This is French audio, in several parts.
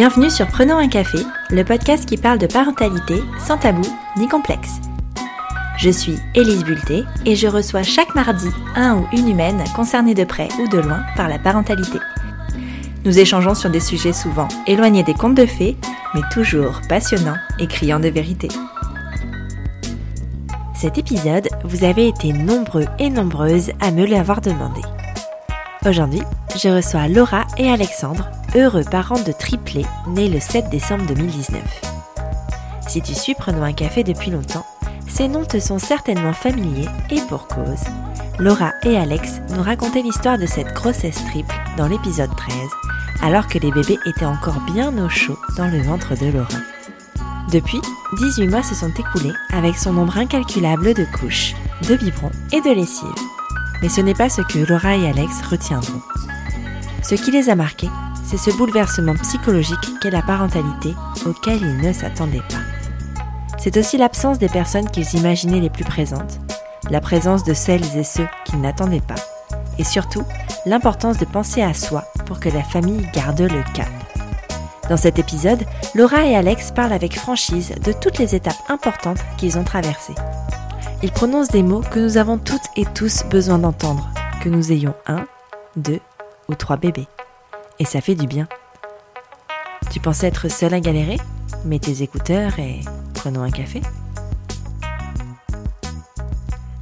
Bienvenue sur Prenons un café, le podcast qui parle de parentalité sans tabou ni complexe. Je suis Élise Bulté et je reçois chaque mardi un ou une humaine concernée de près ou de loin par la parentalité. Nous échangeons sur des sujets souvent éloignés des contes de fées, mais toujours passionnants et criants de vérité. Cet épisode, vous avez été nombreux et nombreuses à me l'avoir demandé. Aujourd'hui, je reçois Laura et Alexandre, heureux parents de triplés nés le 7 décembre 2019. Si tu suis Prenons un café depuis longtemps, ces noms te sont certainement familiers et pour cause. Laura et Alex nous racontaient l'histoire de cette grossesse triple dans l'épisode 13, alors que les bébés étaient encore bien au chaud dans le ventre de Laura. Depuis, 18 mois se sont écoulés avec son nombre incalculable de couches, de biberons et de lessives. Mais ce n'est pas ce que Laura et Alex retiendront. Ce qui les a marqués, c'est ce bouleversement psychologique qu'est la parentalité auquel ils ne s'attendaient pas. C'est aussi l'absence des personnes qu'ils imaginaient les plus présentes, la présence de celles et ceux qu'ils n'attendaient pas, et surtout l'importance de penser à soi pour que la famille garde le cap. Dans cet épisode, Laura et Alex parlent avec franchise de toutes les étapes importantes qu'ils ont traversées. Ils prononcent des mots que nous avons toutes et tous besoin d'entendre, que nous ayons un, deux ou trois bébés. Et ça fait du bien. Tu pensais être seule à galérer Mets tes écouteurs et prenons un café.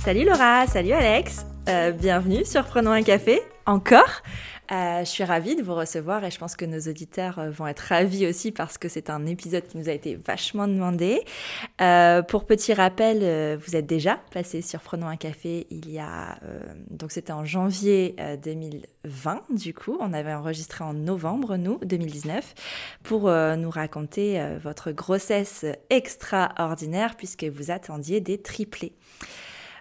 Salut Laura, salut Alex, euh, bienvenue sur Prenons un café, encore? Euh, je suis ravie de vous recevoir et je pense que nos auditeurs euh, vont être ravis aussi parce que c'est un épisode qui nous a été vachement demandé. Euh, pour petit rappel, vous êtes déjà passé sur Prenons un café il y a... Donc c'était en janvier 2020 du coup. On avait enregistré en novembre, nous, 2019, pour nous raconter votre grossesse extraordinaire puisque vous attendiez des triplés.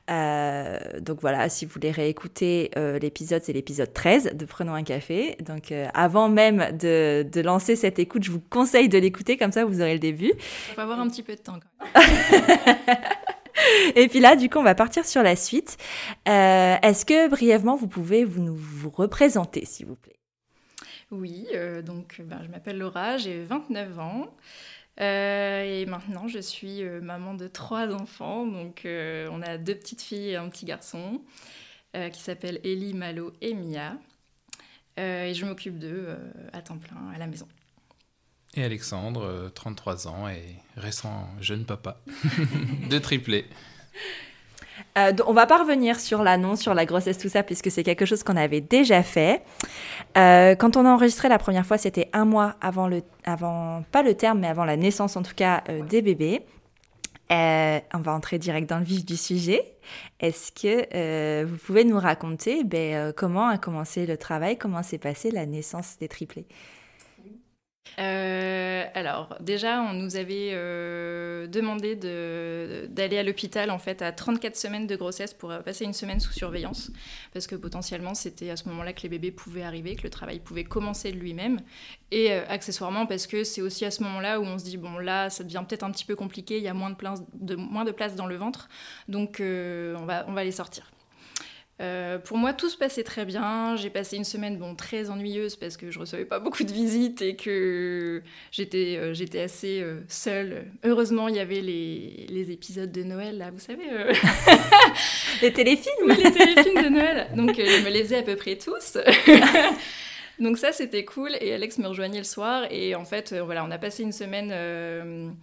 Euh, donc voilà, si vous voulez réécouter euh, l'épisode, c'est l'épisode 13 de Prenons un café. Donc euh, avant même de, de, lancer cette écoute, je vous conseille de l'écouter, comme ça vous aurez le début. On va avoir un petit peu de temps quand même. Et puis là, du coup, on va partir sur la suite. Est-ce que brièvement, vous pouvez vous, nous, vous représenter, s'il vous plaît? Oui, donc ben, je m'appelle Laura, j'ai 29 ans. Euh, et maintenant, je suis euh, maman de trois enfants. Donc, euh, on a deux petites filles et un petit garçon qui s'appellent Ellie, Malo et Mia. et je m'occupe d'eux à temps plein à la maison. Et Alexandre, 33 ans et récent jeune papa de triplé. Euh, on va pas revenir sur l'annonce, sur la grossesse, tout ça, puisque c'est quelque chose qu'on avait déjà fait. Euh, quand on a enregistré la première fois, c'était un mois avant le, avant pas le terme, mais avant la naissance en tout cas euh, des bébés. Euh, on va entrer direct dans le vif du sujet. Est-ce que vous pouvez nous raconter ben, comment a commencé le travail, comment s'est passée la naissance des triplés? Euh, alors, déjà, on nous avait euh, demandé d'aller à l'hôpital en fait à 34 semaines de grossesse pour passer une semaine sous surveillance, parce que potentiellement c'était à ce moment-là que les bébés pouvaient arriver, que le travail pouvait commencer de lui-même, et euh, accessoirement parce que c'est aussi à ce moment-là où on se dit bon là ça devient peut-être un petit peu compliqué, il y a moins de place, dans le ventre, donc euh, on va les sortir. Euh, pour moi, tout se passait très bien. J'ai passé une semaine bon, très ennuyeuse parce que je recevais pas beaucoup de visites et que j'étais euh, j'étais assez euh, seule. Heureusement, il y avait les, les, épisodes de Noël, là, vous savez. Les téléfilms Oui, les téléfilms de Noël. Donc, je me les faisais à peu près tous. Donc ça, c'était cool. Et Alex me rejoignait le soir. Et en fait, voilà, on a passé une semaine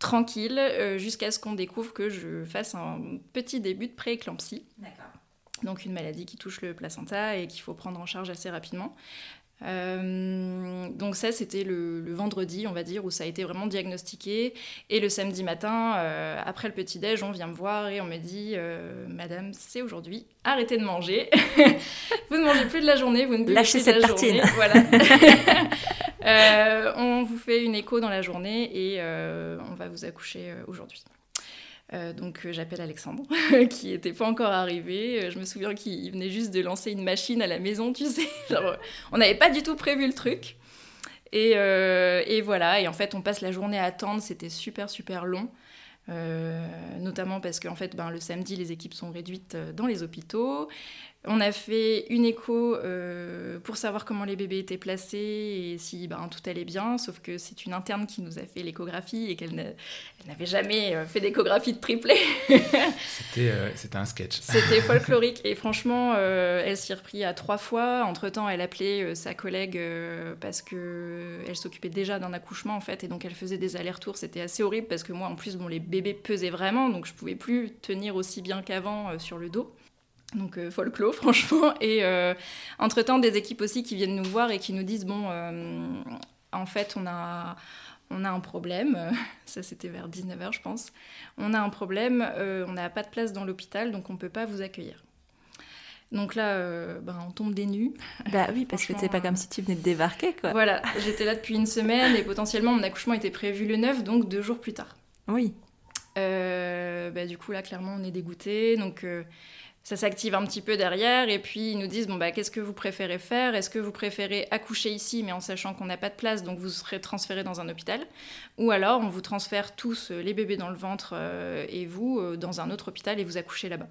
tranquille jusqu'à ce qu'on découvre que je fasse un petit début de prééclampsie. D'accord donc une maladie qui touche le placenta et qu'il faut prendre en charge assez rapidement. Euh, donc ça, c'était le, le, vendredi, on va dire, où ça a été vraiment diagnostiqué. Et le samedi matin, euh, après le petit-déj, on vient me voir et on me dit euh, « Madame, c'est aujourd'hui, arrêtez de manger. vous ne mangez plus de la journée, vous ne buvez Lâchez plus cette de la tartine. journée. » Voilà. On vous fait une écho dans la journée et on va vous accoucher aujourd'hui. Euh, donc euh, j'appelle Alexandre, qui n'était pas encore arrivé. Euh, je me souviens qu'il venait juste de lancer une machine à la maison, tu sais. On n'avait pas du tout prévu le truc. Et, voilà, et en fait on passe la journée à attendre, c'était super super long. Notamment parce qu'en fait ben, le samedi les équipes sont réduites dans les hôpitaux. On a fait une écho euh, pour savoir comment les bébés étaient placés et si ben, tout allait bien, sauf que c'est une interne qui nous a fait l'échographie et qu'elle n'avait jamais euh, fait d'échographie de triplé. Euh, c'était un sketch. C'était folklorique et franchement, elle s'y est repris à trois fois. Entre-temps, elle appelait sa collègue parce qu'elle s'occupait déjà d'un accouchement en fait et donc elle faisait des allers-retours. C'était assez horrible parce que moi, en plus, bon, les bébés pesaient vraiment, donc je pouvais plus tenir aussi bien qu'avant sur le dos. Donc euh, folklore, franchement. Et euh, entre-temps, des équipes aussi qui viennent nous voir et qui nous disent, bon, euh, en fait, on a, on a un problème. Ça, c'était vers 19h, je pense. On a un problème, on n'a pas de place dans l'hôpital, donc on ne peut pas vous accueillir. Donc là, ben, on tombe des nues. Bah oui, parce que c'est pas comme si tu venais de débarquer, quoi. Voilà, j'étais là depuis une semaine et potentiellement mon accouchement était prévu le 9, donc deux jours plus tard. Oui. bah, du coup, là, clairement, on est dégoûté. Donc ça s'active un petit peu derrière et puis ils nous disent bon bah qu'est-ce que vous préférez faire? Est-ce que vous préférez accoucher ici mais en sachant qu'on n'a pas de place donc vous serez transféré dans un hôpital? Ou alors on vous transfère tous euh, les bébés dans le ventre euh, et vous euh, dans un autre hôpital et vous accouchez là-bas.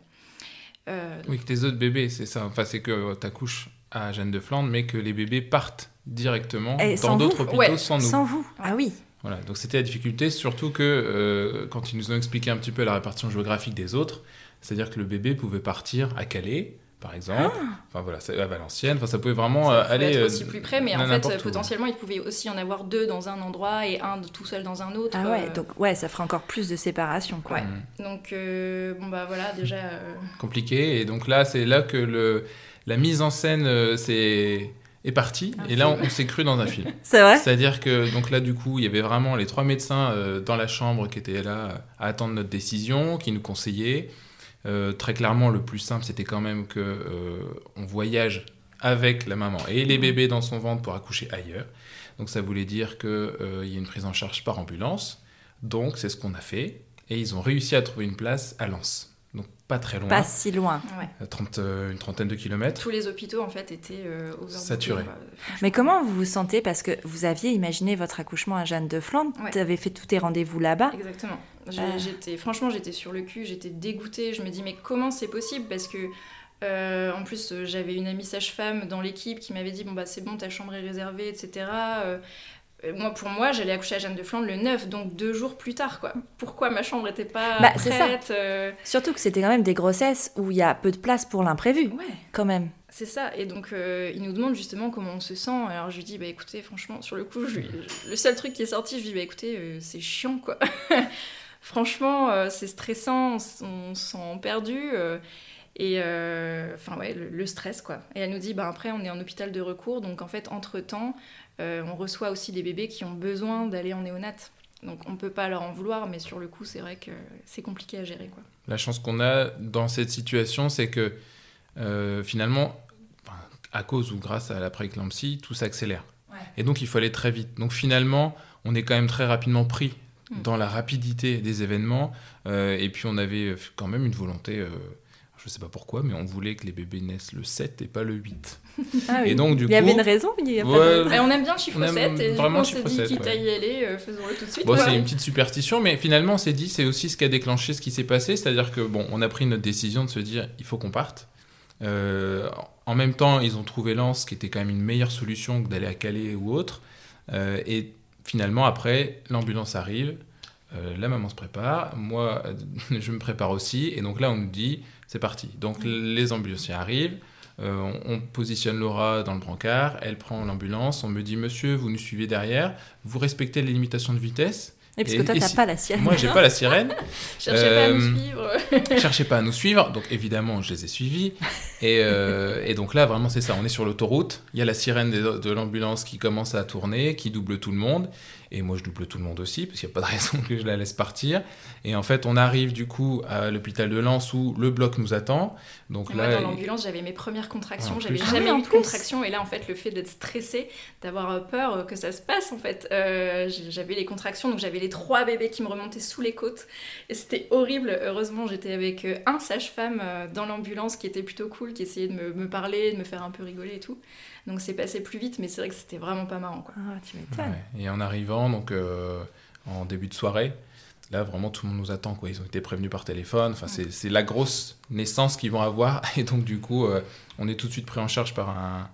Oui, que tes autres bébés, c'est ça. Enfin, c'est que tu accouches à Jeanne de Flandre, mais que les bébés partent directement dans d'autres hôpitaux sans nous. Sans vous, ah oui. Voilà, donc c'était la difficulté, surtout que quand ils nous ont expliqué un petit peu la répartition géographique des autres, c'est-à-dire que le bébé pouvait partir à Calais, par exemple, ah. enfin voilà, à Valenciennes, enfin ça pouvait vraiment ça pouvait aller être aussi plus près, mais en fait potentiellement il pouvait aussi en avoir deux dans un endroit et un tout seul dans un autre. Ah ouais, donc ouais, ça ferait encore plus de séparation quoi. Ouais. Mm. Donc euh, bon bah voilà déjà. Euh, Compliqué et donc là c'est là que le la mise en scène euh, c'est est partie et là on, s'est cru dans un film. C'est vrai. C'est-à-dire que donc là du coup il y avait vraiment les trois médecins dans la chambre qui étaient là à attendre notre décision, qui nous conseillaient. Euh, très clairement, le plus simple, c'était quand même que euh, on voyage avec la maman et les bébés dans son ventre pour accoucher ailleurs. Donc ça voulait dire qu'il euh, y a une prise en charge par ambulance. Donc c'est ce qu'on a fait. Et ils ont réussi à trouver une place à Lens. Donc pas très loin. Pas si loin. 30, une trentaine de kilomètres. Tous les hôpitaux en fait étaient saturés. Mais comment vous vous sentez? Parce que vous aviez imaginé votre accouchement à Jeanne de Flandre. Vous avez fait tous tes rendez-vous là-bas. Exactement. Ah. J'étais, franchement, j'étais sur le cul, j'étais dégoûtée. Je me dis, mais comment c'est possible? Parce que, euh, en plus, j'avais une amie sage-femme dans l'équipe qui m'avait dit, bon, bah, c'est bon, ta chambre est réservée, etc. Euh, moi, pour moi, j'allais accoucher à Jeanne de Flandre le 9, donc deux jours plus tard, quoi. Pourquoi ma chambre n'était pas bah, prête ça. Euh? Surtout que c'était quand même des grossesses où il y a peu de place pour l'imprévu, ouais. quand même. C'est ça, et donc il nous demande justement comment on se sent. Alors je lui dis, bah écoutez, franchement, sur le coup, le seul truc qui est sorti, je lui dis, bah écoutez, c'est chiant, quoi. franchement, euh, c'est stressant, on, se sent perdu. Euh, et euh, enfin, ouais, le, stress, quoi. Et elle nous dit, bah, après, on est en hôpital de recours, donc en fait, entre-temps, on reçoit aussi des bébés qui ont besoin d'aller en néonat. Donc on ne peut pas leur en vouloir, mais sur le coup, c'est vrai que c'est compliqué à gérer. Quoi. La chance qu'on a dans cette situation, c'est que finalement, à cause ou grâce à la prééclampsie, tout s'accélère. Et donc il faut aller très vite. Donc finalement, on est quand même très rapidement pris Mm. dans la rapidité des événements. Euh, et puis on avait quand même une volonté, euh, je ne sais pas pourquoi, mais on voulait que les bébés naissent le 7 et pas le 8. Ah et donc, du il y avait une raison il y a On aime bien le chiffre 7 et vraiment on s'est dit quitte à y aller, euh, faisons-le tout de suite. Bon, c'est une petite superstition, mais finalement on s'est dit c'est aussi ce qui a déclenché ce qui s'est passé, c'est-à-dire que bon, on a pris notre décision de se dire il faut qu'on parte. en même temps, ils ont trouvé Lens, qui était quand même une meilleure solution que d'aller à Calais ou autre. et finalement, après, l'ambulance arrive, euh, la maman se prépare, moi, je me prépare aussi, et donc là, on nous dit, c'est parti. Donc les ambulanciers arrivent, euh, on, positionne Laura dans le brancard, elle prend l'ambulance, on me dit, monsieur, vous nous suivez derrière, vous respectez les limitations de vitesse, et parce que toi, t'as pas la sirène. Moi, j'ai pas la sirène. cherchez pas à nous euh, suivre. cherchez pas à nous suivre. Donc, évidemment, je les ai suivis. Et, euh, et donc là, vraiment, c'est ça. On est sur l'autoroute. Il y a la sirène de, de l'ambulance qui commence à tourner, qui double tout le monde. Et moi, je double tout le monde aussi, parce qu'il n'y a pas de raison que je la laisse partir. Et en fait, on arrive du coup à l'hôpital de Lens où le bloc nous attend. Donc là, moi, dans l'ambulance, j'avais mes premières contractions. J'avais jamais eu de contractions. Et là, en fait, le fait d'être stressé, d'avoir peur que ça se passe, en fait, euh, j'avais les contractions. Donc j'avais les trois bébés qui me remontaient sous les côtes. Et c'était horrible. Heureusement, j'étais avec euh, un sage-femme euh, dans l'ambulance qui était plutôt cool, qui essayait de me, me parler, de me faire un peu rigoler et tout. Donc c'est passé plus vite, mais c'est vrai que c'était vraiment pas marrant. Quoi. Ah, tu m'étonnes. Et en arrivant, donc euh, en début de soirée, là, vraiment, tout le monde nous attend. Quoi. Ils ont été prévenus par téléphone. Enfin, c'est la grosse naissance qu'ils vont avoir. Et donc, du coup, euh, on est tout de suite pris en charge par un,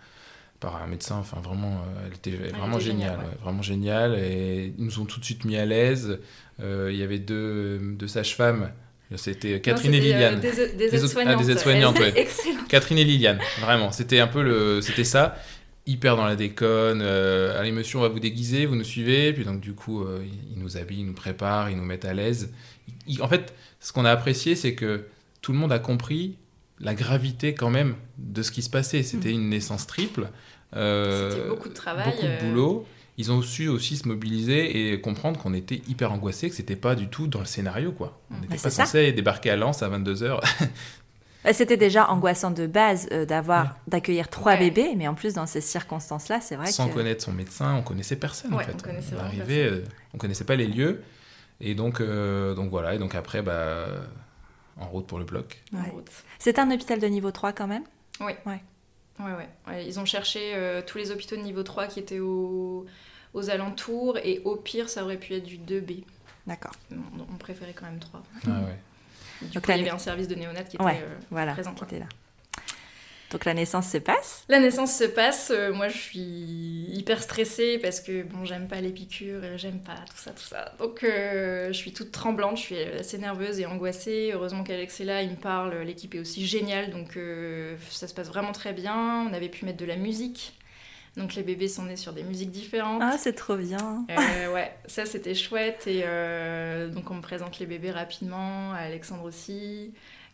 par un médecin. Enfin, vraiment, euh, elle était vraiment géniale. vraiment géniale. Et ils nous ont tout de suite mis à l'aise. Euh, il y avait deux, deux sages-femmes. C'était Catherine et Liliane. des, des aides-soignantes. Aides Catherine et Liliane, vraiment. C'était un peu le, c'était ça hyper dans la déconne. Euh, allez, monsieur, on va vous déguiser, vous nous suivez. Puis donc, du coup, euh, ils nous habillent, ils nous préparent, ils nous mettent à l'aise. En fait, ce qu'on a apprécié, c'est que tout le monde a compris la gravité quand même de ce qui se passait. C'était mm. une naissance triple. Euh, C'était beaucoup de travail. Beaucoup de euh. boulot. Ils ont su aussi se mobiliser et comprendre qu'on était hyper angoissés, que c'était pas du tout dans le scénario, quoi. On n'était bah, pas censé débarquer à Lens à 22h. Bah, c'était déjà angoissant de base euh, d'avoir d'accueillir trois bébés, mais en plus dans ces circonstances-là, c'est vrai Sans connaître son médecin, on connaissait personne en fait. On connaissait, on, euh, on connaissait pas les lieux, et donc euh, donc voilà, et donc après bah en route pour le bloc. C'est un hôpital de niveau 3 quand même? Oui. Ouais. Ouais, ouais. Ils ont cherché tous les hôpitaux de niveau 3 qui étaient aux alentours, et au pire, ça aurait pu être du 2B. D'accord. On, préférait quand même 3. Ah ouais. Donc, il y avait un service de néonat qui était euh, voilà, présent. Qui était là. Donc la naissance se passe La naissance se passe. Euh, moi, je suis hyper stressée parce que bon, j'aime pas les piqûres, j'aime pas tout ça, tout ça. Donc euh, je suis toute tremblante, je suis assez nerveuse et angoissée. Heureusement qu'Alex est là, il me parle. L'équipe est aussi géniale, donc ça se passe vraiment très bien. On avait pu mettre de la musique. Donc les bébés sont nés sur des musiques différentes. Ah, c'est trop bien. Euh, ouais, ça c'était chouette. Et euh, donc on me présente les bébés rapidement, Alexandre aussi.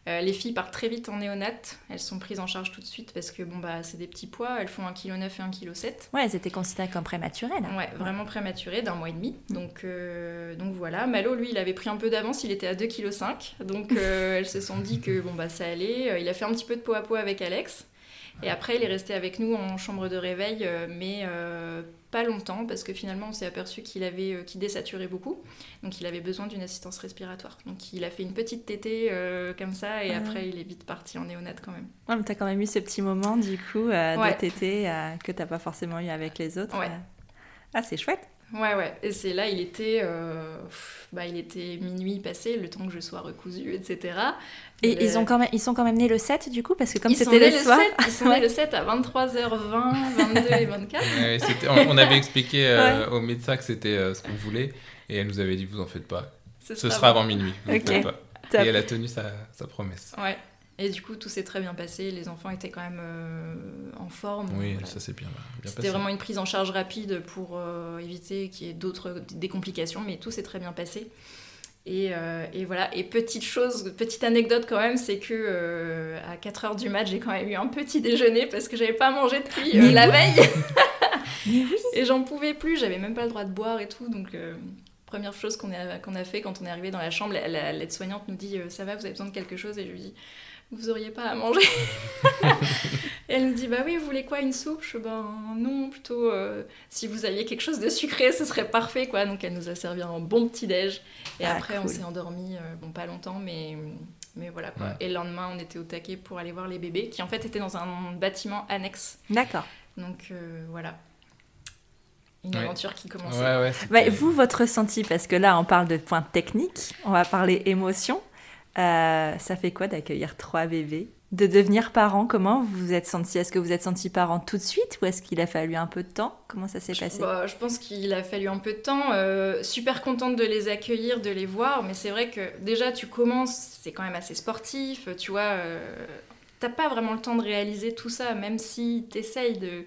Euh, les filles partent très vite en néonate. Elles sont prises en charge tout de suite parce que bon bah c'est des petits poids. Elles font 1,9 kg et 1,7 kg. Ouais, elles étaient considérées comme prématurées là. Ouais, vraiment prématurées d'un mois et demi. Donc, donc voilà. Malo, lui, il avait pris un peu d'avance. Il était à 2,5 kg. Donc elles se sont dit que bon bah ça allait. Il a fait un petit peu de peau à peau avec Alex. Et après, il est resté avec nous en chambre de réveil, euh, mais euh, pas longtemps, parce que finalement, on s'est aperçu qu'il avait, euh, désaturait beaucoup. Donc, il avait besoin d'une assistance respiratoire. Donc, il a fait une petite tétée comme ça, et après, il est vite parti en néonat quand même. Ouais, mais t'as quand même eu ce petit moment, du coup, de tétée que t'as pas forcément eu avec les autres. Ouais. Ah, c'est chouette. Ouais, ouais. Et c'est là, il était, euh, bah, il était minuit passé, le temps que je sois recousue, etc. Et ils, ont quand même, ils sont quand même nés le 7, du coup, parce que comme c'était le soir... ils sont nés le 7 à 23h20, 22 et 24. on, avait expliqué euh, au médecin que c'était euh, ce qu'on voulait, et elle nous avait dit, vous en faites pas. Ce, sera, avant minuit. Vous pas. Et elle a tenu sa, sa promesse. Ouais. Et du coup, tout s'est très bien passé. Les enfants étaient quand même euh, en forme. Oui, ça s'est bien, bien C'était vraiment une prise en charge rapide pour euh, éviter qu'il y ait d'autres des complications, mais tout s'est très bien passé. Et, euh, et, voilà. Et petite chose, petite anecdote quand même, c'est que à 4 heures du match, j'ai quand même eu un petit déjeuner parce que j'avais pas mangé depuis la veille. Et j'en pouvais plus. J'avais même pas le droit de boire et tout. Donc première chose qu'on a, qu'on a fait quand on est arrivé dans la chambre, l'aide-soignante nous dit Ça va, vous avez besoin de quelque chose? Et je lui dis vous auriez pas à manger Elle me dit, bah oui, vous voulez quoi, une soupe? Je ben non, plutôt, euh, si vous aviez quelque chose de sucré, ce serait parfait, quoi. Donc elle nous a servi un bon petit déj. Et ah, après, on s'est endormi, euh, bon, pas longtemps, mais, mais voilà, quoi. Et le lendemain, on était au taquet pour aller voir les bébés, qui en fait étaient dans un bâtiment annexe. D'accord. Donc euh, voilà. Une aventure qui commençait. Ouais, bah, vous, votre ressenti, parce que là, on parle de points techniques, on va parler émotion. Euh, ça fait quoi d'accueillir trois bébés? De devenir parent, comment vous vous êtes senti? Est-ce que vous êtes senti parent tout de suite ou est-ce qu'il a fallu un peu de temps? Comment ça s'est passé? bah, Je pense qu'il a fallu un peu de temps. Euh, super contente de les accueillir, de les voir, mais c'est vrai que déjà tu commences, c'est quand même assez sportif, tu vois. Euh, t'as pas vraiment le temps de réaliser tout ça, même si t'essayes de,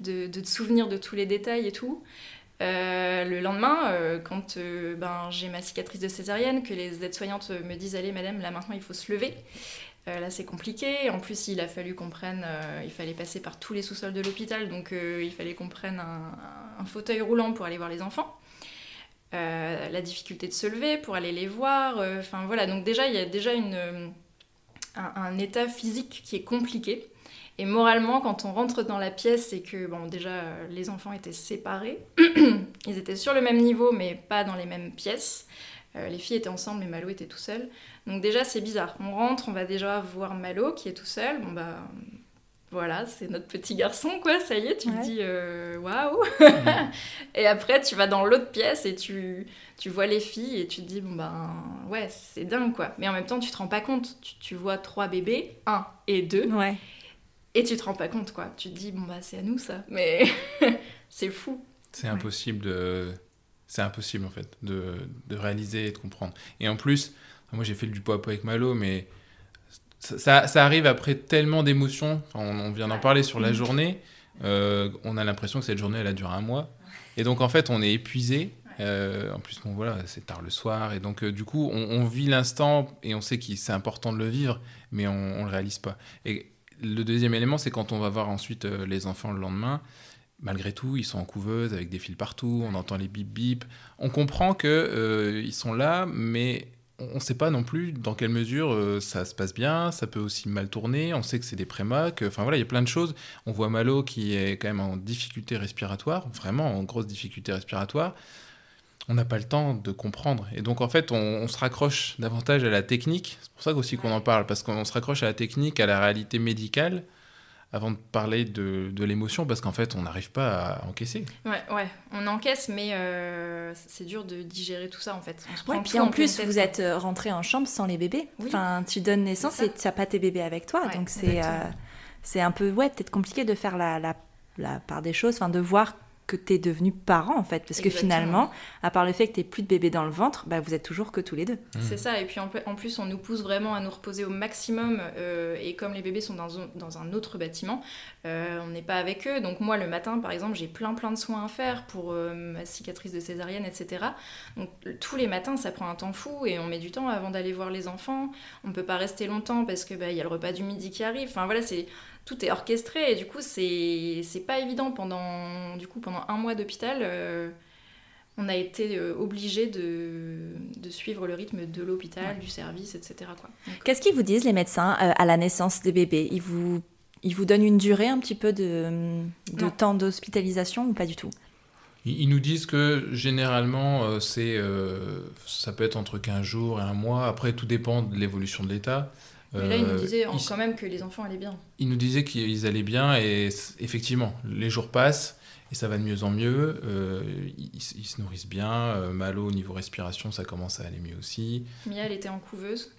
de, de te souvenir de tous les détails et tout. Euh, le lendemain, euh, quand euh, ben, j'ai ma cicatrice de césarienne, que les aides-soignantes me disent Allez, madame, là maintenant il faut se lever. là c'est compliqué. En plus, il a fallu qu'on prenne. il fallait passer par tous les sous-sols de l'hôpital, donc il fallait qu'on prenne un, fauteuil roulant pour aller voir les enfants. la difficulté de se lever pour aller les voir. Enfin voilà, donc déjà il y a déjà une, un, état physique qui est compliqué. Et moralement, quand on rentre dans la pièce et que, bon, déjà, les enfants étaient séparés, ils étaient sur le même niveau, mais pas dans les mêmes pièces. Euh, les filles étaient ensemble, mais Malo était tout seul. Donc déjà, c'est bizarre. On rentre, on va déjà voir Malo qui est tout seul. Bon, bah, voilà, c'est notre petit garçon, quoi, ça y est, tu Ouais. te dis, euh, waouh Et après, tu vas dans l'autre pièce et tu, tu vois les filles et tu te dis, bon ben, ouais, c'est dingue, quoi. Mais en même temps, tu te rends pas compte. Tu, tu vois trois bébés, un et deux, Ouais. Et tu te rends pas compte, quoi. Tu te dis, bon bah, c'est à nous, ça. Mais c'est fou. C'est impossible de. C'est impossible en fait de, de réaliser et de comprendre. Et en plus, moi j'ai fait du poids à poids avec Malo, mais ça, ça- ça arrive après tellement d'émotions. Enfin, on, on vient d'en parler sur la journée. Euh, on a l'impression que cette journée elle a duré un mois. Et donc en fait on est épuisé. Euh, en plus, bon voilà, c'est tard le soir. Et donc euh, du coup on, on vit l'instant et on sait que c'est important de le vivre, mais on, on le réalise pas. Et le deuxième élément, c'est quand on va voir ensuite euh, les enfants le lendemain malgré tout, ils sont en couveuse avec des fils partout, on entend les bip bip. On comprend que euh, ils sont là, mais on ne sait pas non plus dans quelle mesure euh, ça se passe bien, ça peut aussi mal tourner, on sait que c'est des prémas, que- enfin voilà, il y a plein de choses. On voit Malo qui est quand même en difficulté respiratoire, vraiment en grosse difficulté respiratoire. On n'a pas le temps de comprendre. Et donc, en fait, on, on se raccroche davantage à la technique. C'est pour ça aussi qu'on en parle, parce qu'on se raccroche à la technique, à la réalité médicale, avant de parler de, de l'émotion, parce qu'en fait, on n'arrive pas à encaisser. Ouais, ouais, on encaisse, mais euh, c'est dur de digérer tout ça, en fait. On Ouais, puis en plus, vous êtes euh, rentré en chambre sans les bébés. Oui. Enfin, tu donnes naissance et tu n'as pas tes bébés avec toi. Ouais, donc, c'est euh, c'est un peu, ouais, peut-être compliqué de faire la, la, la part des choses, enfin, de voir que tu es devenu parent, en fait. Parce que finalement, à part le fait que tu plus de bébé dans le ventre, bah, vous êtes toujours que tous les deux. C'est ça, et puis en, en plus on nous pousse vraiment à nous reposer au maximum, euh, et comme les bébés sont dans, un- dans un autre bâtiment, euh, on n'est pas avec eux, donc moi le matin par exemple j'ai plein plein de soins à faire pour euh, ma cicatrice de césarienne, etc. Donc tous les matins ça prend un temps fou, et on met du temps avant d'aller voir les enfants, on peut pas rester longtemps parce que bah, il y a le repas du midi qui arrive, enfin voilà, c'est... Tout est orchestré et du coup c'est c'est pas évident pendant du coup pendant un mois d'hôpital euh, on a été euh, obligé de, de suivre le rythme de l'hôpital, du service, etc. Qu'est-ce qu'ils vous disent, les médecins, euh, à la naissance des bébés? Ils vous, ils vous donnent une durée un petit peu de, de temps d'hospitalisation ou pas du tout? Ils nous disent que généralement, euh, c'est, ça peut être entre 15 jours et un mois. Après, tout dépend de l'évolution de l'état. Mais là, il nous Euh, disait ils- quand même que les enfants allaient bien. Ils nous disaient qu'ils allaient bien et effectivement, les jours passent et ça va de mieux en mieux. Euh, ils, ils se nourrissent bien. Euh, Malo, au niveau respiration, ça commence à aller mieux aussi. Mia, elle était en couveuse.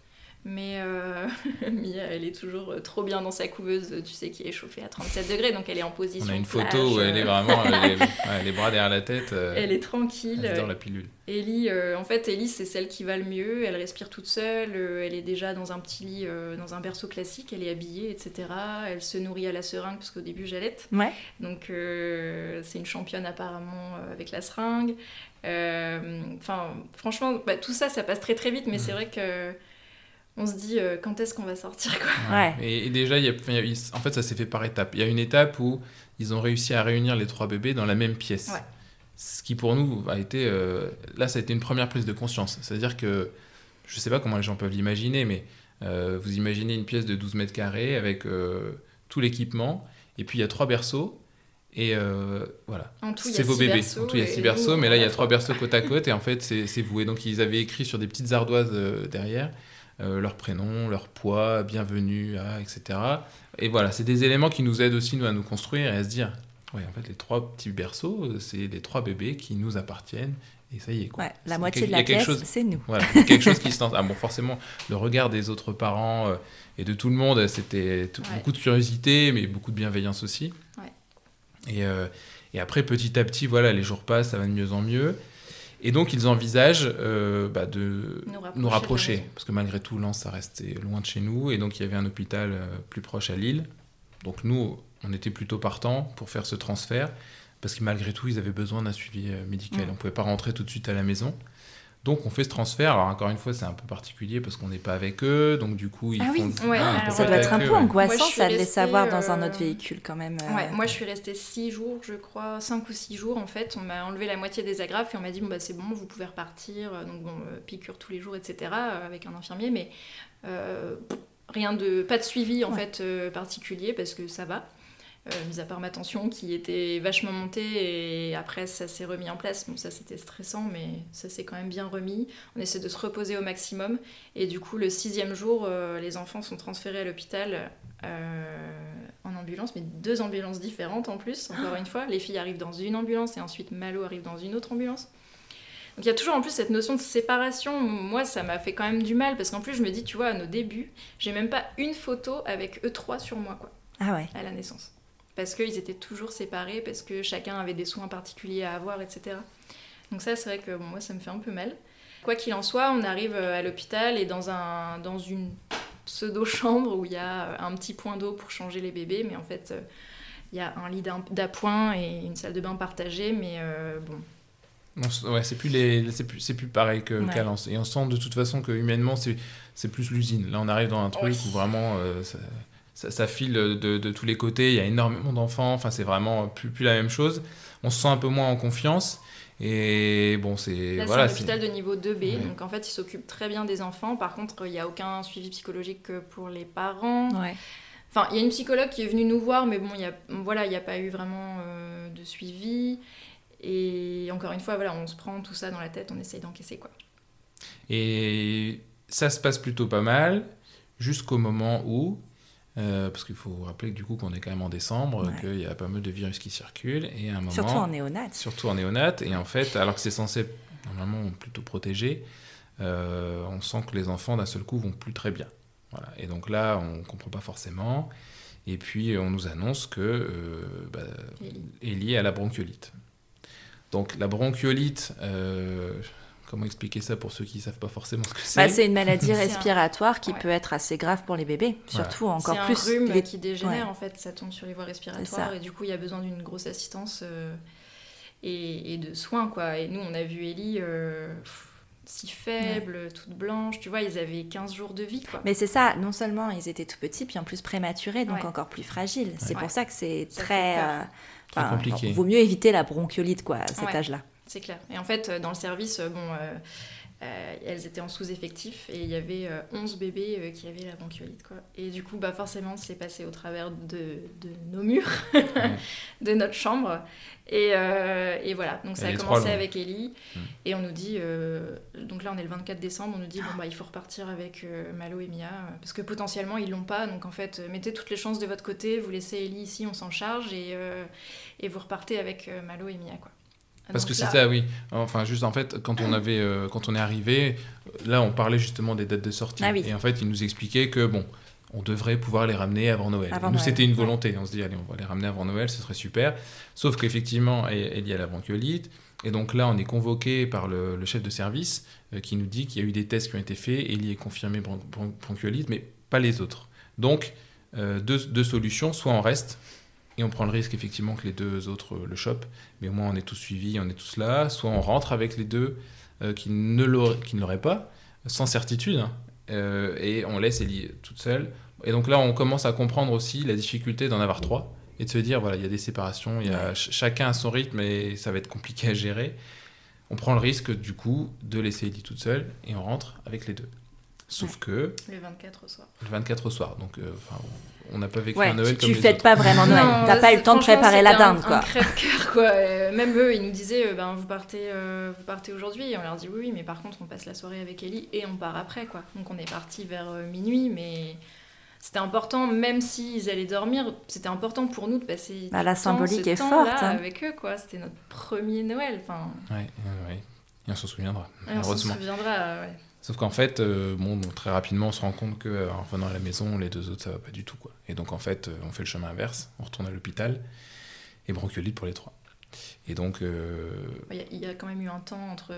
Mais euh, Mia, elle est toujours euh, trop bien dans sa couveuse, tu sais, qui est chauffée à 37 degrés, donc elle est en position. On a une plage, photo où elle est euh, vraiment elle est- ouais, les bras derrière la tête. euh, Elle est tranquille. elle adore la pilule. Ellie, euh, en fait, Ellie, c'est celle qui va le mieux. Elle respire toute seule. elle est déjà dans un petit lit, euh, dans un berceau classique. Elle est habillée, etc. Elle se nourrit à la seringue, parce qu'au début, j'allaite. Ouais. Donc, euh, c'est une championne apparemment euh, avec la seringue. Euh, Enfin, franchement, bah, tout ça, ça passe très très vite. Mais Mm. c'est vrai que on se dit euh, quand est-ce qu'on va sortir, quoi. Ouais. Et, et déjà, il y a- il y a- en fait, ça s'est fait par étapes. Il y a une étape où ils ont réussi à réunir les trois bébés dans la même pièce. Ouais. Ce qui pour nous a été... euh, là, ça a été une première prise de conscience. C'est-à-dire que, je ne sais pas comment les gens peuvent l'imaginer, mais euh, vous imaginez une pièce de 12 mètres carrés avec euh, tout l'équipement, et puis il y a trois berceaux, et euh, voilà. En tout, il y a C'est vos bébés. En tout, il y a six berceaux, on mais là, il y a trois berceaux côte à côte, et en fait, c'est. Et donc, ils avaient écrit sur des petites ardoises euh, derrière euh, leur prénom, leur poids, bienvenue, à, etc. Et voilà, c'est des éléments qui nous aident aussi, nous, à nous construire et à se dire, ouais, en fait, les trois petits berceaux, c'est les trois bébés qui nous appartiennent, et ça y est, quoi. Ouais, la moitié de la pièce, chose- c'est nous. Voilà, il y a quelque chose qui se lance. Ah bon, forcément, le regard des autres parents euh, et de tout le monde, c'était tout- Ouais. beaucoup de curiosité, mais beaucoup de bienveillance aussi. Ouais. Et, euh, et après, petit à petit, voilà, les jours passent, ça va de mieux en mieux. Et donc, ils envisagent euh, bah, de Nous rapprocher nous parce que malgré tout, Lens, ça restait loin de chez nous, et donc il y avait un hôpital euh, plus proche à Lille. Donc nous, on était plutôt partants pour faire ce transfert, parce que malgré tout, ils avaient besoin d'un suivi euh, médical. Mm. On ne pouvait pas rentrer tout de suite à la maison. Donc on fait ce transfert. Alors encore une fois, c'est un peu particulier parce qu'on n'est pas avec eux, donc du coup ils Ah oui. font. Ouais, Ah, Ça doit être un peu eux, angoissant, Moi, ça, de les savoir dans un euh, autre véhicule quand même. euh. Ouais, moi je suis restée 6 jours, je crois, 5 ou 6 jours en fait. On m'a enlevé la moitié des agrafes et on m'a dit bon bah c'est bon, vous pouvez repartir. Donc bon, euh, piqûre tous les jours, etc. euh, avec un infirmier, mais euh, rien de. pas de suivi en Ouais. fait euh, particulier parce que ça va. Euh, mis à part ma tension qui était vachement montée et après ça s'est remis en place. Bon, ça c'était stressant, mais ça s'est quand même bien remis. On essaie de se reposer au maximum et du coup, le sixième jour, euh, les enfants sont transférés à l'hôpital euh, en ambulance, mais deux ambulances différentes en plus, encore une fois. Les filles arrivent dans une ambulance et ensuite Malo arrive dans une autre ambulance. Donc il y a toujours en plus cette notion de séparation. Moi, ça m'a fait quand même du mal parce qu'en plus, je me dis, tu vois, à nos débuts, j'ai même pas une photo avec eux trois sur moi, quoi. Ah ouais. À la naissance. Parce qu'ils étaient toujours séparés, parce que chacun avait des soins particuliers à avoir, etc. Donc ça, c'est vrai que moi, ça me fait un peu mal. Quoi qu'il en soit, on arrive à l'hôpital et dans, un, dans une pseudo-chambre où il y a un petit point d'eau pour changer les bébés, mais en fait, il y a un lit d'appoint et une salle de bain partagée, mais euh, bon. Ouais, c'est plus, les, c'est plus, c'est plus pareil que Ouais. Lens. Et on sent de toute façon que humainement, c'est, c'est plus l'usine. Là, on arrive dans un truc Oui. où vraiment euh, ça, ça, ça file de, de tous les côtés. Il y a énormément d'enfants. Enfin, c'est vraiment plus, plus la même chose. On se sent un peu moins en confiance. Et bon, c'est. Là, voilà, c'est un hôpital de niveau 2B, Ouais. donc en fait, il s'occupe très bien des enfants. Par contre, il n'y a aucun suivi psychologique pour les parents. Ouais. Enfin, il y a une psychologue qui est venue nous voir, mais bon, il y a, voilà, il n'y a pas eu vraiment euh, de suivi. Et encore une fois, voilà, on se prend tout ça dans la tête, on essaye d'encaisser, quoi. Et ça se passe plutôt pas mal jusqu'au moment où, euh, parce qu'il faut rappeler que du coup qu'on est quand même en décembre, Ouais. qu'il y a pas mal de virus qui circulent, et à un moment, Surtout en néonat. surtout en néonat, et en fait, alors que c'est censé normalement plutôt protéger, euh, on sent que les enfants d'un seul coup vont plus très bien. Voilà. Et donc là, on comprend pas forcément. Et puis on nous annonce que euh, bah, Ellie. Ellie a la bronchiolite. Donc la bronchiolite, euh, comment expliquer ça pour ceux qui ne savent pas forcément ce que c'est Bah, c'est une maladie C'est un- respiratoire qui ouais. peut être assez grave pour les bébés, surtout encore C'est un plus. rhume les- qui dégénère, ouais. en fait, ça tombe sur les voies C'est respiratoires, et du coup, il y a besoin d'une grosse assistance euh, et, et de soins, quoi. Et nous, on a vu Ellie euh, pff, si faible, toute blanche, tu vois, ils avaient 15 jours de vie, quoi. Mais c'est ça, non seulement ils étaient tout petits, puis en plus prématurés, donc Ouais. encore plus fragiles. C'est Ouais. pour ça que c'est très. euh, Très enfin, compliqué. Vaut mieux éviter la bronchiolite, quoi, à cet Ouais. âge-là. C'est clair. Et en fait, euh, dans le service, euh, bon, euh, elles étaient en sous-effectif et il y avait euh, 11 bébés euh, qui avaient la bronchiolite. Quoi. Et du coup, bah, forcément, c'est passé au travers de, de nos murs, de notre chambre. Et, et voilà, donc ça a commencé trois, avec Ellie. Mm. Et on nous dit, donc là on est le 24 décembre, on nous dit, bon bah il faut repartir avec Malo et Mia, parce que potentiellement ils l'ont pas. Donc en fait, mettez toutes les chances de votre côté, vous laissez Ellie ici, on s'en charge, et, et vous repartez avec Malo et Mia. Quoi. Parce Donc que c'est ça, oui. Enfin, juste en fait, quand on avait, euh, quand on est arrivé, là, on parlait justement des dates de sortie. Ah oui. Et en fait, il nous expliquait que bon, on devrait pouvoir les ramener avant Noël. Avant nous, Noël, c'était une volonté. On se dit, allez, on va les ramener avant Noël, ce serait super. Sauf qu'effectivement, elle y a la bronchiolite. Et donc là, on est convoqué par le, le chef de service euh, qui nous dit qu'il y a eu des tests qui ont été faits et il y est confirmé bron- bron- bronchiolite, mais pas les autres. Donc, euh, deux, deux solutions. Soit on reste et on prend le risque effectivement que les deux autres euh, le chopent, mais au moins on est tous suivis, on est tous là. Soit on rentre avec les deux euh, qui ne l'auraient pas, sans certitude, hein, euh, et on laisse Ellie toute seule. Et donc là, on commence à comprendre aussi la difficulté d'en avoir trois et de se dire voilà, il y a des séparations, il y a ch- chacun a son rythme et ça va être compliqué à gérer. On prend le risque du coup de laisser Ellie toute seule et on rentre avec les deux. Sauf que Le 24 au soir. le 24 au soir, donc euh, enfin, on n'a pas vécu Ouais, un Noël tu, comme tu fêtes pas vraiment Noël. T'as pas eu le temps de préparer la c'était un- dinde, quoi. Un crève-cœur, quoi. Euh, même eux, ils nous disaient, euh, ben, vous partez, euh, vous partez aujourd'hui. Et on leur dit oui, oui, mais par contre, on passe la soirée avec Ellie et on part après, quoi. Donc on est parti vers euh, minuit, mais c'était important, même s'ils allaient dormir, c'était important pour nous de passer. Bah, la temps, symbolique ce est forte, hein. avec eux, quoi. C'était notre premier Noël. Enfin, Ouais, ouais, ouais. Et on s'en souviendra, et on s'en souviendra. ouais. Sauf qu'en fait, euh, bon, bon, très rapidement, on se rend compte que euh, en revenant à la maison, les deux autres, ça va pas du tout. Quoi. Et donc, en fait, euh, on fait le chemin inverse, on retourne à l'hôpital, et bronchiolite pour les trois. Et donc, euh, Il y, a- il y a quand même eu un temps entre,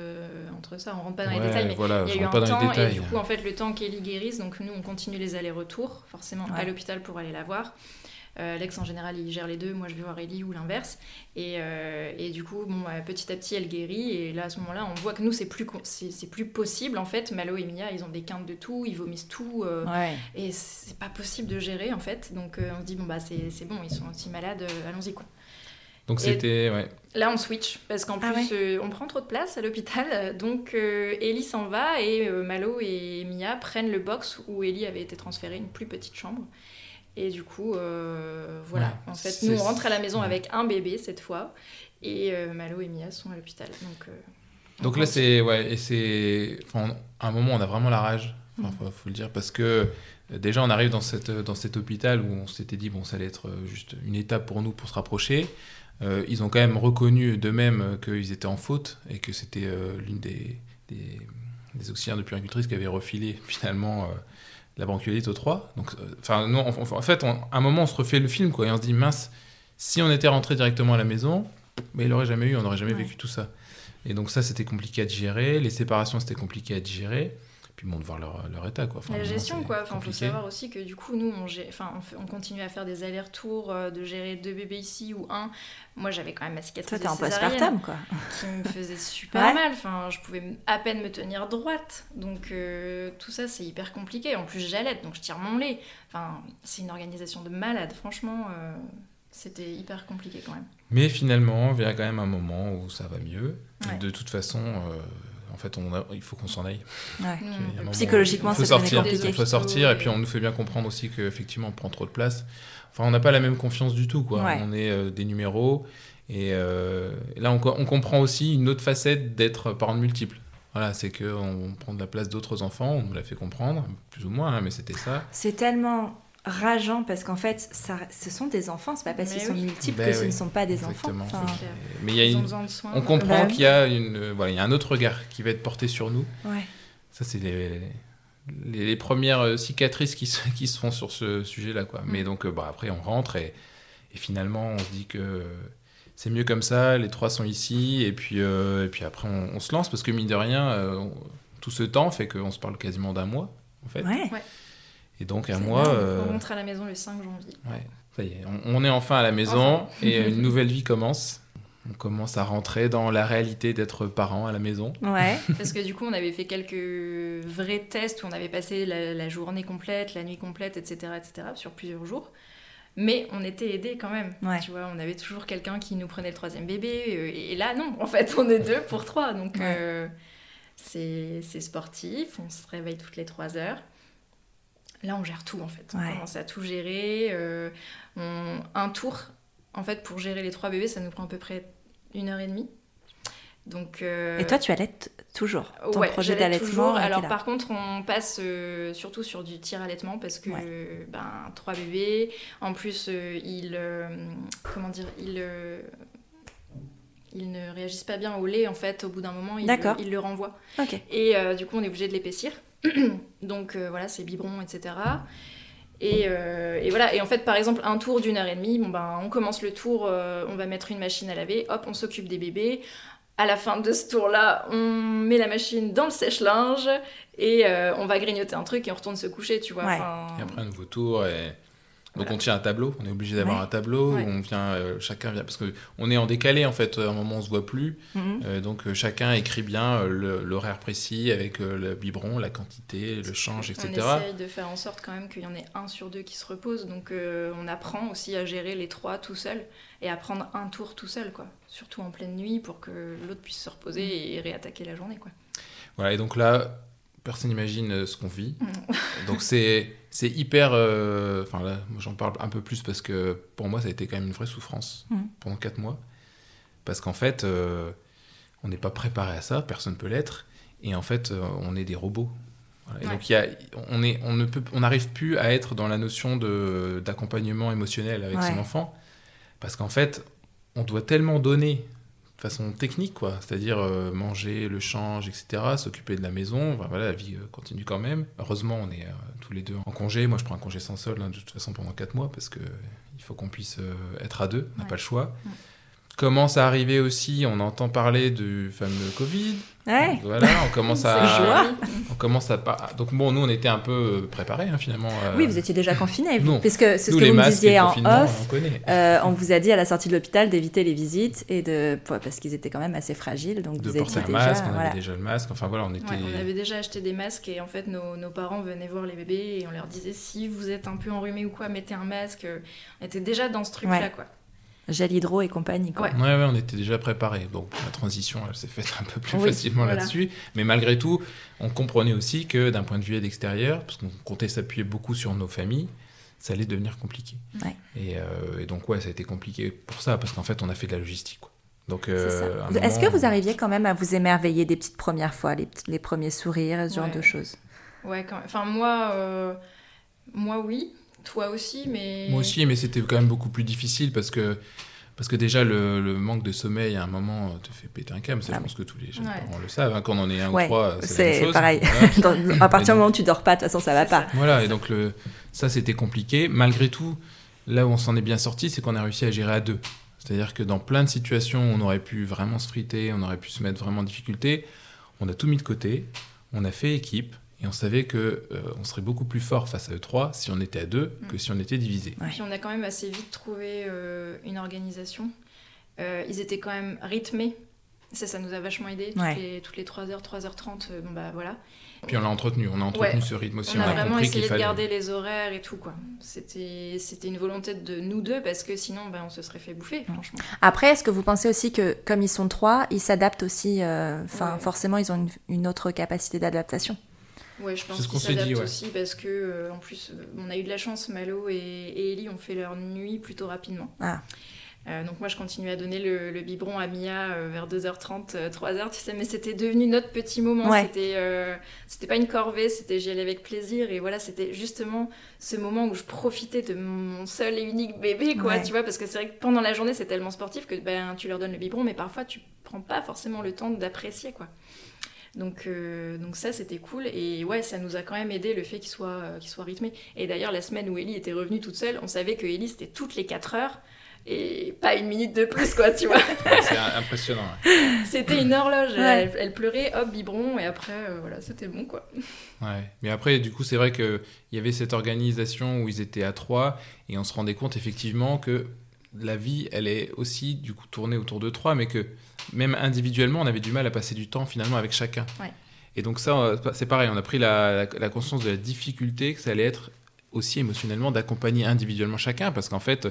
entre ça. On rentre pas dans ouais, les détails, mais voilà, Il y a eu un rentre pas dans les temps, et du coup, en fait, le temps qu'Ellie guérisse, donc nous, on continue les allers-retours, forcément, à l'hôpital pour aller la voir. Euh, Alex, en général, il gère les deux, moi, je vais voir Ellie ou l'inverse. Et, euh, et du coup, bon, bah, petit à petit, elle guérit, et là, à ce moment-là, on voit que nous, c'est plus, con- c'est c'est plus possible, en fait. Malo et Mia, ils ont des quintes de tout, ils vomissent tout, euh, Ouais. et c'est pas possible de gérer, en fait. Donc, euh, on se dit, bon, bah, c'est c'est bon, ils sont aussi malades, euh, allons-y, quoi. Donc, et- c'était. Ouais. Là, on switch parce qu'en Ah plus, euh, on prend trop de place à l'hôpital. Donc, euh, Ellie s'en va et euh, Malo et Mia prennent le box où Ellie avait été transférée, une plus petite chambre. Et du coup, euh, voilà. Ouais, en fait, nous, on rentre à la maison ouais. avec un bébé cette fois. Et euh, Malo et Mia sont à l'hôpital. Donc, euh, on Donc là, c'est. Ouais, et c'est. Enfin, à un moment, on a vraiment la rage. Enfin, faut, faut le dire parce que euh, déjà on arrive dans, cette, dans cet hôpital où on s'était dit bon ça allait être juste une étape pour nous pour se rapprocher. Ils ont quand même reconnu d'eux-mêmes qu'ils étaient en faute et que c'était l'une des, des, des auxiliaires de puéricultrice qui avait refilé finalement la aux trois. Donc, euh, enfin, nous, en, en fait, on- à un moment, on se refait le film quoi, et on se dit mince, si on était rentré directement à la maison, mais il l'aurait jamais eu, on n'aurait jamais Ouais. vécu tout ça. Et donc ça, c'était compliqué à digérer. Les séparations, c'était compliqué à digérer. Puis bon, de voir leur, leur état quoi. Enfin, la gestion, quoi. Enfin, faut savoir aussi que du coup, nous, on, gé- enfin, on, fait- on continue à faire des allers-retours, euh, de gérer deux bébés ici ou un. Moi, j'avais quand même ma cicatrice Toi, t'es en postpartum, quoi. qui me faisait super Ouais. mal. Enfin, je pouvais à peine me tenir droite. Donc, euh, tout ça, c'est hyper compliqué. En plus, j'allaite, donc je tire mon lait. Enfin, c'est une organisation de malade. Franchement, euh, c'était hyper compliqué quand même. Mais finalement, il y a quand même un moment où ça va mieux. Ouais. De toute façon, euh, en fait, on a- il faut qu'on s'en aille. Ouais. Moment Psychologiquement, devenait sortir, compliqué. il faut sortir, et puis on nous fait bien comprendre aussi qu'effectivement, on prend trop de place. Enfin, on n'a pas la même confiance du tout, quoi. Ouais. On est euh, des numéros, et euh, là, on, on comprend aussi une autre facette d'être parent de multiple. Voilà, c'est qu'on prend de la place d'autres enfants, on nous l'a fait comprendre, plus ou moins, hein, mais c'était ça. C'est tellement rageant parce qu'en fait, ça, ce sont des enfants, c'est pas parce qu'ils sont multiples Ben que ce ne sont pas des Exactement. enfants. Enfin. Mais il y a une... on comprend Bah qu'il y a une, euh, voilà, il y a un autre regard qui va être porté sur nous. ouais. Ça, c'est les, les, les premières euh, cicatrices qui se, qui se font sur ce sujet-là. Quoi. Mais Mm. donc, euh, bah, après, on rentre et, et finalement, on se dit que c'est mieux comme ça, les trois sont ici, et puis, euh, et puis après, on, on se lance parce que, mine de rien, euh, on- tout ce temps fait qu'on se parle quasiment d'un mois, en fait. Ouais. Et donc, mois, énorme. euh, On rentre à la maison le 5 janvier. ouais, ça y est, on, on est enfin à la maison Enfin. et une nouvelle vie commence. On commence à rentrer dans la réalité d'être parent à la maison. Ouais. Parce que du coup, on avait fait quelques vrais tests où on avait passé la, la journée complète, la nuit complète, etc., etc., sur plusieurs jours. Mais on était aidés quand même. Ouais. Tu vois, on avait toujours quelqu'un qui nous prenait le troisième bébé. euh, Et là, non, en fait, on est deux pour trois. Donc, Ouais. euh, c'est c'est sportif. On se réveille toutes les trois heures. Là, on gère tout, en fait. On commence à tout gérer. euh, on- un tour, en fait, pour gérer les trois bébés, ça nous prend à peu près une heure et demie. Donc, euh, Et toi, tu allaites toujours? Ton Ouais, projet d'allaitement Alors par contre, on passe euh, surtout sur du tir allaitement parce que ben trois bébés. En plus, ils comment dire, ils ils ne réagissent pas bien au lait en fait. Au bout d'un moment, ils, ils le renvoient. Et du coup, on est obligé de l'épaissir. Donc euh, voilà, c'est biberon, etc. Et, euh, et voilà, et en fait, par exemple, un tour d'une heure et demie, bon ben, on commence le tour, euh, on va mettre une machine à laver, hop, on s'occupe des bébés. À la fin de ce tour-là, on met la machine dans le sèche-linge et euh, on va grignoter un truc et on retourne se coucher, tu vois. Ouais. enfin, Et après un nouveau tour. Et... Donc Voilà. on tient un tableau, on est obligé d'avoir Ouais. un tableau Ouais. on vient, euh, chacun vient, parce que on est en décalé en fait, à un moment on se voit plus, Mhm. Euh, donc euh, chacun écrit bien l'horaire précis avec le biberon, la quantité, le change, On etc. essaye de faire en sorte quand même qu'il y en ait un sur deux qui se repose. Donc on apprend aussi à gérer les trois tout seul et à prendre un tour tout seul, quoi. Surtout en pleine nuit pour que l'autre puisse se reposer et réattaquer la journée, quoi. Voilà, et donc là, personne n'imagine ce qu'on vit. Mm. donc c'est c'est hyper, euh, enfin là, j'en parle un peu plus parce que pour moi ça a été quand même une vraie souffrance Mhm. pendant quatre mois, parce qu'en fait euh, on n'est pas préparé à ça, personne peut l'être, et en fait euh, on est des robots. Voilà. Et Ouais. donc il y a, on est, on ne peut, on n'arrive plus à être dans la notion de d'accompagnement émotionnel avec son enfant, parce qu'en fait on doit tellement donner façon technique, quoi. C'est-à-dire euh, manger, le change, etc., s'occuper de la maison. Enfin, voilà, la vie euh, continue quand même. Heureusement, on est euh, tous les deux en congé. Moi, je prends un congé sans solde, hein, de toute façon, pendant 4 mois, parce que il faut qu'on puisse être à deux. On n'a Ouais. pas le choix. Commence à arriver aussi, on entend parler du fameux Covid. Ouais. Voilà, on commence C'est à... joie. On commence à... par- Donc bon, nous, on était un peu préparés, hein, finalement. euh, Oui, vous étiez déjà confinés, vous. non. Puisque c'est ce nous, que vous me disiez en off. on connaît. Euh, on vous a dit à la sortie de l'hôpital d'éviter les visites et de parce qu'ils étaient quand même assez fragiles, donc De vous porter étiez un déjà, masque, on voilà. avait déjà le masque. Enfin voilà, on était... Ouais, on avait déjà acheté des masques et en fait nos, nos parents venaient voir les bébés et on leur disait si vous êtes un peu enrhumé ou quoi, mettez un masque. On était déjà dans ce truc-là, Ouais. quoi. Gel hydro et compagnie. Quoi. Ouais. Ouais, ouais, on était déjà préparés. Donc la transition, elle s'est faite un peu plus Oui, facilement voilà. là-dessus. Mais malgré tout, on comprenait aussi que d'un point de vue aide extérieur, parce qu'on comptait s'appuyer beaucoup sur nos familles, ça allait devenir compliqué. Ouais. Et, euh, et donc ouais, ça a été compliqué pour ça, parce qu'en fait, on a fait de la logistique. quoi. Donc, C'est euh, à Est-ce moment, que vous arriviez quand même à vous émerveiller des petites premières fois, les, premiers sourires, ce genre Ouais. de choses? Ouais, quand même. Enfin, moi, euh, moi, oui. Toi aussi, mais. Moi aussi, mais c'était quand même beaucoup plus difficile parce que, parce que déjà, le, le manque de sommeil, à un moment, te fait péter un câble. Ça, Ah je pense que tous les jeunes Ouais. parents le savent. hein. Quand on en est un Ouais, ou trois, c'est pareil. Voilà. Dans- à partir du moment où tu dors pas, de toute façon, ça va pas. ça. Voilà, et donc le, ça c'était compliqué. Malgré tout, là où on s'en est bien sorti, c'est qu'on a réussi à gérer à deux. C'est-à-dire que dans plein de situations où on aurait pu vraiment se friter, on aurait pu se mettre vraiment en difficulté, on a tout mis de côté, on a fait équipe, et on savait que euh, on serait beaucoup plus fort face à eux trois si on était à deux que Mm. si on était divisé. Ouais. Puis on a quand même assez vite trouvé euh, une organisation. Euh, ils étaient quand même rythmés. Ça, ça nous a vachement aidé. Toutes, Ouais. les, toutes les 3h, 3h30, euh, bon bah voilà. Puis on l'a entretenu, on a entretenu Ouais. ce rythme aussi, on, on, a, a, vraiment compris essayé de fallait. garder les horaires et tout, quoi. C'était c'était une volonté de nous deux, parce que sinon, bah, on se serait fait bouffer, franchement. Après, est-ce que vous pensez aussi que, comme ils sont trois, ils s'adaptent aussi euh, Enfin, Ouais. forcément, ils ont une, une autre capacité d'adaptation? Ouais, je pense C'est ce qu'on dit, s'adaptent ouais. aussi, parce que, euh, en plus, euh, on a eu de la chance, Malo et, et Ellie ont fait leur nuit plutôt rapidement. Ah. Euh, donc moi, je continue à donner le, le biberon à Mia euh, vers 2h30, euh, 3h, tu sais, mais c'était devenu notre petit moment. Ouais. C'était, euh, c'était pas une corvée, c'était j'y allais avec plaisir. Et voilà, c'était justement ce moment où je profitais de mon seul et unique bébé, quoi, Ouais. tu vois, parce que c'est vrai que pendant la journée, c'est tellement sportif que ben, tu leur donnes le biberon, mais parfois, tu prends pas forcément le temps d'apprécier, quoi. Donc, euh, donc ça, c'était cool. Et ouais, ça nous a quand même aidé le fait qu'il soit, euh, qu'il soit rythmé. Et d'ailleurs, la semaine où Ellie était revenue toute seule, on savait que Ellie, c'était toutes les 4 heures et pas une minute de plus, quoi, tu vois. C'est impressionnant. ouais. C'était une horloge. Ouais. Elle, elle pleurait, hop, biberon, et après, euh, voilà, c'était bon, quoi. Ouais. Mais après, du coup, c'est vrai qu'il y avait cette organisation où ils étaient à trois et on se rendait compte effectivement que la vie, elle est aussi du coup tournée autour de trois, mais que même individuellement, on avait du mal à passer du temps finalement avec chacun. Ouais. Et donc ça, euh, c'est pareil, on a pris la, la- la conscience de la difficulté que ça allait être aussi émotionnellement d'accompagner individuellement chacun, parce qu'en fait,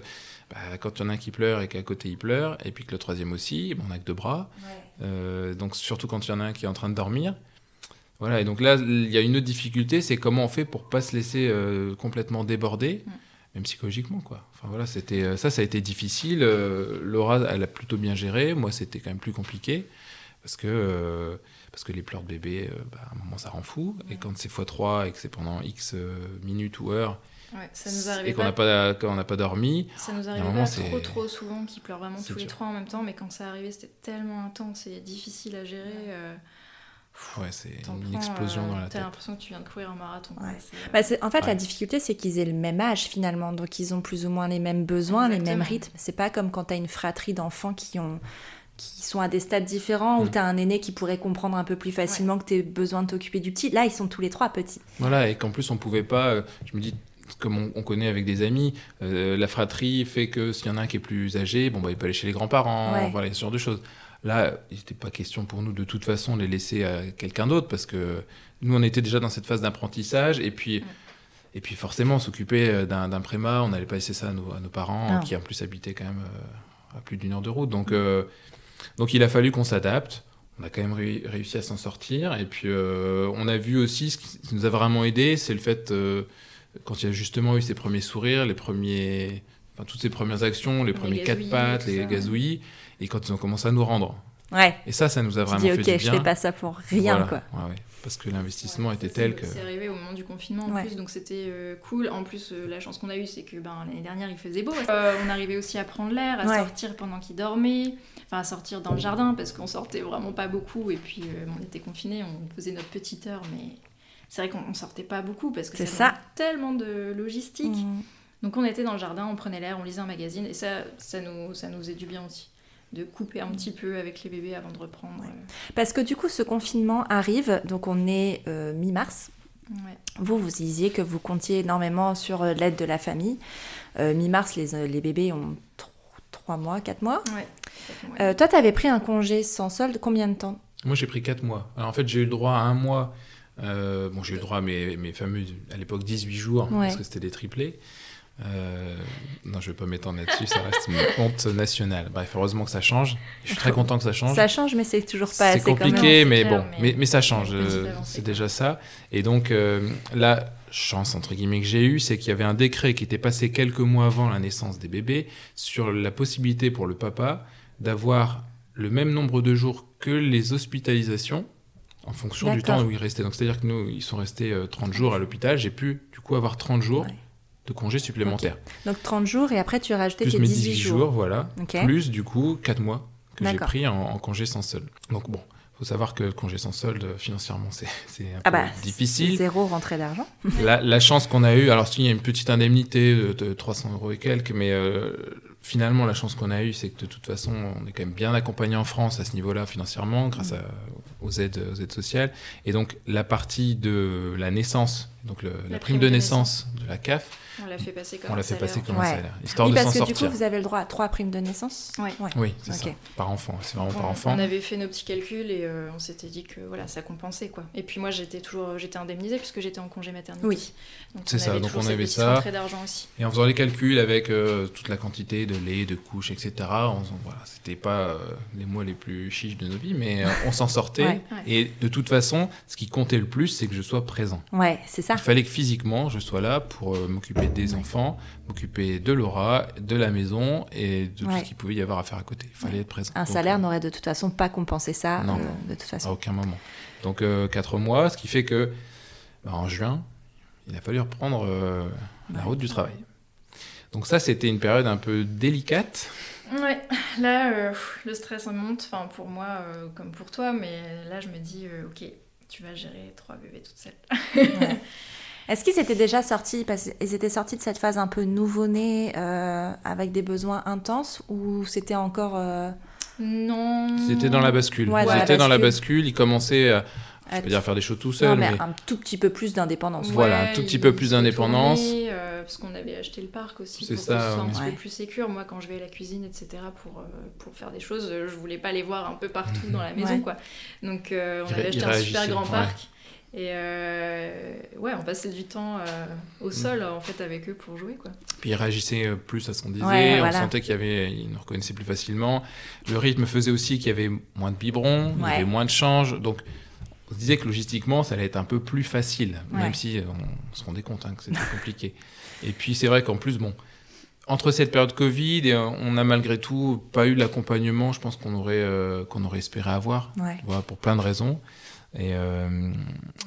bah, quand il y en a un qui pleure et qu'à côté il pleure, et puis que le troisième aussi, bon, on n'a que deux bras, euh, donc surtout quand il y en a un qui est en train de dormir. Voilà, et donc là, il y a une autre difficulté, c'est comment on fait pour pas se laisser euh, complètement déborder, Mm. Même psychologiquement, quoi. Enfin voilà, c'était euh, ça, ça a été difficile. euh, Laura, elle a plutôt bien géré. Moi, c'était quand même plus compliqué parce que euh, parce que les pleurs de bébé, euh, bah, à un moment, ça rend fou. Et quand c'est x3 et que c'est pendant X minutes ou heures, Ouais, ça nous et qu'on n'a pas pas dormi, ça nous moment, pas trop, trop souvent qu'ils pleurent vraiment tous les trois en même temps, mais quand ça arrivait, c'était tellement intense et difficile à gérer. Ouais, c'est une prends, explosion euh, dans la T'as tête. l'impression que tu viens de courir un marathon. Ouais. C'est- Bah, en fait, la difficulté, c'est qu'ils aient le même âge finalement, donc ils ont plus ou moins les mêmes besoins, les mêmes Exactement. rythmes. C'est pas comme quand tu as une fratrie d'enfants qui ont qui sont à des stades différents, où Mm. tu as un aîné qui pourrait comprendre un peu plus facilement que tu as besoin de t'occuper du petit. Là, ils sont tous les trois petits. Voilà, et qu'en plus on pouvait pas. euh, je me dis, comme on, on connaît avec des amis, euh, la fratrie fait que s'il y en a un qui est plus âgé, bon bah il peut aller chez les grands-parents, Ouais. voilà ce genre de choses. Là, il n'était pas question pour nous de toute façon de les laisser à quelqu'un d'autre parce que nous on était déjà dans cette phase d'apprentissage et puis. Mm. Et puis forcément, s'occuper euh, d'un préma, on n'allait pas laisser ça à nos, à nos parents, Non. qui en plus habitaient quand même euh, à plus d'une heure de route. Donc, euh, donc il a fallu qu'on s'adapte. On a quand même réu- réussi à s'en sortir. Et puis euh, on a vu aussi, ce qui nous a vraiment aidé, c'est le fait, euh, quand il y a justement eu ces premiers sourires, les premiers, enfin, toutes ces premières actions, les Les premiers quatre pattes, les gazouillis, et quand ils ont commencé à nous rendre. Ouais. Et ça, ça nous a Tu vraiment dis, fait ok, du je bien. fais pas ça pour rien, Voilà. quoi. Ouais, ouais. Parce que l'investissement Ouais, était ça, tel que... C'est arrivé au moment du confinement en Ouais. plus, donc c'était euh, cool. En plus, euh, la chance qu'on a eue, c'est que ben, l'année dernière, il faisait beau. Euh, on arrivait aussi à prendre l'air, à Ouais. sortir pendant qu'il dormait, enfin à sortir dans le jardin, parce qu'on sortait vraiment pas beaucoup. Et puis, euh, on était confinés, on faisait notre petite heure, mais c'est vrai qu'on on sortait pas beaucoup parce que C'est ça, tellement de logistique. Mm. Donc on était dans le jardin, on prenait l'air, on lisait un magazine, et ça, ça nous, ça nous faisait du bien aussi. De couper un petit peu avec les bébés avant de reprendre. Ouais. euh, Parce que du coup, ce confinement arrive, donc on est euh, mi-mars. ouais. Vous, vous disiez que vous comptiez énormément sur euh, l'aide de la famille. Euh, mi-mars, les, les bébés ont 3 mois, 4 mois. Ouais. Euh, toi, tu avais pris un congé sans solde, combien de temps? Moi, j'ai pris 4 mois. Alors, en fait, j'ai eu le droit à un mois. euh, bon, j'ai eu le droit à mes, mes fameux, à l'époque, 18 jours, Ouais. parce que c'était des triplés. Euh, non, je vais pas m'étendre là-dessus, ça reste une honte nationale. Bref, heureusement que ça change. Je suis très content que ça change. Ça change, mais c'est toujours pas C'est assez même. compliqué, mais c'est clair, bon, mais- mais, mais ça change. Euh, C'est déjà ça. Et donc, euh, la chance, entre guillemets, que j'ai eue, c'est qu'il y avait un décret qui était passé quelques mois avant la naissance des bébés sur la possibilité pour le papa d'avoir le même nombre de jours que les hospitalisations en fonction du temps où ils restaient. Donc c'est-à-dire que nous, ils sont restés 30 jours à l'hôpital. J'ai pu du coup avoir 30 jours de congés supplémentaires. Donc 30 jours et après tu as rajouté plus tes 18, jours. voilà. Plus du coup 4 mois que j'ai pris en, en, congé sans solde. Donc bon, faut savoir que le congé sans solde, financièrement, c'est un ah peu bah, difficile. Zéro rentrée d'argent. La, la, chance qu'on a eue, alors il y a une petite indemnité de, 300 euros et quelques, mais euh, finalement, la chance qu'on a eue, c'est que de toute façon, on est quand même bien accompagné en France à ce niveau-là financièrement, grâce à, aux, aides, aux aides sociales. Et donc, la partie de la naissance, donc la, prime, de naissance de la CAF, on l'a fait passer comme on un fait passer comme un salaire, histoire oui, de s'en sortir. Parce que du coup, vous avez le droit à trois primes de naissance. Ouais. Oui, c'est ça. Par enfant, c'est vraiment par enfant. On avait fait nos petits calculs et euh, on s'était dit que voilà, ça compensait quoi. Et puis moi, j'étais toujours, j'étais indemnisée puisque j'étais en congé maternité. Oui. C'est ça. Donc on avait ça. d'argent aussi. Et en faisant les calculs avec euh, toute la quantité de lait, de couches, etc. On, voilà, c'était pas euh, les mois les plus chiches de nos vies, mais on s'en sortait. Et de toute façon, ce qui comptait le plus, c'est que je sois présent. Ouais, c'est ça. Il fallait que physiquement, je sois là pour m'occuper des enfants m'occuper de Laura, de la maison et de tout ce qu'il pouvait y avoir à faire à côté. Il fallait être présent. Un salaire euh, n'aurait de toute façon pas compensé ça, non, euh, de toute façon. À aucun moment. Donc euh, quatre mois, ce qui fait que bah, en juin, il a fallu reprendre la route du travail. Donc ça, c'était une période un peu délicate. Ouais, là, le stress monte, enfin pour moi comme pour toi, mais là je me dis, ok, tu vas gérer trois bébés toute seule. Est-ce qu'ils étaient déjà sortis, parce qu'ils étaient sortis de cette phase un peu nouveau-né euh, avec des besoins intenses ou c'était encore... Euh, non. C'était dans la bascule. ils étaient dans la bascule, ils commençaient à... Je peux dire faire des choses tout seul. mais, un tout petit peu plus d'indépendance. voilà, un tout petit peu plus d'indépendance. Euh, parce qu'on avait acheté le parc aussi pour ça, ce soit un petit peu plus sécure. Moi, quand je vais à la cuisine, etc., pour, pour faire des choses, je voulais pas les voir un peu partout dans la maison. quoi. Donc, on avait acheté un super grand parc. Et euh, ouais, on passait du temps euh, au mm. sol en fait avec eux pour jouer quoi. Puis ils réagissaient euh, plus à ce qu'on disait, on sentait qu'il y avait, ils nous reconnaissaient plus facilement. Le rythme faisait aussi qu'il y avait moins de biberons, il y avait moins de change, donc on se disait que logistiquement ça allait être un peu plus facile, même si on, se rendait compte hein, que c'était compliqué. Et puis c'est vrai qu'en plus bon, entre cette période Covid et on a malgré tout pas eu l'accompagnement, je pense qu'on aurait qu'on aurait espéré avoir, pour plein de raisons. Et euh,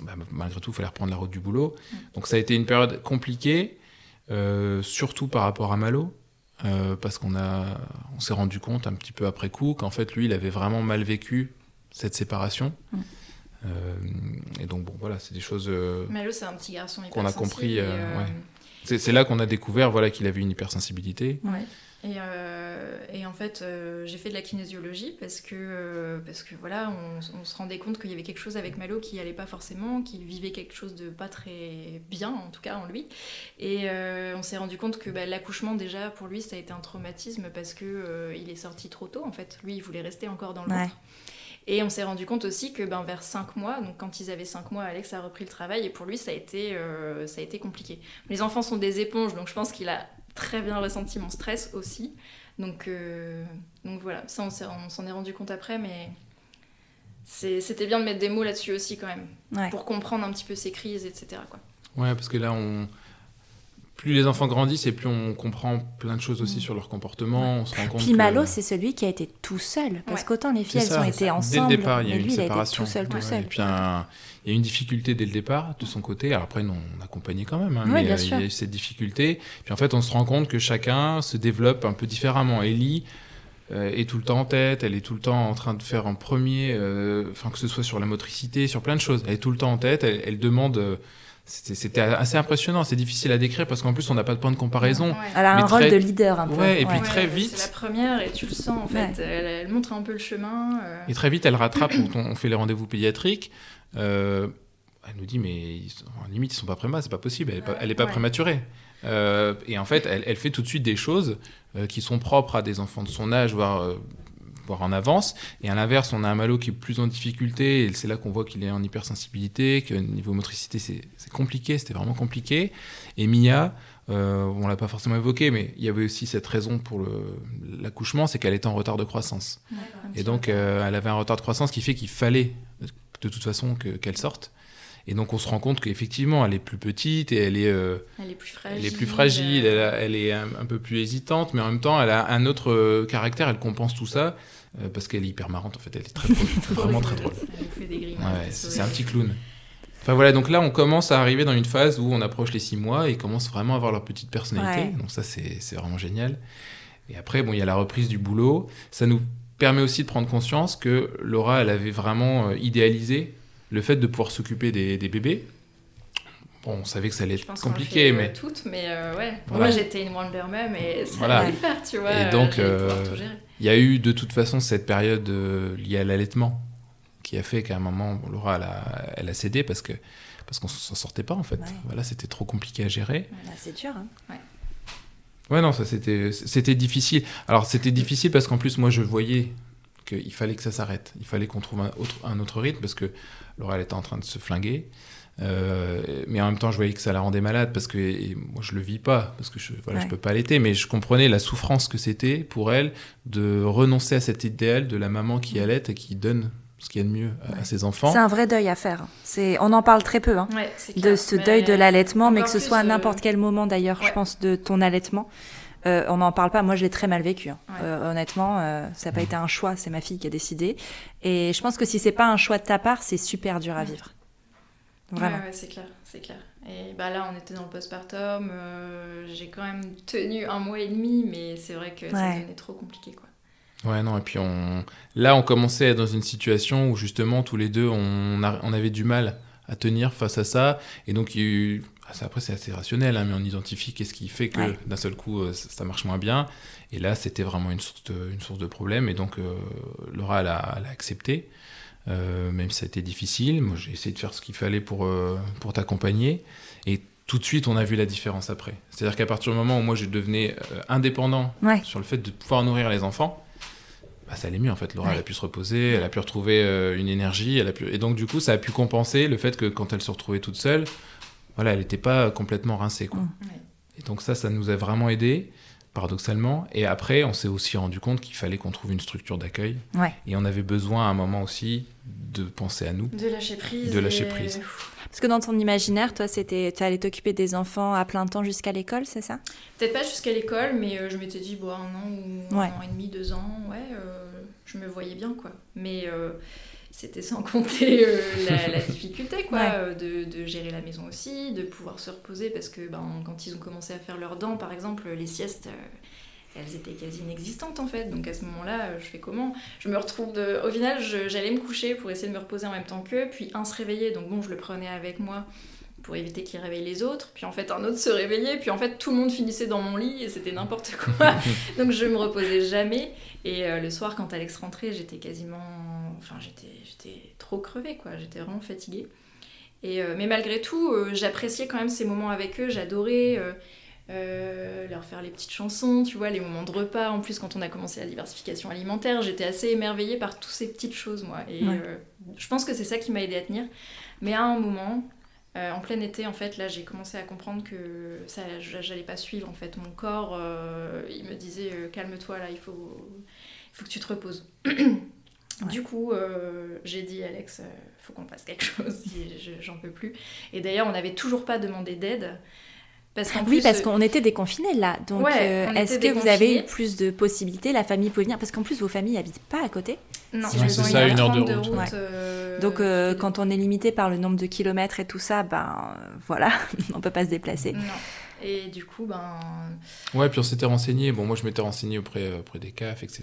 bah, malgré tout, il fallait reprendre la route du boulot. Donc ça a été une période compliquée, euh, surtout par rapport à Malo. Euh, parce qu'on a, on s'est rendu compte un petit peu après coup qu'en fait lui, il avait vraiment mal vécu cette séparation. Et donc bon, voilà, c'est des choses. Malo, c'est un petit garçon qu'on a compris. C'est là qu'on a découvert voilà qu'il avait une hypersensibilité. Ouais. Et, euh, et, en fait, euh, j'ai fait de la kinésiologie parce que, euh, parce que voilà, on, se rendait compte qu'il y avait quelque chose avec Malo qui allait pas forcément, qu'il vivait quelque chose de pas très bien, en tout cas en lui. Et on s'est rendu compte que bah, l'accouchement, déjà, pour lui, ça a été un traumatisme parce que il est sorti trop tôt, en fait. Lui, il voulait rester encore dans le ventre. Et on s'est rendu compte aussi que ben, vers 5 mois, donc quand ils avaient 5 mois, Alex a repris le travail et pour lui, ça a été, ça a été compliqué. Les enfants sont des éponges, donc je pense qu'il a très bien ressenti mon stress aussi. Donc, euh, donc voilà, ça on s'en est, rendu compte après, mais c'était bien de mettre des mots là-dessus aussi quand même, pour comprendre un petit peu ces crises, etc. Quoi. Ouais, parce que là, on, plus les enfants grandissent et plus on comprend plein de choses aussi sur leur comportement. On se rend compte Puis Malo, c'est celui qui a été tout seul. Parce qu'autant les filles, elles ont été ensemble. Dès le départ, il y a une lui, séparation. Il a été tout seul, tout seul. Et puis, il y a une difficulté dès le départ de son côté. Alors après, nous, on accompagnait quand même. Hein, mais euh, il y a eu cette difficulté. Puis en fait, on se rend compte que chacun se développe un peu différemment. Ellie euh, est tout le temps en tête, elle est tout le temps en train de faire en premier, euh, enfin que ce soit sur la motricité, sur plein de choses. Elle est tout le temps en tête, elle, demande c'était assez impressionnant, c'est difficile à décrire parce qu'en plus on n'a pas de point de comparaison. Elle a un rôle de leader un peu. Ouais, et puis très vite. C'est la première et tu le sens en fait, elle, montre un peu le chemin. Euh. Et très vite elle rattrape on, fait les rendez-vous pédiatriques. Euh, elle nous dit mais en limite ils sont pas prémas, c'est pas possible, elle est pas, elle est pas prématurée. Euh, et en fait elle, elle, fait tout de suite des choses qui sont propres à des enfants de son âge, voire voire en avance. Et à l'inverse, on a un Malo qui est plus en difficulté, et c'est là qu'on voit qu'il est en hypersensibilité, que niveau motricité, c'est compliqué, c'était vraiment compliqué. Et Mia, euh, on l'a pas forcément évoqué, mais il y avait aussi cette raison pour l'accouchement, c'est qu'elle était en retard de croissance. Et donc, euh, elle avait un retard de croissance qui fait qu'il fallait de toute façon qu'elle sorte. Et donc on se rend compte qu'effectivement elle est plus petite et elle est, euh, elle est plus fragile, elle est, plus fragile elle, elle, est un, peu plus hésitante, mais en même temps elle a un autre euh, caractère, elle compense tout ça euh, parce qu'elle est hyper marrante en fait, elle est très drôle, vraiment très drôle. Ouais, c'est un petit clown. Enfin voilà, donc là on commence à arriver dans une phase où on approche les six mois et ils commencent vraiment à avoir leur petite personnalité. Ouais. Donc ça c'est vraiment génial. Et après, bon, il y a la reprise du boulot. Ça nous permet aussi de prendre conscience que Laura, elle avait vraiment euh, idéalisé le fait de pouvoir s'occuper des, des bébés. Bon, on savait que ça allait être compliqué, euh, mais toutes, mais euh, ouais. Pour Voilà. Moi, j'étais une Wonder Mum et ça Voilà. allait le faire, tu vois. Et donc, euh, il y a eu de toute façon cette période liée à l'allaitement qui a fait qu'à un moment, bon, Laura, elle a, elle a cédé parce que parce qu'on s'en sortait pas en fait. Ouais. Voilà, c'était trop compliqué à gérer. C'est dur. hein. Ouais, non, ça c'était c'était difficile. Alors c'était difficile parce qu'en plus moi je voyais qu'il fallait que ça s'arrête. Il fallait qu'on trouve un autre, un autre rythme parce que Laura elle était en train de se flinguer. Euh, mais en même temps je voyais que ça la rendait malade parce que et moi je le vis pas parce que je voilà Ouais. je peux pas allaiter mais je comprenais la souffrance que c'était pour elle de renoncer à cet idéal de la maman qui allait et qui donne ce qu'il y a de mieux à, à ses enfants. C'est un vrai deuil à faire. C'est, on en parle très peu. hein. Ouais, de ce Mais deuil de l'allaitement, mais que ce soit à euh, n'importe quel moment d'ailleurs, je pense, de ton allaitement. Euh, on n'en parle pas. Moi, je l'ai très mal vécu. hein. Ouais. Euh, honnêtement, euh, ça n'a pas été un choix. C'est ma fille qui a décidé. Et je pense que si c'est pas un choix de ta part, c'est super dur à vivre. Vraiment. Ouais, ouais, c'est clair, c'est clair. Et bah là, on était dans le postpartum. euh, j'ai quand même tenu un mois et demi, mais c'est vrai que ça Ouais. devenait trop compliqué, quoi. Ouais, non, et puis on... là, on commençait à être dans une situation où justement, tous les deux, on, a- on avait du mal à tenir face à ça. Et donc, il y a eu... ah, ça, Après, c'est assez rationnel, hein, mais on identifie qu'est-ce qui fait que Ouais. d'un seul coup, euh, ça, ça marche moins bien. Et là, c'était vraiment une source de, une source de problème. Et donc, euh, Laura, elle a, elle a accepté, euh, même si ça a été difficile. Moi, j'ai essayé de faire ce qu'il fallait pour, euh, pour t'accompagner. Et tout de suite, on a vu la différence après. C'est-à-dire qu'à partir du moment où moi, je devenais euh, indépendant Ouais. sur le fait de pouvoir nourrir les enfants, bah, ça allait mieux en fait. Laura, Ouais. elle a pu se reposer, elle a pu retrouver euh, une énergie, elle a pu... et donc du coup, ça a pu compenser le fait que quand elle se retrouvait toute seule, voilà, elle n'était pas complètement rincée quoi. Mm. Ouais. Et donc ça, ça nous a vraiment aidé, paradoxalement. Et après, on s'est aussi rendu compte qu'il fallait qu'on trouve une structure d'accueil, Ouais. et on avait besoin à un moment aussi de penser à nous. De lâcher prise. De lâcher et- prise. Parce que dans ton imaginaire, toi, c'était, tu allais t'occuper des enfants à plein temps jusqu'à l'école, c'est ça? Peut-être pas jusqu'à l'école, mais euh, je m'étais dit, bon, un an ou Ouais. un an et demi, deux ans, ouais, euh, je me voyais bien, quoi. Mais euh, c'était sans compter euh, la, la difficulté, quoi, Ouais. euh, de, de gérer la maison aussi, de pouvoir se reposer, parce que ben, quand ils ont commencé à faire leurs dents, par exemple, les siestes, euh, elles étaient quasi inexistantes, en fait. Donc à ce moment-là, je fais comment? Je me retrouve de... Au final, j'allais me coucher pour essayer de me reposer en même temps qu'eux, puis un se réveillait, donc bon, je le prenais avec moi pour éviter qu'il réveille les autres. Puis en fait, un autre se réveillait. Puis en fait, tout le monde finissait dans mon lit et c'était n'importe quoi. Donc je me reposais jamais. Et euh, le soir, quand Alex rentrait, j'étais quasiment. Enfin, j'étais, trop crevée, quoi. J'étais vraiment fatiguée. Et, euh, mais malgré tout, euh, j'appréciais quand même ces moments avec eux. J'adorais. leur faire les petites chansons, tu vois, les moments de repas. En plus, quand on a commencé la diversification alimentaire, j'étais assez émerveillée par toutes ces petites choses, moi. Et Ouais. je pense que c'est ça qui m'a aidé à tenir. Mais à un moment, euh, en plein été, en fait, là, j'ai commencé à comprendre que ça, j'allais pas suivre. En fait, mon corps, euh, il me disait euh, calme-toi là, il faut, il faut que tu te reposes. Du coup, j'ai dit Alex, faut qu'on fasse quelque chose. je- J'en peux plus. Et d'ailleurs, on n'avait toujours pas demandé d'aide. Parce qu'en Oui, plus, parce euh, qu'on était déconfinés là. Donc, Ouais, euh, est-ce que vous avez eu plus de possibilités La famille pouvait venir Parce qu'en plus, vos familles habitent pas à côté. non, si. C'est ça, une heure de 1h30 route, ouais. euh, Donc, euh, quand on est limité par le nombre de kilomètres et tout ça, ben voilà, on peut pas se déplacer. Non. Et du coup, ben, Ouais, puis on s'était renseigné. Bon, moi, je m'étais renseigné auprès, auprès des CAF, etc.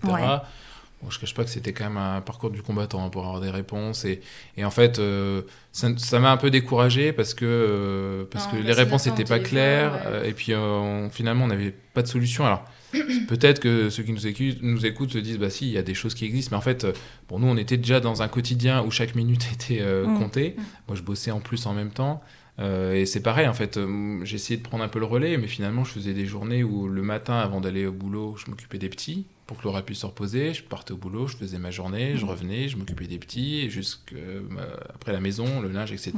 Bon, je cache pas que c'était quand même un parcours du combattant hein, pour avoir des réponses. Et, et en fait, euh, ça m'a un peu découragé parce que, euh, parce Non, que les réponses n'étaient pas claires. ouais. euh, et puis, on- finalement, on n'avait pas de solution. Alors, peut-être que ceux qui nous écoutent, nous écoutent se disent, bah si, il y a des choses qui existent. Mais en fait, pour nous, on était déjà dans un quotidien où chaque minute était euh, Mm. comptée. Mm. Moi, je bossais en plus en même temps. Euh, et c'est pareil, en fait, euh, j'ai essayé de prendre un peu le relais, mais finalement, je faisais des journées où le matin, avant d'aller au boulot, je m'occupais des petits pour que Laura puisse se reposer. Je partais au boulot, je faisais ma journée, je revenais, je m'occupais des petits, et jusqu'après la maison, le linge, etc.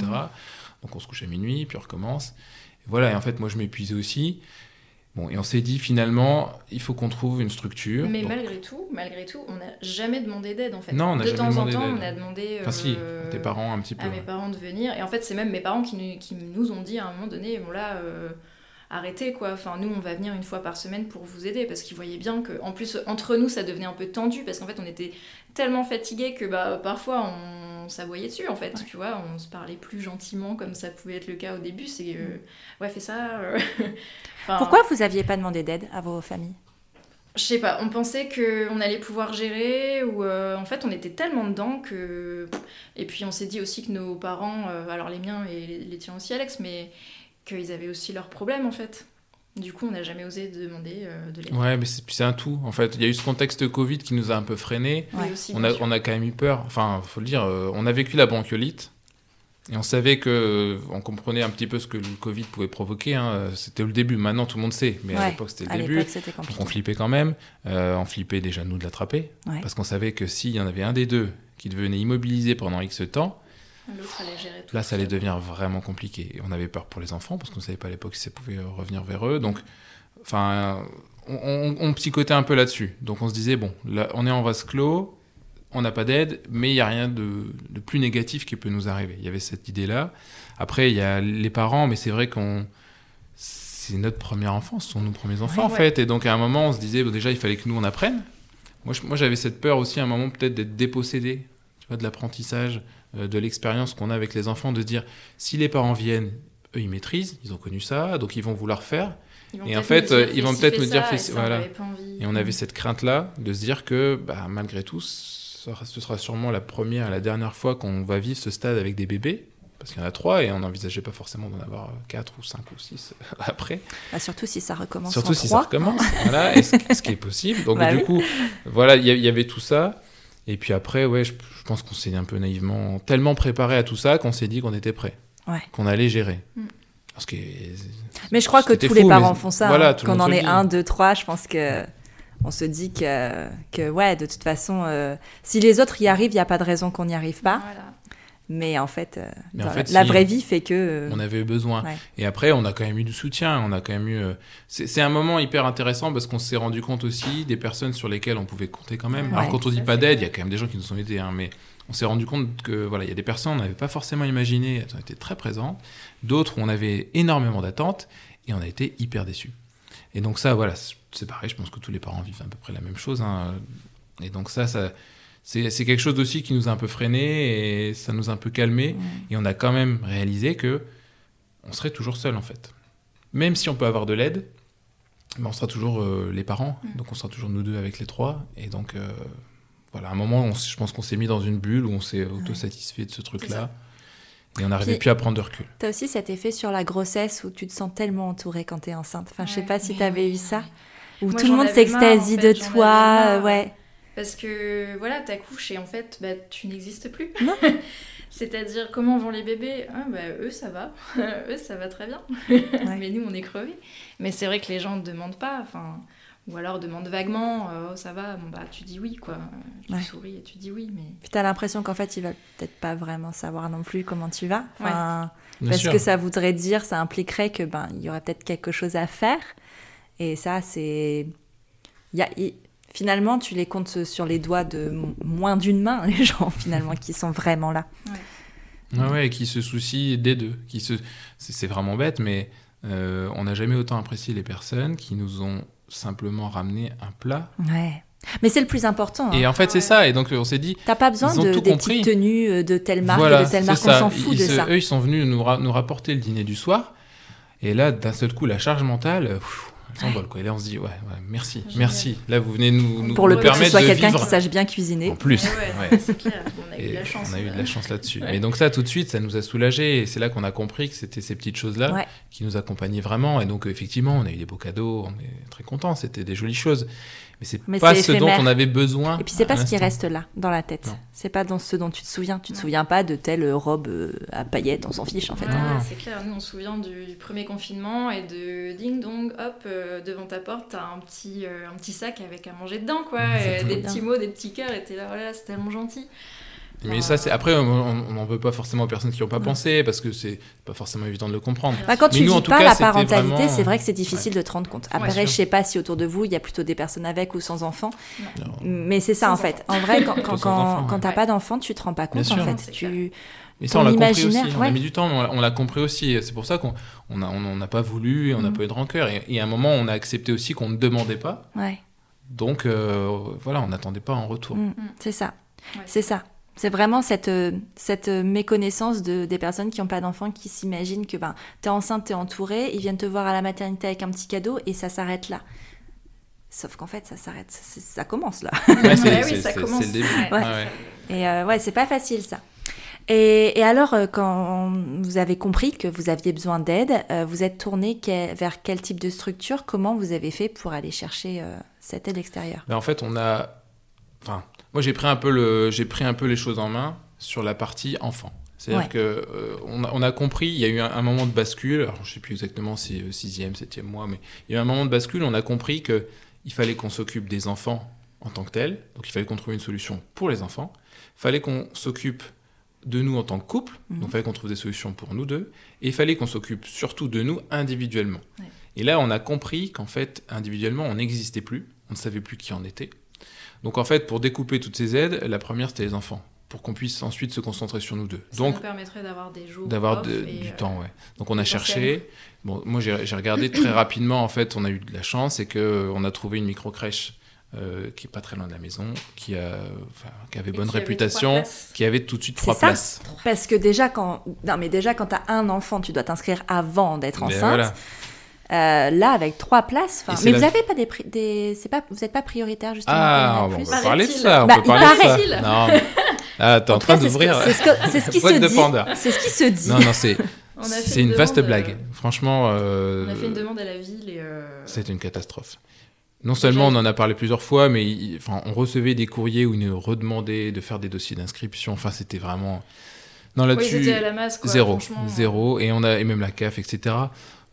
Donc on se couche à minuit, puis on recommence. Et voilà, et en fait, moi, je m'épuisais aussi. Bon, et on s'est dit finalement, il faut qu'on trouve une structure. Mais Donc, malgré tout, malgré tout, on n'a jamais demandé d'aide en fait. Non, on n'a de jamais temps en temps, on a demandé Enfin, si, euh, tes parents un petit peu. à mes parents de venir. Et en fait, c'est même mes parents qui nous, qui nous ont dit à un moment donné, bon là, euh, arrêtez quoi. Enfin, nous, on va venir une fois par semaine pour vous aider parce qu'ils voyaient bien que, en plus, entre nous, ça devenait un peu tendu parce qu'en fait, on était tellement fatigués que bah, parfois on s'aboyait dessus en fait, tu vois, on se parlait plus gentiment comme ça pouvait être le cas au début. C'est euh, ouais, fais ça. euh. Enfin, Pourquoi vous aviez pas demandé d'aide à vos familles? Je sais pas, on pensait qu'on allait pouvoir gérer ou euh, en fait on était tellement dedans que. Et puis on s'est dit aussi que nos parents, euh, alors les miens et les, les tiens aussi Alex, mais qu'ils avaient aussi leurs problèmes en fait. Du coup, on n'a jamais osé demander euh, de l'aide. Ouais, mais c'est puis c'est un tout. En fait, il y a eu ce contexte Covid qui nous a un peu freinés. Ouais. aussi, On a, on a quand même eu peur. Enfin, faut le dire, euh, on a vécu la bronchiolite. Et on savait que, euh, on comprenait un petit peu ce que le Covid pouvait provoquer. hein. C'était le début. Maintenant, tout le monde sait. Mais à Ouais, l'époque, c'était À le début. l'époque, c'était Donc, compliqué. on flippait quand même. Euh, on flippait déjà, nous, de l'attraper. Ouais. Parce qu'on savait que s'il y en avait un des deux qui devenait immobilisé pendant X temps, L'autre allait gérer tout. là, ça allait devenir vraiment compliqué. Et on avait peur pour les enfants parce qu'on ne savait pas à l'époque si ça pouvait revenir vers eux. Donc, enfin, on, on, on psychotait un peu là-dessus. Donc, on se disait, bon, là, on est en vase clos, on n'a pas d'aide, mais il n'y a rien de, de plus négatif qui peut nous arriver. Il y avait cette idée-là. Après, il y a les parents, mais c'est vrai qu'on. C'est notre première enfance, ce sont nos premiers enfants, en Ouais. fait. Et donc, à un moment, on se disait, bon, déjà, il fallait que nous, on apprenne. Moi, j'avais cette peur aussi, à un moment, peut-être d'être dépossédé tu vois, de l'apprentissage, de l'expérience qu'on a avec les enfants, de se dire, si les parents viennent, eux, ils maîtrisent, ils ont connu ça, donc ils vont vouloir faire. Et en fait, euh, dire, ils vont peut-être nous dire, ça, fais et ça, on voilà. avait pas envie. Et on avait cette crainte-là de se dire que, bah, malgré tout, ce sera, sûrement la première et la dernière fois qu'on va vivre ce stade avec des bébés. Parce qu'il y en a trois et on n'envisageait pas forcément d'en avoir quatre ou cinq ou six après. Bah, surtout si ça recommence Surtout en si ça recommence. voilà, et ce, ce qui est possible. Donc, Bah du oui. coup, voilà, il y, y avait tout ça. Et puis après, ouais, je, je pense qu'on s'est un peu naïvement, tellement préparé à tout ça qu'on s'est dit qu'on était prêt. Ouais. Qu'on allait gérer. Mm. Parce que. Mais je crois que tous les parents mais font ça. voilà, hein. monde en dit. un, deux, trois, je pense que on se dit que, que ouais, de toute façon, euh, si les autres y arrivent, il n'y a pas de raison qu'on n'y arrive pas. Voilà. Mais en fait, euh, Mais en dans fait, la si. vraie vie fait que. euh, On avait eu besoin. Ouais. Et après, on a quand même eu du soutien. On a quand même eu. euh, C'est un moment hyper intéressant parce qu'on s'est rendu compte aussi des personnes sur lesquelles on pouvait compter quand même. Ouais, Alors quand on dit pas d'aide, il y a quand même des gens qui nous ont aidés, hein, mais on s'est rendu compte que voilà, il y a des personnes on n'avait pas forcément imaginé, elles ont été très présentes. D'autres, on avait énormément d'attentes et on a été hyper déçus. Et donc ça, voilà, c'est- c'est pareil. Je pense que tous les parents vivent à peu près la même chose. hein. Et donc ça, ça. C'est quelque chose aussi qui nous a un peu freiné et ça nous a un peu calmé. Et on a quand même réalisé que on serait toujours seul en fait. Même si on peut avoir de l'aide, ben, on sera toujours euh, les parents. Mm. Donc on sera toujours nous deux avec les trois. Et donc euh, voilà, à un moment, on je pense qu'on s'est mis dans une bulle où on s'est autosatisfait de ce truc-là. Et on n'arrivait plus à prendre de recul. T'as aussi cet effet sur la grossesse où tu te sens tellement entouré quand t'es enceinte. Enfin, je sais pas si t'avais oui, eu ça. Où Moi, tout le monde en s'extasie fait, de toi. euh, ouais. Parce que voilà, t'accouches et en fait, bah, tu n'existes plus. Non. C'est-à-dire, comment vont les bébés? Ah, bah, Eux, ça va. eux, ça va très bien. Mais nous, on est crevés. Mais c'est vrai que les gens ne demandent pas. Enfin, ou alors demandent vaguement euh, Oh, ça va? Bon, bah, tu dis oui, quoi. Tu Ouais. souris et tu dis oui. Mais Puis t'as l'impression qu'en fait, ils veulent peut-être pas vraiment savoir non plus comment tu vas. Enfin, parce sûr. que ça voudrait dire, ça impliquerait que ben il y aurait peut-être quelque chose à faire. Et ça, c'est, il y a, il- finalement, tu les comptes sur les doigts de moins d'une main les gens finalement qui sont vraiment là. Ouais, ouais, et qui se soucient des deux. Qui se... c'est, vraiment bête, mais euh, on n'a jamais autant apprécié les personnes qui nous ont simplement ramené un plat. Ouais. Mais c'est le plus important. hein. Et en fait, c'est Ouais. ça. Et donc, on s'est dit, T'as pas besoin de des compris. petites tenues euh, de telle marque voilà, de telle marque. On ça. s'en fout Ils de se- ça. Eux, ils sont venus nous, ra- nous rapporter le dîner du soir. Et là, d'un seul coup, la charge mentale, pff, s'envole. Quoi. Et là, on se dit, ouais, ouais, merci, Génial. merci. Là, vous venez nous, nous Pour le peu que ce permettre soit de quelqu'un vivre. qui sache bien cuisiner. En plus. Ouais, ouais, ouais. c'est clair. On a eu Et de la chance. on a eu de ouais. la chance là-dessus. Ouais. Et donc ça, tout de suite, ça nous a soulagés. Et c'est là qu'on a compris que c'était ces petites choses-là Ouais. qui nous accompagnaient vraiment. Et donc, effectivement, on a eu des beaux cadeaux. On est très contents. C'était des jolies choses. Mais c'est Mais pas ce dont on avait besoin. Et puis c'est pas ce qui reste là, dans la tête. C'est pas dans ce dont tu te souviens. Tu te Non. souviens pas de telle robe euh, à paillettes, on s'en fiche en fait. Ouais, Ah. c'est clair. Nous, on se souvient du, premier confinement et de ding dong, hop, euh, devant ta porte, t'as un petit, euh, un petit sac avec à manger dedans, quoi. Et des petits mots, des petits cœurs, et t'es là, oh là là, c'est tellement gentil. Mais ça, c'est après, on n'en veut pas forcément aux personnes qui n'ont pas Ouais. pensé parce que c'est pas forcément évident de le comprendre. Bah, quand Mais tu nous, en vis tout pas cas, la parentalité, vraiment- c'est vrai que c'est difficile de te rendre compte. Après, sûr. je sais pas si autour de vous, il y a plutôt des personnes avec ou sans enfants. Mais c'est ça Sans en fait. En vrai, quand, quand, quand, ouais. t'as Ouais. pas d'enfant, tu te rends pas compte Bien en sûr. fait. Tu... Mais ça, on l'a compris aussi. imaginaire, On ouais. a mis du temps, mais on l'a- on compris aussi. C'est pour ça qu'on on a- on n'a pas voulu, et on n'a Mhm. pas eu de rancœur. Et, et à un moment, on a accepté aussi qu'on ne demandait pas. Ouais. Donc, euh, voilà, on n'attendait pas en retour. Mm, C'est ça. Ouais. C'est ça. C'est vraiment cette, euh, cette euh, méconnaissance de, des personnes qui n'ont pas d'enfants qui s'imaginent que ben, tu es enceinte, tu es entourée, ils viennent te voir à la maternité avec un petit cadeau et ça s'arrête là. Sauf qu'en fait, ça s'arrête, ça, ça commence là. Ouais, c'est- Ouais, oui, c'est- ça commence. c'est le début. Ouais. Et euh, ouais, c'est pas facile ça. Et, et alors, quand vous avez compris que vous aviez besoin d'aide, euh, vous êtes tourné que- vers quel type de structure? Comment vous avez fait pour aller chercher euh, cette aide extérieure? Mais en fait, on a. Enfin, moi, j'ai pris, un peu le... j'ai pris un peu les choses en main sur la partie enfant. C'est-à-dire Ouais. que euh, on, a, on a compris, il y a eu un, un moment de bascule, alors je sais plus exactement si c'est 6e, 7e mois, mais il y a eu un moment de bascule, on a compris que il fallait qu'on s'occupe des enfants en tant que tels, donc il fallait qu'on trouve une solution pour les enfants, il fallait qu'on s'occupe de nous en tant que couple, Mhm. donc il fallait qu'on trouve des solutions pour nous deux, et il fallait qu'on s'occupe surtout de nous individuellement. Ouais. Et là, on a compris qu'en fait, individuellement, on n'existait plus, on ne savait plus qui on était. Donc en fait, pour découper toutes ces aides, la première, c'était les enfants, pour qu'on puisse ensuite se concentrer sur nous deux. Ça Donc nous permettrait d'avoir des jours d'avoir de- du euh, temps, ouais. Donc on a cherché. Bon, moi j'ai regardé très rapidement. En fait, on a eu de la chance et que euh, on a trouvé une micro crèche euh, qui est pas très loin de la maison, qui a, enfin, qui avait et bonne qui réputation, qui avait tout de suite C'est trois ça. places. Parce que déjà, quand, non, mais déjà, quand tu as un enfant, tu dois t'inscrire avant d'être Mais enceinte. voilà. Euh, là, avec trois places, c'est mais la- vous avez pas des, pri- des c'est pas, vous n'êtes pas prioritaire justement. Ah, bon, avoir on peut parler de ça. On Bah, peut il parler de ça. paraît-il. Non. Ah, t'es en train cas, c'est ce que- d'ouvrir. C'est ce, que- c'est ce qui Boîte se de dit. C'est ce qui se dit. Non, non, c'est c'est une vaste blague. euh, Franchement, euh, On a fait une demande à la ville et. euh, C'était une catastrophe. Non seulement on en a parlé plusieurs fois, mais il- enfin, on recevait des courriers où ils nous redemandaient de faire des dossiers d'inscription. Enfin, c'était vraiment. Non, là-dessus, c'était à la masse, quoi. zéro. Zéro. Et, on a, et même la CAF, etc.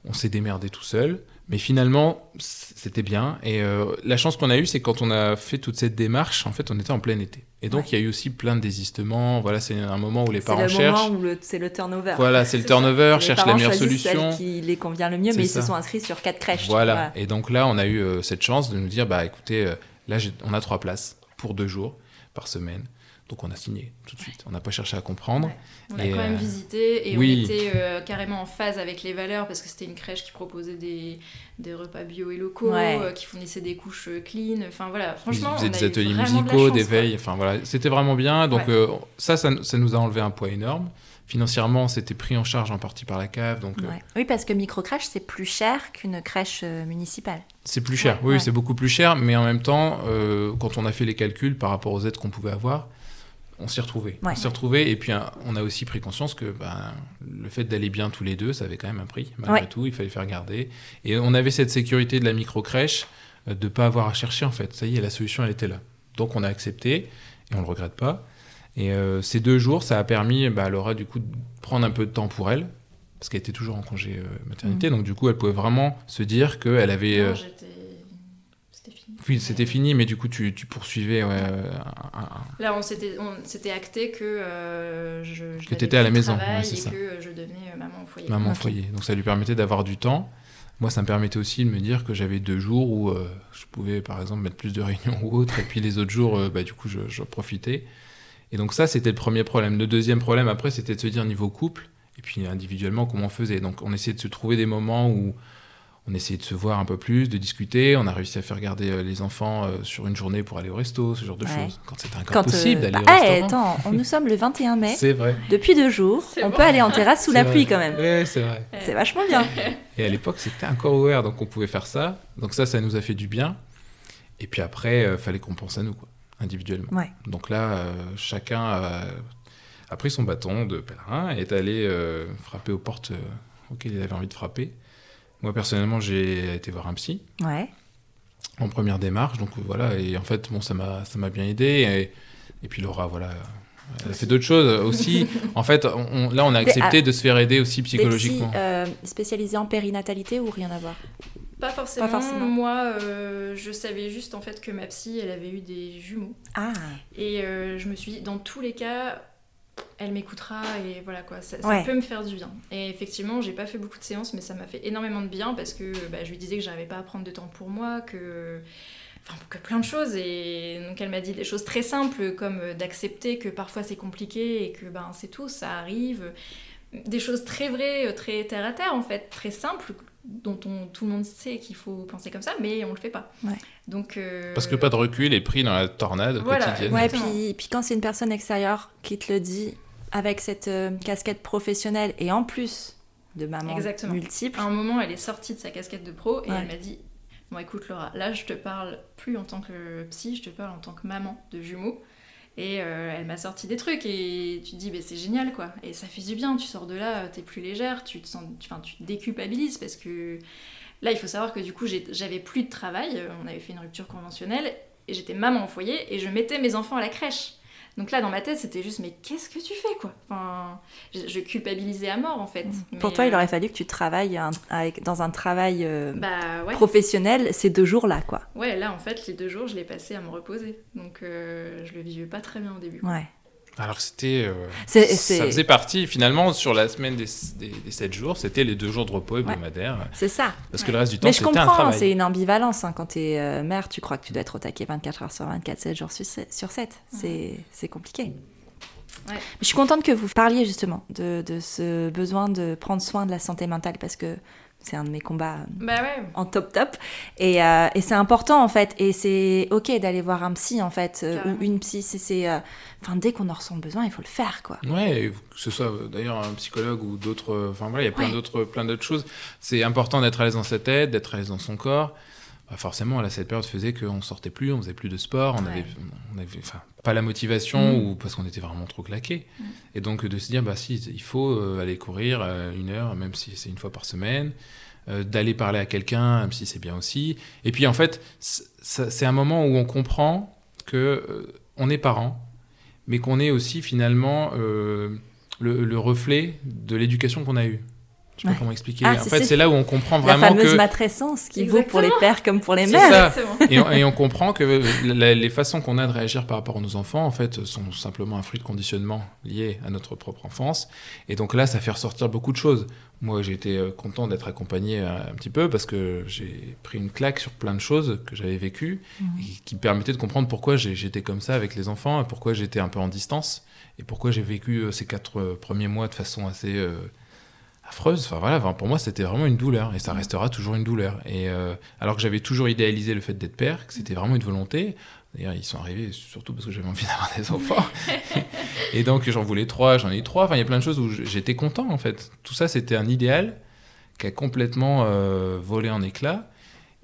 On s'est démerdé tout seul. Mais finalement, c'était bien. Et euh, la chance qu'on a eue, c'est que quand on a fait toute cette démarche, en fait, on était en plein été. Et donc, Ouais. il y a eu aussi plein de désistements. Voilà, c'est un moment où les C'est parents le cherchent. moment où le- c'est le turnover. Voilà, c'est le C'est turnover, cherche la meilleure solution. celle qui les convient le mieux, C'est mais ils se sont inscrits sur quatre crèches. Voilà. Et donc là, on a eu euh, cette chance de nous dire, bah écoutez, euh, là, on a trois places pour deux jours par semaine. Donc on a signé tout de suite. On n'a pas cherché à comprendre. Ouais. On a quand même euh, visité et oui. on était euh, carrément en phase avec les valeurs parce que c'était une crèche qui proposait des, des repas bio et locaux, Ouais. euh, qui fournissait des couches clean. Enfin voilà, Ils franchement, faisaient on a des ateliers de musicaux, des veilles. Enfin voilà, c'était vraiment bien. Donc Ouais. euh, ça, ça, ça nous a enlevé un poids énorme. Financièrement, c'était pris en charge en partie par la cave. Donc euh. Oui, parce que microcrèche, c'est plus cher qu'une crèche euh, municipale. c'est plus cher. Ouais, oui, ouais. c'est beaucoup plus cher. Mais en même temps, euh, quand on a fait les calculs par rapport aux aides qu'on pouvait avoir, on s'y retrouvait. Ouais. On s'y retrouvait. Et puis hein, on a aussi pris conscience que ben, le fait d'aller bien tous les deux, ça avait quand même un prix. Malgré Ouais. tout, il fallait faire garder. Et on avait cette sécurité de la micro-crèche euh, de ne pas avoir à chercher en fait. Ça y est, la solution, elle était là. Donc on a accepté et on le regrette pas. Et euh, ces deux jours, ça a permis bah, à Laura du coup de prendre un peu de temps pour elle. Parce qu'elle était toujours en congé euh, maternité, donc du coup elle pouvait vraiment se dire qu'elle avait... Euh, C'était fini. oui, c'était fini, mais du coup, tu, tu poursuivais. ouais, euh, Là, on s'était, on s'était acté que euh, je, je Que t'étais à la maison, ouais, c'est et ça. que je devenais euh, maman au foyer. maman au foyer. Donc ça lui permettait d'avoir du temps. Moi, ça me permettait aussi de me dire que j'avais deux jours où euh, je pouvais, par exemple, mettre plus de réunions ou autre. Et puis les autres jours, euh, bah, du coup, je, je profitais. Et donc ça, c'était le premier problème. Le deuxième problème, après, c'était de se dire niveau couple. Et puis individuellement, comment on faisait. Donc on essayait de se trouver des moments où on essayait de se voir un peu plus, de discuter. On a réussi à faire garder euh, les enfants euh, sur une journée pour aller au resto, ce genre de Ouais. choses. Quand c'était encore Quand, possible euh, d'aller bah, au eh, restaurant. attends, on- nous sommes le 21 mai. C'est vrai. Depuis deux jours, on bon. peut aller en terrasse sous la pluie quand même. Ouais, c'est vrai. C'est vachement bien. Et à l'époque, c'était encore ouvert, donc on pouvait faire ça. Donc ça, ça nous a fait du bien. Et puis après, il fallait qu'on pense à nous, quoi, individuellement. Ouais. Donc là, euh, chacun a, a pris son bâton de pèlerin et est allé euh, frapper aux portes euh, auxquelles il avait envie de frapper. Moi, personnellement, j'ai été voir un psy Ouais. en première démarche. Donc euh, voilà, et en fait, bon, ça m'a ça m'a bien aidé. Et, et puis Laura, voilà, elle a fait d'autres choses aussi. en fait, on- là, on a Des- accepté de se faire aider aussi Des psychologiquement. euh, spécialisés en périnatalité ou rien à voir? Pas forcément. Pas forcément. Moi, euh, je savais juste en fait que ma psy, elle avait eu des jumeaux. Ah, Et euh, je me suis dit, dans tous les cas, elle m'écoutera et voilà quoi, ça, ça Ouais. peut me faire du bien. Et effectivement, j'ai pas fait beaucoup de séances, mais ça m'a fait énormément de bien parce que bah, je lui disais que j'arrivais pas à prendre de temps pour moi, que enfin que plein de choses. Et donc elle m'a dit des choses très simples comme euh, d'accepter que parfois c'est compliqué et que ben c'est tout, ça arrive. Des choses très vraies, euh, très terre à terre en fait, très simples dont on, tout le monde sait qu'il faut penser comme ça, mais on le fait pas. Ouais. Donc euh, Parce que pas de recul est pris dans la tornade Voilà, quotidienne. Ouais, puis, puis quand c'est une personne extérieure qui te le dit avec cette euh, casquette professionnelle et en plus de maman Exactement. multiple, À un moment, elle est sortie de sa casquette de pro et Ouais. elle m'a dit Bon, écoute, Laura, là, je te parle plus en tant que psy, je te parle en tant que maman de jumeaux. Et euh, elle m'a sorti des trucs et tu te dis, bah, c'est génial quoi. Et ça fait du bien, tu sors de là, t'es plus légère, tu te, sens, tu, tu te déculpabilises parce que là, il faut savoir que du coup, j'avais plus de travail, euh, on avait fait une rupture conventionnelle et j'étais maman au foyer et je mettais mes enfants à la crèche. Donc là, dans ma tête, c'était juste, mais qu'est-ce que tu fais quoi? Enfin, je, je culpabilisais à mort en fait. pour Mais, toi, il euh, aurait fallu que tu travailles un- avec, dans un travail euh, Bah ouais. professionnel ces deux jours-là, quoi. Ouais, là en fait, les deux jours, je l'ai passé à me reposer. Donc euh, je le vivais pas très bien au début. Ouais. Alors que c'était. euh, C'est- ça faisait partie, finalement, sur la semaine des, des, des 7 jours, c'était les deux jours de repos hebdomadaires. C'est ça. Parce que Ouais. le reste du temps, Mais je c'était un comprends, travail. c'est une ambivalence. hein. Quand tu es mère, tu crois que tu dois être au taquet 24 heures sur 24, 7 jours sur 7. sur 7. C'est c'est compliqué. Ouais. Je suis contente que vous parliez justement de, de ce besoin de prendre soin de la santé mentale parce que c'est un de mes combats euh, Bah ouais. en top top. Et, euh, et c'est important en fait. Et c'est ok d'aller voir un psy en fait, euh, ou une psy. C'est- euh, enfin, dès qu'on en ressent le besoin, il faut le faire quoi. Ouais, que ce soit d'ailleurs un psychologue ou d'autres. Enfin voilà, il y a plein Ouais. d'autres, plein d'autres choses. C'est important d'être à l'aise dans sa tête, d'être à l'aise dans son corps. Bah, forcément, là, cette période faisait qu'on sortait plus, on faisait plus de sport, on Ouais. avait, on avait, enfin, pas la motivation Mm. ou parce qu'on était vraiment trop claqué. Mm. Et donc de se dire, bah si, il faut euh, aller courir euh, une heure, même si c'est une fois par semaine, euh, d'aller parler à quelqu'un, même si c'est bien aussi. Et puis en fait, c'est un moment où on comprend que euh, on est parent, mais qu'on est aussi finalement euh, le, le reflet de l'éducation qu'on a eue. Je sais Ouais. pas comment expliquer. Ah, en fait, c'est- là où on comprend La vraiment fameuse que matrescence qui vaut pour les pères comme pour les mères. et on, et on comprend que la- les façons qu'on a de réagir par rapport à nos enfants, en fait, sont simplement un fruit de conditionnement lié à notre propre enfance. Et donc là, ça fait ressortir beaucoup de choses. Moi, j'ai été euh, content d'être accompagné euh, un petit peu parce que j'ai pris une claque sur plein de choses que j'avais vécues Mhm. et qui me permettaient de comprendre pourquoi j'étais comme ça avec les enfants et pourquoi j'étais un peu en distance et pourquoi j'ai vécu euh, ces quatre premiers mois de façon assez euh, affreuse. Enfin voilà, enfin, pour moi c'était vraiment une douleur et ça restera toujours une douleur. Et euh, alors que j'avais toujours idéalisé le fait d'être père, que c'était vraiment une volonté. D'ailleurs, ils sont arrivés surtout parce que j'avais envie d'avoir des enfants. et donc j'en voulais trois, j'en ai eu trois. Enfin, il y a plein de choses où j'étais content en fait. Tout ça, c'était un idéal qui a complètement euh, volé en éclats.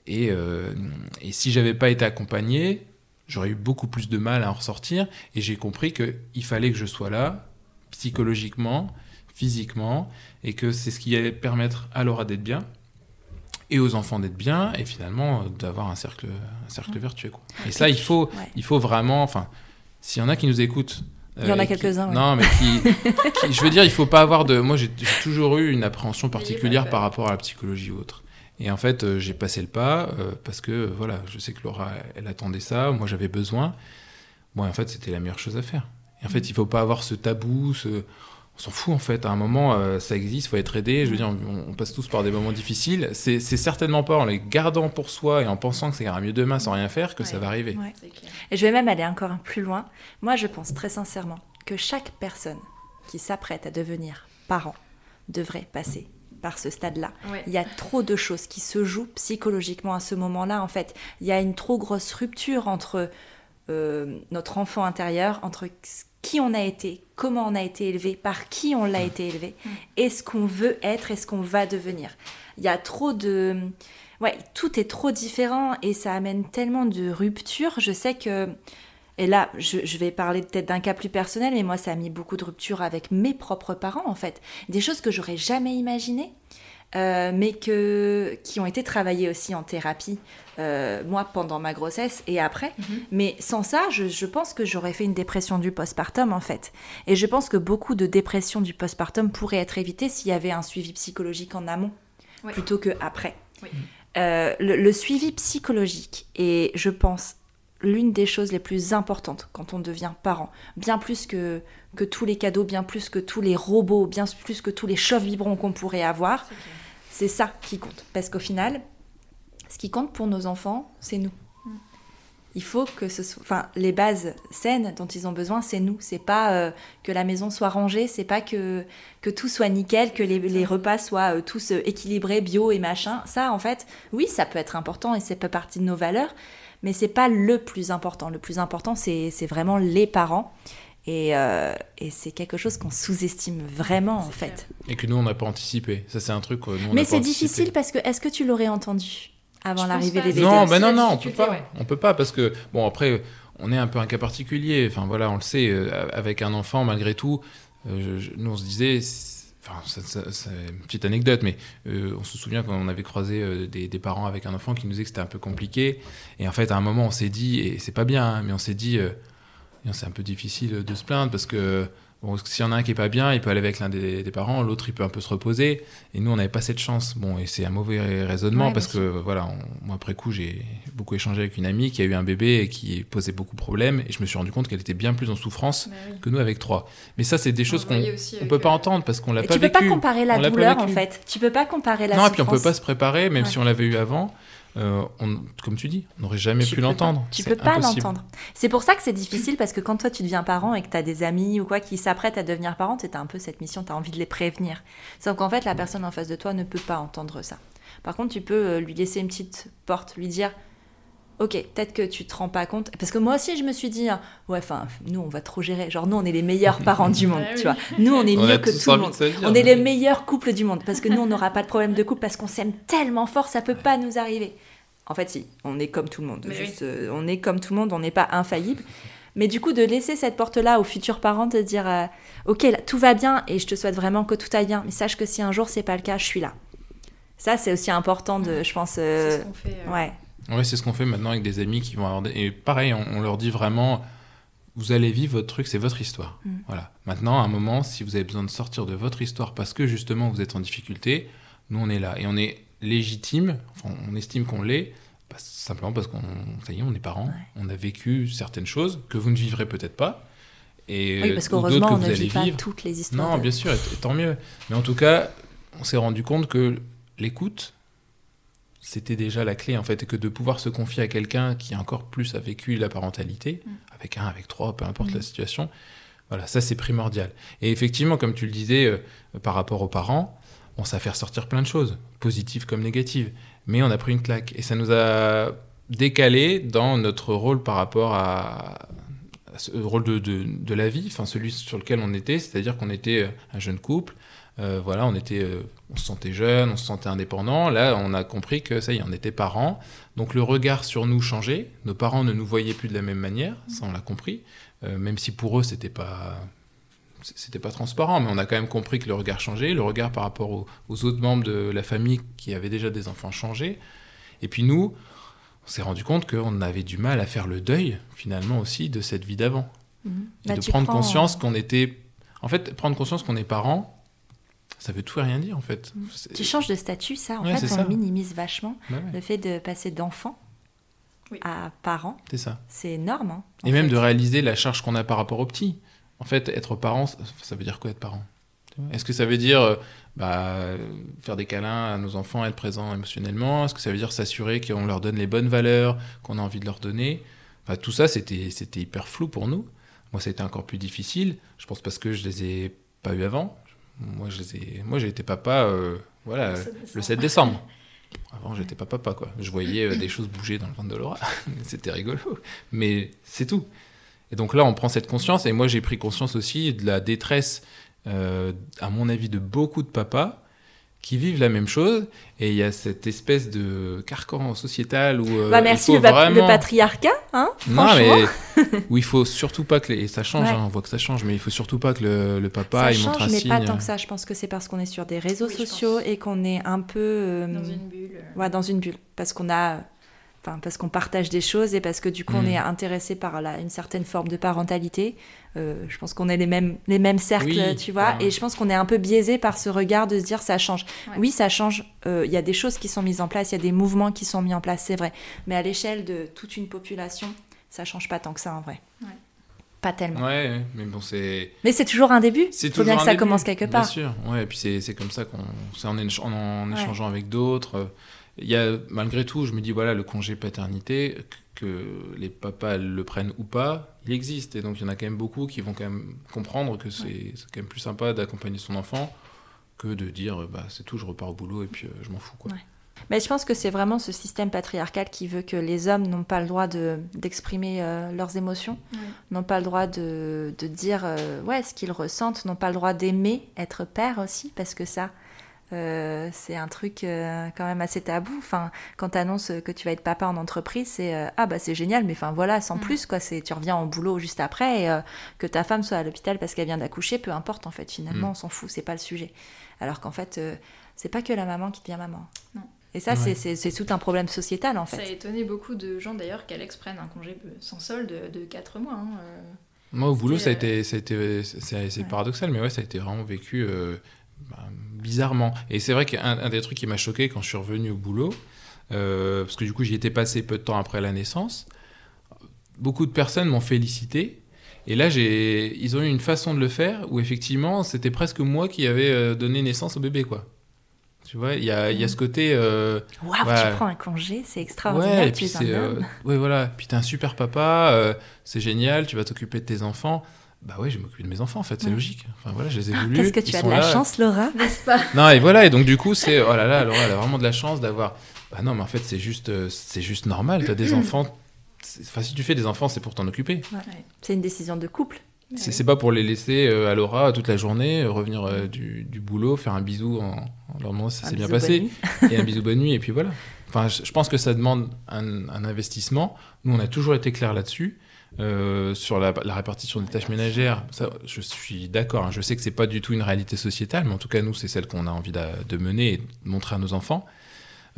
Et, euh, et si j'avais pas été accompagné, j'aurais eu beaucoup plus de mal à en ressortir. Et j'ai compris qu'il fallait que je sois là, psychologiquement, physiquement, et que c'est ce qui allait permettre à Laura d'être bien, et aux enfants d'être bien, et finalement euh, d'avoir un cercle, un cercle vertueux. Quoi. Et ça, il faut, Ouais. il faut vraiment, enfin, s'il y en a qui nous écoutent. Il y en a qui- quelques-uns, ouais. Non, mais qui, qui- je veux dire, il faut pas avoir de. Moi, j'ai toujours eu une appréhension particulière peur. par rapport à la psychologie ou autre. Et en fait, euh, j'ai passé le pas euh, parce que euh, voilà, je sais que Laura, elle attendait ça. Moi, j'avais besoin. Bon, en fait, c'était la meilleure chose à faire. Et en fait, il faut pas avoir ce tabou, ce. On s'en fout en fait. À un moment, euh, ça existe, faut être aidé. Je veux dire, on, on passe tous par des moments difficiles. C'est c'est certainement pas en les gardant pour soi et en pensant que ça ira mieux demain sans rien faire que ça va arriver. Ouais. Et je vais même aller encore un plus loin. Moi, je pense très sincèrement que chaque personne qui s'apprête à devenir parent devrait passer par ce stade-là. Ouais. Il y a trop de choses qui se jouent psychologiquement à ce moment-là, en fait. Il y a une trop grosse rupture entre euh, notre enfant intérieur, entre qui on a été, comment on a été élevé, par qui on l'a été élevé, et ce qu'on veut être et ce qu'on va devenir. Il y a trop de... Ouais, tout est trop différent et ça amène tellement de ruptures. Je sais que... Et là, je, je vais parler peut-être d'un cas plus personnel, mais moi, ça a mis beaucoup de ruptures avec mes propres parents, en fait. Des choses que j'aurais jamais imaginées, euh, mais que, qui ont été travaillées aussi en thérapie, euh, moi, pendant ma grossesse et après. Mhm. Mais sans ça, je, je pense que j'aurais fait une dépression du postpartum, en fait. Et je pense que beaucoup de dépressions du postpartum pourraient être évitées s'il y avait un suivi psychologique en amont, plutôt que après. Oui. Euh, le, le suivi psychologique est, je pense, l'une des choses les plus importantes quand on devient parent. Bien plus que, que tous les cadeaux, bien plus que tous les robots, bien plus que tous les chauffe vibrons qu'on pourrait avoir. C'est ça qui compte. Parce qu'au final, ce qui compte pour nos enfants, c'est nous. il faut que ce soit, enfin, les bases saines dont ils ont besoin, c'est nous. C'est pas euh, que la maison soit rangée, c'est pas que que tout soit nickel, que les, les repas soient euh, tous euh, équilibrés, bio et machin. Ça, en fait, oui, ça peut être important et c'est pas partie de nos valeurs, mais c'est pas le plus important. Le plus important, c'est c'est vraiment les parents. Et, euh, et c'est quelque chose qu'on sous-estime vraiment, en fait. Et que nous, on n'a pas anticipé. Ça, c'est un truc nous, on Mais c'est difficile parce que est-ce que tu l'aurais entendu avant l'arrivée des Non, ben non, non, on peut pas. ouais. On peut pas parce que bon après, on est un peu un cas particulier. Enfin voilà, on le sait. euh, avec un enfant, malgré tout, euh, je- je- nous on se disait. Enfin, c'est une petite anecdote, mais euh, on se souvient quand on avait croisé euh, des, des parents avec un enfant qui nous disaient que c'était un peu compliqué. Et en fait, à un moment, on s'est dit, et c'est pas bien, hein, mais on s'est dit, euh, c'est un peu difficile de se plaindre parce que bon, s'il y en a un qui est pas bien, il peut aller avec l'un des, des parents, l'autre il peut un peu se reposer. Et nous, on n'avait pas cette chance. Bon, et c'est un mauvais raisonnement Ouais, parce que voilà, on- moi après coup, j'ai beaucoup échangé avec une amie qui a eu un bébé et qui posait beaucoup de problèmes, et je me suis rendu compte qu'elle était bien plus en souffrance Bah oui. que nous avec trois. Mais ça, c'est des choses On qu'on avec, peut pas euh, entendre parce qu'on l'a pas tu peux vécu. pas comparer la douleur, en fait. Tu peux pas comparer la non, et puis on peut souffrance. pas se préparer, même Ouais. si on l'avait eu avant. Euh, on- comme tu dis, on n'aurait jamais Tu pu l'entendre. Tu C'est peux pas l'entendre. C'est pour ça que c'est difficile parce que quand toi tu deviens parent et que tu as des amis ou quoi qui s'apprêtent à devenir parent, tu as un peu cette mission, tu as envie de les prévenir. Sauf qu'en fait, la personne en face de toi ne peut pas entendre ça. Par contre, tu peux euh, lui laisser une petite porte, lui dire Ok, peut-être que tu te rends pas compte. Parce que moi aussi, je me suis dit, hein, ouais, enfin, nous, on va trop gérer. Genre, nous, on est les meilleurs parents du monde, Ouais, tu oui. vois. Nous, on est On mieux que tout le monde. dire, On est mais- les meilleurs couples du monde parce que nous, on n'aura pas de problème de couple parce qu'on s'aime tellement fort, ça peut pas nous arriver. En fait, si, on est comme tout le monde. Euh, on est comme tout le monde, on n'est pas infaillible. Mais du coup, de laisser cette porte-là aux futurs parents, de dire, euh, ok, là, tout va bien et je te souhaite vraiment que tout aille bien, mais sache que si un jour c'est pas le cas, je suis là. Ça, c'est aussi important de, je pense. euh, C'est ce qu'on fait. euh, ouais. Ouais, c'est ce qu'on fait maintenant avec des amis qui vont avoir des... Et pareil, on, on leur dit vraiment, vous allez vivre votre truc, c'est votre histoire. Mm. Voilà. Maintenant, à un moment, si vous avez besoin de sortir de votre histoire parce que justement vous êtes en difficulté, nous on est là. Et on est légitime, enfin on estime qu'on l'est, parce- simplement parce qu'on ça y est, on est parents, on a vécu certaines choses que vous ne vivrez peut-être pas. Et, Oui, parce ou d'autres qu'heureusement, on ne vit pas vivre. toutes les histoires. Non, de- bien sûr, et, et tant mieux. Mais en tout cas, on s'est rendu compte que l'écoute, c'était déjà la clé, en fait, et que de pouvoir se confier à quelqu'un qui encore plus a vécu la parentalité, Mm. avec un, avec trois, peu importe Mm. la situation, voilà, ça c'est primordial. Et effectivement, comme tu le disais, euh, par rapport aux parents, on sait faire sortir plein de choses, positives comme négatives, mais on a pris une claque, et ça nous a décalé dans notre rôle par rapport à, à ce rôle de, de, de la vie, enfin celui sur lequel on était, c'est-à-dire qu'on était euh, un jeune couple, euh, voilà, on était, euh, on se sentait jeune, on se sentait indépendant. Là, on a compris que ça y est, on était parents. Donc le regard sur nous changeait. Nos parents ne nous voyaient plus de la même manière, ça on l'a compris. Euh, même si pour eux c'était pas, c'était pas transparent, mais on a quand même compris que le regard changeait, le regard par rapport aux, aux autres membres de la famille qui avaient déjà des enfants changeait. Et puis nous, on s'est rendu compte qu'on avait du mal à faire le deuil finalement aussi de cette vie d'avant Mhm. et Là, de prendre prends- conscience qu'on était. En fait, prendre conscience qu'on est parents, ça veut tout et rien dire en fait. C'est- Tu changes de statut, ça, en Ouais, fait, on ça. minimise vachement. Bah ouais, Le fait de passer d'enfant Oui. à parent, c'est ça. c'est énorme. hein, Et même fait. de réaliser la charge qu'on a par rapport aux petits. En fait, être parent, ça- ça veut dire quoi être parent? Est-ce que ça veut dire euh, bah, faire des câlins à nos enfants, être présent émotionnellement? Est-ce que ça veut dire s'assurer qu'on leur donne les bonnes valeurs qu'on a envie de leur donner? Enfin, Tout ça, c'était c'était hyper flou pour nous. Moi, ça a été encore plus difficile. Je pense parce que je les ai pas eu avant. Moi, je les ai... Moi, j'ai été papa euh, voilà, le 7 décembre. Avant, j'étais pas papa, quoi. Je voyais euh, des choses bouger dans le ventre de Laura. C'était rigolo. Mais c'est tout. Et donc là, on prend cette conscience. Et moi, j'ai pris conscience aussi de la détresse, euh, à mon avis, de beaucoup de papas qui vivent la même chose. Et il y a cette espèce de carcan sociétal où euh, Bah, il merci faut le, va- vraiment... le patriarcat, hein Non, mais où il faut surtout pas que les... et ça change, Ouais. hein, on voit que ça change, mais il faut surtout pas que le, le papa ça il montre change, un mais signe. pas tant que ça. Je pense que c'est parce qu'on est sur des réseaux Oui, sociaux et qu'on est un peu euh, Dans une bulle. ouais, dans une bulle. Parce qu'on a. Enfin, parce qu'on partage des choses et parce que du coup on Mm. est intéressé par la, une certaine forme de parentalité. Euh, je pense qu'on est les mêmes, les mêmes cercles, Oui, tu vois. ouais. Et je pense qu'on est un peu biaisé par ce regard de se dire ça change. Ouais. Oui, ça change. Euh, Il y a des choses qui sont mises en place, il y a des mouvements qui sont mis en place, c'est vrai. Mais à l'échelle de toute une population, ça change pas tant que ça en vrai. Ouais. pas tellement. Ouais, mais bon, c'est. Mais c'est toujours un début. C'est Il faut bien toujours que ça début, commence quelque part. Bien sûr, ouais, et puis c'est c'est comme ça qu'on. C'est en, éch- en, en Ouais. échangeant avec d'autres. Il y a, malgré tout, je me dis, voilà, le congé paternité, que, les papas le prennent ou pas, il existe. Et donc, il y en a quand même beaucoup qui vont quand même comprendre que c'est quand même plus sympa d'accompagner son enfant que de dire, bah, c'est tout, je repars au boulot et puis euh, je m'en fous, quoi. Ouais. Mais je pense que c'est vraiment ce système patriarcal qui veut que les hommes n'ont pas le droit de- d'exprimer euh, leurs émotions, Ouais. n'ont pas le droit de, de dire euh, ouais, ce qu'ils ressentent, n'ont pas le droit d'aimer, être père aussi, parce que ça, euh, c'est un truc euh, quand même assez tabou. Enfin, quand tu annonces que tu vas être papa en entreprise, c'est euh, ah bah c'est génial, mais enfin voilà, sans Mm. plus quoi. C'est tu reviens au boulot juste après et euh, que ta femme soit à l'hôpital parce qu'elle vient d'accoucher, peu importe en fait. Finalement, Mm. on s'en fout, c'est pas le sujet. Alors qu'en fait, euh, c'est pas que la maman qui devient maman. Non. Et ça, Ouais. c'est- tout un problème sociétal en Ça a fait. étonné beaucoup de gens d'ailleurs qu'Alex prenne un congé sans solde de 4 mois. hein, euh. Moi, au boulot, ça a été, ça a été, c'est c'est Ouais. paradoxal, mais ouais, ça a été vraiment vécu euh, bah, bizarrement. Et c'est vrai qu'un un des trucs qui m'a choqué quand je suis revenu au boulot, euh, parce que du coup, j'y étais passé peu de temps après la naissance, beaucoup de personnes m'ont félicité. Et là, j'ai, ils ont eu une façon de le faire où effectivement, c'était presque moi qui avais euh, donné naissance au bébé, quoi. Tu vois, il y a, il y a ce côté. euh, Waouh, Ouais. tu prends un congé, c'est extraordinaire. Ouais, et tu puis es un c'est. euh, homme. ouais, voilà. Puis t'es un super papa, euh, c'est génial, tu vas t'occuper de tes enfants. Bah ouais, je m'occupe de mes enfants en fait, c'est Ouais. logique. Enfin voilà, je les ai voulus. Qu'est-ce que ils tu as de la là. chance, Laura N'est-ce pas? Non, et voilà, et donc du coup, c'est. Oh là là, Laura, elle a vraiment de la chance d'avoir. Bah non, mais en fait, c'est juste, euh, c'est juste normal, t'as des enfants. Enfin, si tu fais des enfants, c'est pour t'en occuper. C'est une décision de couple. C'est c'est pas pour les laisser euh, à Laura toute la journée, euh, revenir euh, du, du boulot, faire un bisou en, en leur demandant si ça s'est bien passé et un bisou bonne nuit, et puis voilà. Enfin, je, je pense que ça demande un, un investissement. Nous, on a toujours été clair là-dessus. Euh, sur la, répartition des tâches ménagères, ça, je suis d'accord. hein. je sais que c'est pas du tout une réalité sociétale, mais en tout cas, nous, c'est celle qu'on a envie de mener et de montrer à nos enfants.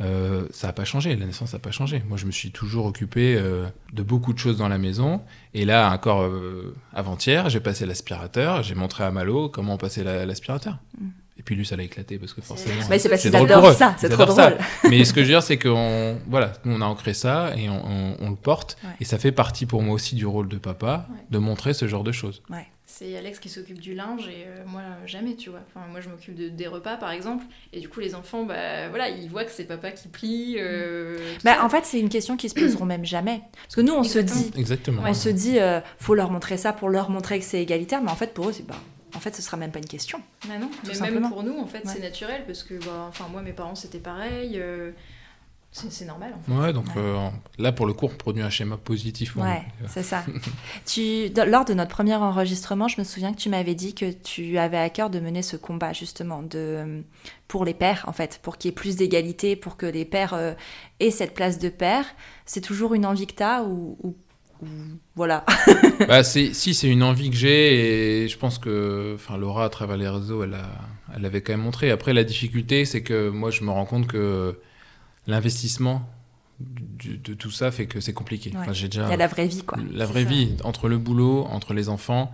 Euh, ça n'a pas changé, la naissance n'a pas changé. Moi, je me suis toujours occupé euh, de beaucoup de choses dans la maison. Et là, encore euh, avant-hier, j'ai passé l'aspirateur, j'ai montré à Malo comment passer la- l'aspirateur. Mm. Et puis lui, ça l'a éclaté parce que forcément. Mais c'est parce qu'ils drôle adorent ça, c'est trop adorent ça. drôle. Mais ce que je veux dire, c'est qu'on voilà, nous on a ancré ça et on, on- on le porte. Ouais. Et ça fait partie pour moi aussi du rôle de papa, Ouais. de montrer ce genre de choses. C'est Alex qui s'occupe du linge et euh, moi jamais, tu vois. Enfin, moi je m'occupe de- des repas par exemple. Et du coup, les enfants, bah voilà, ils voient que c'est papa qui plie. euh, Bah, ça. en fait, c'est une question qui se poseront même jamais. Parce que nous, on se dit, Exactement. on se dit, euh, faut leur montrer ça pour leur montrer que c'est égalitaire, mais en fait, pour eux, c'est bah, en fait, ce sera même pas une question. Bah non, Tout mais simplement. même pour nous, en fait, Ouais. c'est naturel parce que, bah, enfin, moi, mes parents, c'était pareil. euh, c'est normal. En fait. Ouais, donc Ouais. euh, là pour le coup, on produit un schéma positif. Ouais, nous. c'est ça. tu, lors de notre premier enregistrement, je me souviens que tu m'avais dit que tu avais à cœur de mener ce combat justement de, pour les pères, en fait, pour qu'il y ait plus d'égalité, pour que les pères euh, aient cette place de père. C'est toujours une envie que tu as ou- voilà. Bah, c'est, si, c'est une envie que j'ai et je pense que enfin, Laura, à travers les réseaux, elle, a, elle avait quand même montré. Après, la difficulté, c'est que moi, je me rends compte que l'investissement de tout ça fait que c'est compliqué. Ouais. Enfin, j'ai déjà Il y a la vraie vie, quoi. la vraie ça. vie, entre le boulot, entre les enfants.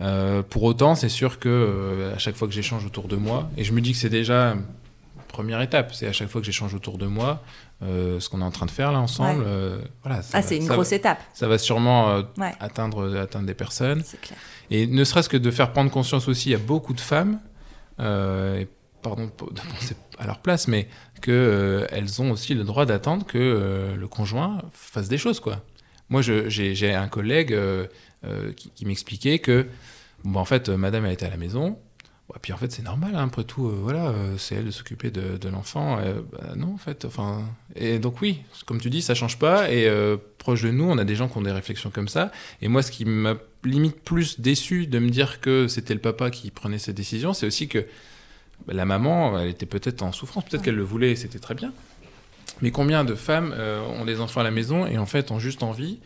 Euh, pour autant, c'est sûr que euh, à chaque fois que j'échange autour de moi, et je me dis que c'est déjà une première étape, c'est à chaque fois que j'échange autour de moi, euh, ce qu'on est en train de faire là ensemble, Ouais. euh, voilà, ça, Ah, c'est une ça grosse va, étape. ça va sûrement euh, Ouais. atteindre, atteindre des personnes. C'est clair. Et ne serait-ce que de faire prendre conscience aussi à beaucoup de femmes, et pardon de penser à leur place, mais qu'elles ont aussi le droit d'attendre que le conjoint fasse des choses. quoi. Moi, j'ai un collègue qui, qui m'expliquait que, bon, en fait, madame, elle était à la maison. Ouais, puis en fait, c'est normal, hein, après tout, euh, voilà, euh, c'est elle de s'occuper de, de l'enfant. Euh, bah, non, en fait, enfin. Et donc, oui, comme tu dis, ça change pas. Et proche de nous, on a des gens qui ont des réflexions comme ça. Et moi, ce qui m'a limite plus déçu de me dire que c'était le papa qui prenait cette décision, c'est aussi que bah, la maman, elle était peut-être en souffrance, peut-être qu'elle le voulait et c'était très bien. Mais combien de femmes ont des enfants à la maison et en fait ont juste envie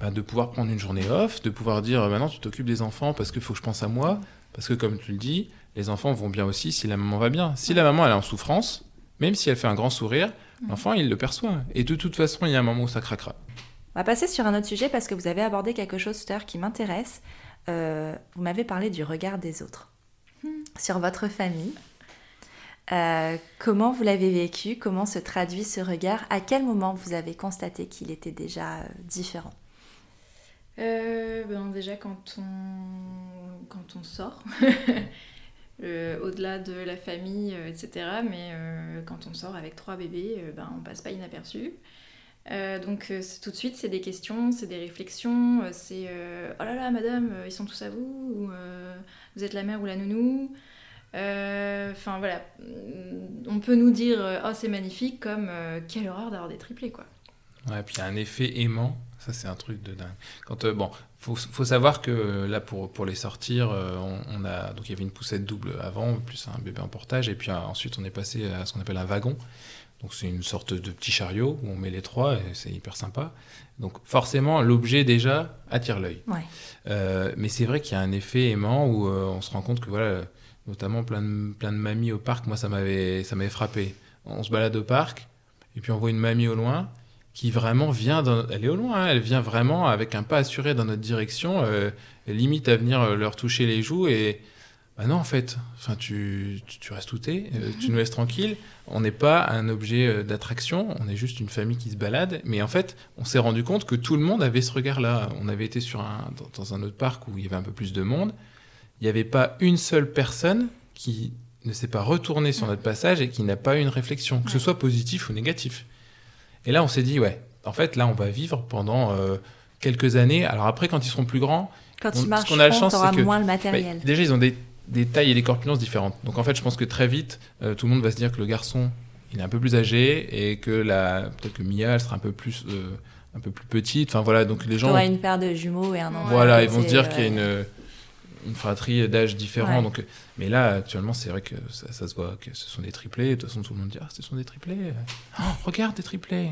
bah, de pouvoir prendre une journée off, de pouvoir dire maintenant tu t'occupes des enfants parce qu'il faut que je pense à moi, parce que comme tu le dis, les enfants vont bien aussi si la maman va bien. Si la maman elle est en souffrance, même si elle fait un grand sourire, l'enfant il le perçoit. Et de toute façon, il y a un moment où ça craquera. On va passer sur un autre sujet parce que vous avez abordé quelque chose tout à l'heure qui m'intéresse. Euh, vous m'avez parlé du regard des autres sur votre famille. Euh, comment vous l'avez vécu? Comment se traduit ce regard? À quel moment vous avez constaté qu'il était déjà euh, différent? Euh, ben, déjà quand on, quand on sort, euh, au-delà de la famille, euh, etc. Mais euh, quand on sort avec trois bébés, ben, on passe pas inaperçu. Donc tout de suite, c'est des questions, c'est des réflexions, c'est oh là là, madame, ils sont tous à vous, ou vous êtes la mère ou la nounou. Enfin voilà, on peut nous dire oh c'est magnifique, comme quelle horreur d'avoir des triplés quoi. Ouais, puis il y a un effet aimant, ça c'est un truc de dingue. Quand, bon, faut, faut savoir que là pour, pour les sortir, euh, on, on a, donc il y avait une poussette double avant, plus un bébé en portage, et puis euh, ensuite on est passé à ce qu'on appelle un wagon. Donc c'est une sorte de petit chariot où on met les trois, et c'est hyper sympa. Donc forcément, l'objet déjà attire l'œil. Ouais. Euh, mais c'est vrai qu'il y a un effet aimant où euh, on se rend compte que voilà, notamment plein de, plein de mamies au parc, moi ça m'avait ça m'avait frappé. On se balade au parc et puis on voit une mamie au loin qui vraiment vient, dans- elle est au loin, hein, elle vient vraiment avec un pas assuré dans notre direction, euh, limite à venir euh, leur toucher les joues et bah non en fait, enfin tu, tu, tu restes où t'es, euh, tu nous laisses tranquille. On n'est pas un objet euh, d'attraction, on est juste une famille qui se balade. Mais en fait, on s'est rendu compte que tout le monde avait ce regard-là. On avait été sur un, dans, dans un autre parc où il y avait un peu plus de monde. Il n'y avait pas une seule personne qui ne s'est pas retournée sur notre passage et qui n'a pas eu une réflexion, que ce soit positif ou négatif. Et là, on s'est dit, ouais, en fait, là, on va vivre pendant euh, quelques années. Alors après, quand ils seront plus grands, Quand On- ce qu'on a la chance, c'est que- moins le bah, matériel. déjà, ils ont des, des tailles et des corpulences différentes. Donc en fait, je pense que très vite, euh, tout le monde va se dire que le garçon, il est un peu plus âgé et que la peut-être que Mia, elle sera un peu plus, euh, un peu plus petite. Enfin voilà, donc les gens, auras une paire de jumeaux et un enfant. voilà, ils vont se dire qu'il y a une, une fratrie d'âge différent. Ouais. Donc, mais là, actuellement, c'est vrai que ça, ça se voit que ce sont des triplés. De toute façon, tout le monde dit ah, ce sont des triplés. Oh, regarde des triplés.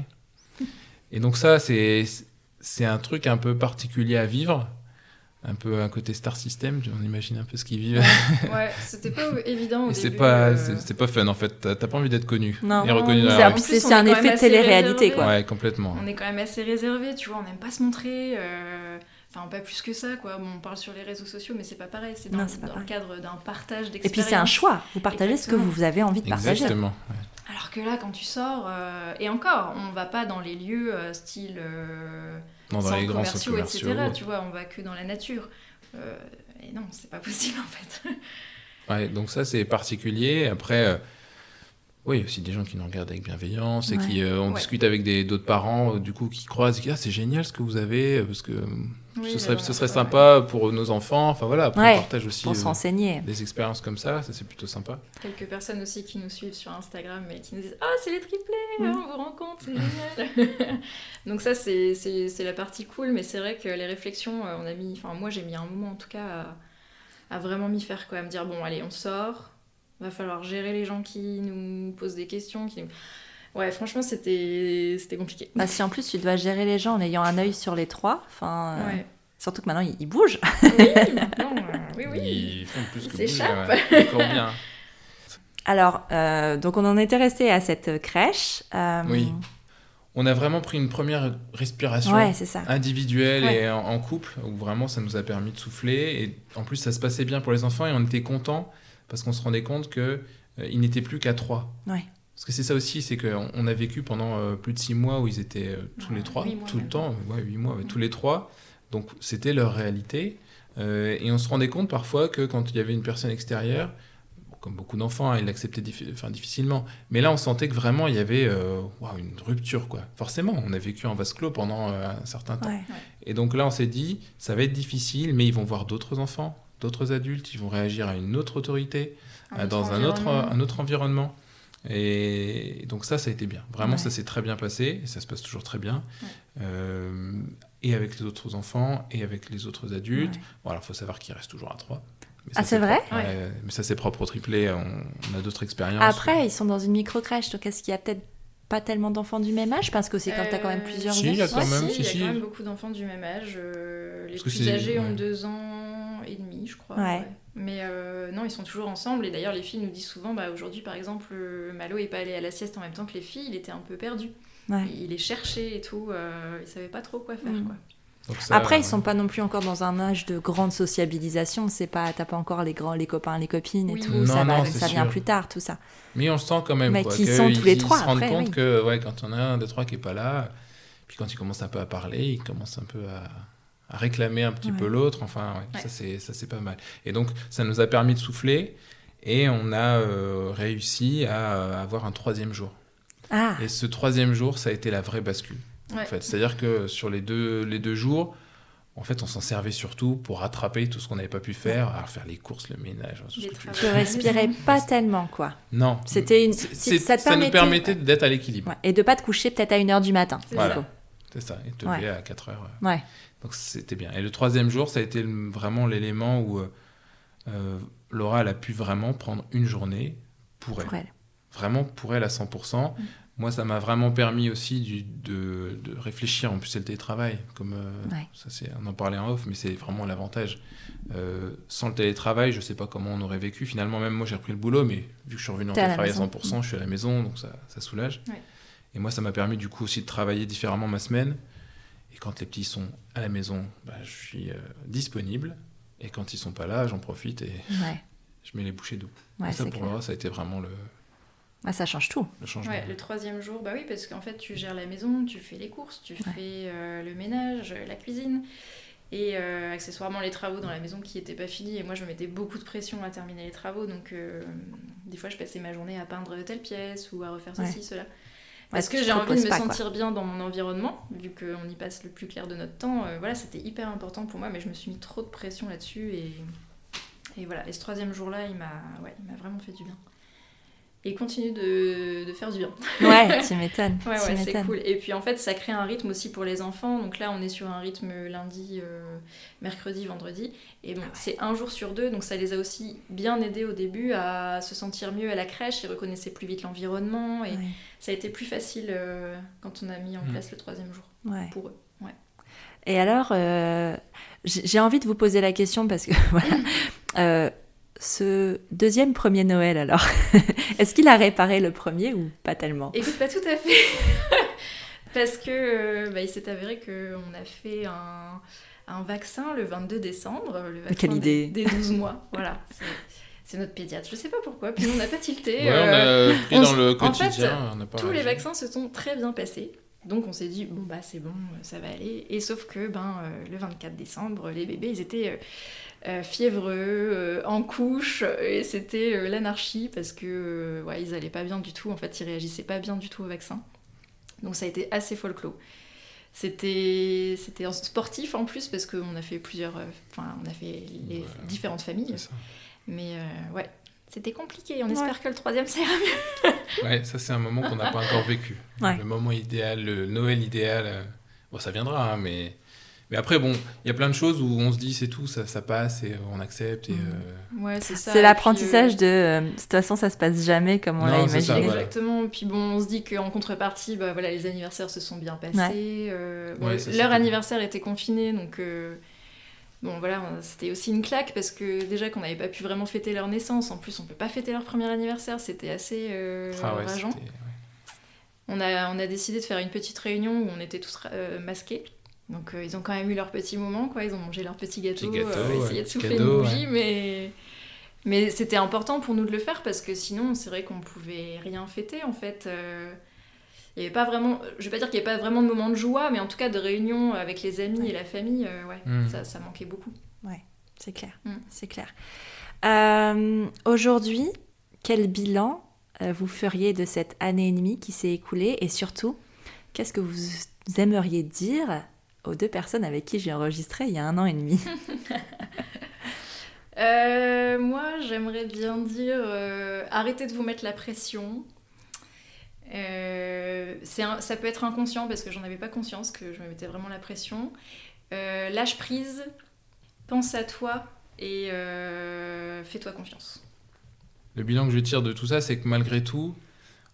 et donc ça, c'est c'est un truc un peu particulier à vivre. Un peu un côté star system, on imagine un peu ce qu'ils vivent. Ouais, c'était pas évident au Et c'est pas, euh, c'est c'est pas fun en fait. T'as t'as pas envie d'être connu Non. et reconnu Non, C'est un, plus, c'est- c'est effet télé-réalité, réservé. quoi. Ouais, complètement. On est quand même assez réservé, tu vois, on n'aime pas se montrer. euh, Enfin, pas plus que ça, quoi. Bon, on parle sur les réseaux sociaux, mais c'est pas pareil. C'est dans, Non, c'est pas dans le cadre d'un partage Et d'expérience. puis c'est un choix. Vous partagez ce que vous avez envie de partager. Exactement. ouais. Alors que là, quand tu sors, euh, et encore, on va pas dans les lieux euh, style euh, Non, dans les grands centres commerciaux, commerciaux. etc. Tu vois, on va que dans la nature. Euh, et non, c'est pas possible en fait. Ouais, donc ça c'est particulier. Après, euh, oui, il y a aussi des gens qui nous regardent avec bienveillance et Ouais. qui, euh, on Ouais. discute avec des d'autres parents, euh, du coup, qui croisent, et qui disent, ah, c'est génial ce que vous avez, euh, parce que euh, Oui, ce serait, ce serait sympa pour nos enfants. Enfin voilà, après, Ouais, on partage aussi Pour euh, renseigner. des expériences comme ça, ça c'est plutôt sympa. Quelques personnes aussi qui nous suivent sur Instagram et qui nous disent Ah, c'est les triplés, Mm. hein, on vous rend compte, c'est génial. Donc, ça, c'est c'est- c'est la partie cool, mais c'est vrai que les réflexions, on a mis, enfin, moi j'ai mis un moment en tout cas à, à vraiment m'y faire, quoi, à me dire Bon, allez, on sort, va falloir gérer les gens qui nous posent des questions. Qui... Ouais, franchement, c'était c'était compliqué. Bah, si en plus tu dois gérer les gens en ayant un œil sur les trois, enfin, euh, Ouais. surtout que maintenant ils, ils bougent. Oui, maintenant, euh, oui, oui. Ils font plus Ils que bouger, s'échappent. ouais. Encore bien. Alors, euh, donc on en était resté à cette crèche. euh, Oui. On a vraiment pris une première respiration. Ouais, c'est ça. individuel Ouais. et en, en couple, où vraiment ça nous a permis de souffler. Et en plus, ça se passait bien pour les enfants et on était contents parce qu'on se rendait compte que euh, ils n'étaient plus qu'à trois. Ouais. Parce que c'est ça aussi, c'est qu'on on a vécu pendant euh, plus de six mois où ils étaient euh, tous Ouais, les trois, tout le même. temps, ouais, huit mois, ouais, tous les trois. Donc c'était leur réalité. Euh, et on se rendait compte parfois que quand il y avait une personne extérieure, comme beaucoup d'enfants, hein, ils l'acceptaient diffi- enfin, difficilement. Mais là, on sentait que vraiment il y avait euh, une rupture, quoi. Forcément, on a vécu en vase clos pendant euh, un certain temps. Ouais. Et donc là, on s'est dit, ça va être difficile, mais ils vont voir d'autres enfants, d'autres adultes, ils vont réagir à une autre autorité, Un euh, autre dans un autre, environnement. un autre environnement. Et donc ça, ça a été bien. Vraiment, Ouais. ça s'est très bien passé, et ça se passe toujours très bien. Ouais. Euh, et avec les autres enfants, et avec les autres adultes. Ouais. Bon, alors, il faut savoir qu'il reste toujours à trois. Mais Ah, ça, c'est vrai propre. Ouais, Mais ça, c'est propre au triplé, on, on a d'autres expériences. Après, ils sont dans une micro-crèche, donc est-ce qu'il y a peut-être pas tellement d'enfants du même âge? Parce que c'est quand t'as quand même Euh, plusieurs si, il y a enfants. quand même, Ouais, si, il y a si. quand même beaucoup d'enfants du même âge. euh, les Parce plus âgés ont deux et demi, je crois. Ouais. Mais euh, non, ils sont toujours ensemble. Et d'ailleurs, les filles nous disent souvent, bah, aujourd'hui, par exemple, euh, Malo est pas allé à la sieste en même temps que les filles. Il était un peu perdu. Ouais. Il les cherchait et tout. euh, il savait pas trop quoi faire. Mm. Quoi. Donc ça, Après, ils ouais. sont pas non plus encore dans un âge de grande sociabilisation. C'est pas, t'as pas encore les grands, les copains, les copines et Oui. tout. Non, ça va- vient plus tard, tout ça. Mais on le sent quand même. Mais quoi, qu'ils que sont tous les ils trois se rendent après, compte oui. que ouais, quand on a un des trois qui est pas là, puis quand il commence un peu à parler, il commence un peu à, à réclamer un petit Ouais. peu l'autre. Enfin, ouais, Ouais. ça c'est pas mal. Et donc ça nous a permis de souffler et on a euh, réussi à euh, avoir un troisième jour. Ah, Et ce troisième jour, ça a été la vraie bascule. Ouais. En fait, c'est-à-dire que sur les deux les deux jours. En fait, on s'en servait surtout pour rattraper tout ce qu'on n'avait pas pu faire, alors faire les courses, le ménage, tout ce que tu respirais pas tellement, quoi. Non. C'était une- ça te ça nous permettait- permettait d'être à l'équilibre. Ouais. Et de pas te coucher peut-être à 1h du matin. C'est Voilà. du coup. C'est ça, et te Ouais. lever à 4 heures. euh. Ouais. Donc c'était bien. Et le troisième jour, ça a été vraiment l'élément où euh, euh, Laura, elle a pu vraiment prendre une journée pour elle. Pour elle. Vraiment pour elle à 100%. Mm. Moi, ça m'a vraiment permis aussi du- de, de réfléchir. En plus, c'est le télétravail. Comme, euh, Ouais. ça, c'est, on en parlait en off, mais c'est vraiment l'avantage. Euh, sans le télétravail, je ne sais pas comment on aurait vécu. Finalement, même moi, j'ai repris le boulot, mais vu que je suis revenu en à télétravail à maison. 100%, je suis à la maison, donc ça, ça soulage. Ouais. Et moi, ça m'a permis du coup aussi de travailler différemment ma semaine. Et quand les petits sont à la maison, bah, je suis euh, disponible. Et quand ils sont pas là, j'en profite et Ouais. je mets les bouchées. Ouais, Et ça, pour clair. Laura, ça a été vraiment le, Ah, ça change tout. le changement. Ouais, le troisième jour, bah oui, parce qu'en fait, tu gères la maison, tu fais les courses, tu Ouais. fais euh, le ménage, la cuisine, et euh, accessoirement les travaux dans la maison qui n'étaient pas finis. Et moi, je me mettais beaucoup de pression à terminer les travaux, donc euh, des fois, je passais ma journée à peindre telle pièce ou à refaire ceci, Ouais. cela. Parce Ouais, que j'ai envie de me quoi. sentir bien dans mon environnement, vu qu'on y passe le plus clair de notre temps. euh, voilà, c'était hyper important pour moi, mais je me suis mis trop de pression là-dessus. Et, et voilà, et ce troisième jour-là, il m'a ouais, il m'a vraiment fait du bien. Et il continue de, de faire du bien. Ouais, tu m'étonnes. Ouais, ouais, c'est cool. Et puis en fait, ça crée un rythme aussi pour les enfants. Donc là, on est sur un rythme lundi, euh, mercredi, vendredi. Et Ah bon, c'est un jour sur deux. Donc ça les a aussi bien aidés au début à se sentir mieux à la crèche. Ils reconnaissaient plus vite l'environnement. Et Ouais. ça a été plus facile euh, quand on a mis en Mm. place le troisième jour Ouais. pour eux. Et alors, euh, j'ai envie de vous poser la question parce que voilà, Euh, ce deuxième premier Noël alors, est-ce qu'il a réparé le premier ou pas tellement? Écoute, pas tout à fait. Parce que euh, bah, il s'est avéré qu'on a fait un, un vaccin le 22 décembre. Le vaccin Quelle idée. Des, des 12 mois. Voilà. C'est- notre pédiatre. Je sais pas pourquoi. Puis nous, on n'a pas tilté. Ouais, euh, on a pris on dans le en fait, quotidien. on n'a pas tous les vaccins se sont très bien passés. Donc on s'est dit, bon bah c'est bon, ça va aller. Et sauf que ben, euh, le 24 décembre, les bébés, ils étaient euh, euh, fiévreux, euh, en couche, et c'était l'anarchie parce que ouais, ils allaient pas bien du tout. En fait, ils réagissaient pas bien du tout au vaccin. Donc ça a été assez folklore. C'était sportif en plus parce qu'on a fait plusieurs, enfin on a fait les Ouais. différentes familles. Mais ouais, c'était compliqué. On Ouais. espère que le troisième ça ira mieux. Ouais, ça c'est un moment qu'on n'a pas encore vécu. Ouais. Le moment idéal, le Noël idéal. euh, Bon, ça viendra, hein, mais mais après bon, il y a plein de choses où on se dit c'est tout, ça, ça passe et on accepte et. Mhm. euh, Ouais, c'est ça. C'est Et l'apprentissage euh, de. euh, De toute façon, ça se passe jamais comme on l'a c'est ça, imaginé. voilà. Exactement. Puis bon, on se dit qu'en contrepartie, bah, voilà, les anniversaires se sont bien passés. Ouais. euh, bon, Ouais, ça, leur anniversaire était confiné, donc euh, bon voilà, c'était aussi une claque parce que déjà qu'on n'avait pas pu vraiment fêter leur naissance. En plus, on peut pas fêter leur premier anniversaire, c'était assez euh, ah ouais, rageant. ouais. On a, on a décidé de faire une petite réunion où on était tous euh, masqués. Donc euh, ils ont quand même eu leur petit moment, quoi. Ils ont mangé leur petit gâteau, gâteau, ouais, essayé de souffler cadeau, une bougie, mais mais c'était important pour nous de le faire parce que sinon c'est vrai qu'on pouvait rien fêter en fait. Il y avait pas vraiment, je vais pas dire qu'il n'y avait pas vraiment de moment de joie, mais en tout cas de réunion avec les amis et la famille, euh, ouais, Mm. ça, ça manquait beaucoup. C'est clair. Mm. C'est clair. Euh, Aujourd'hui, quel bilan euh, vous feriez de cette année et demie qui s'est écoulée? Et surtout, qu'est-ce que vous aimeriez dire aux deux personnes avec qui j'ai enregistré il y a un an et demi? Euh, moi, j'aimerais bien dire euh, arrêtez de vous mettre la pression. Euh, un- ça peut être inconscient parce que j'en avais pas conscience que je me mettais vraiment la pression. Euh, lâche prise, pense à toi et euh, fais-toi confiance. Le bilan que je tire de tout ça, c'est que malgré tout,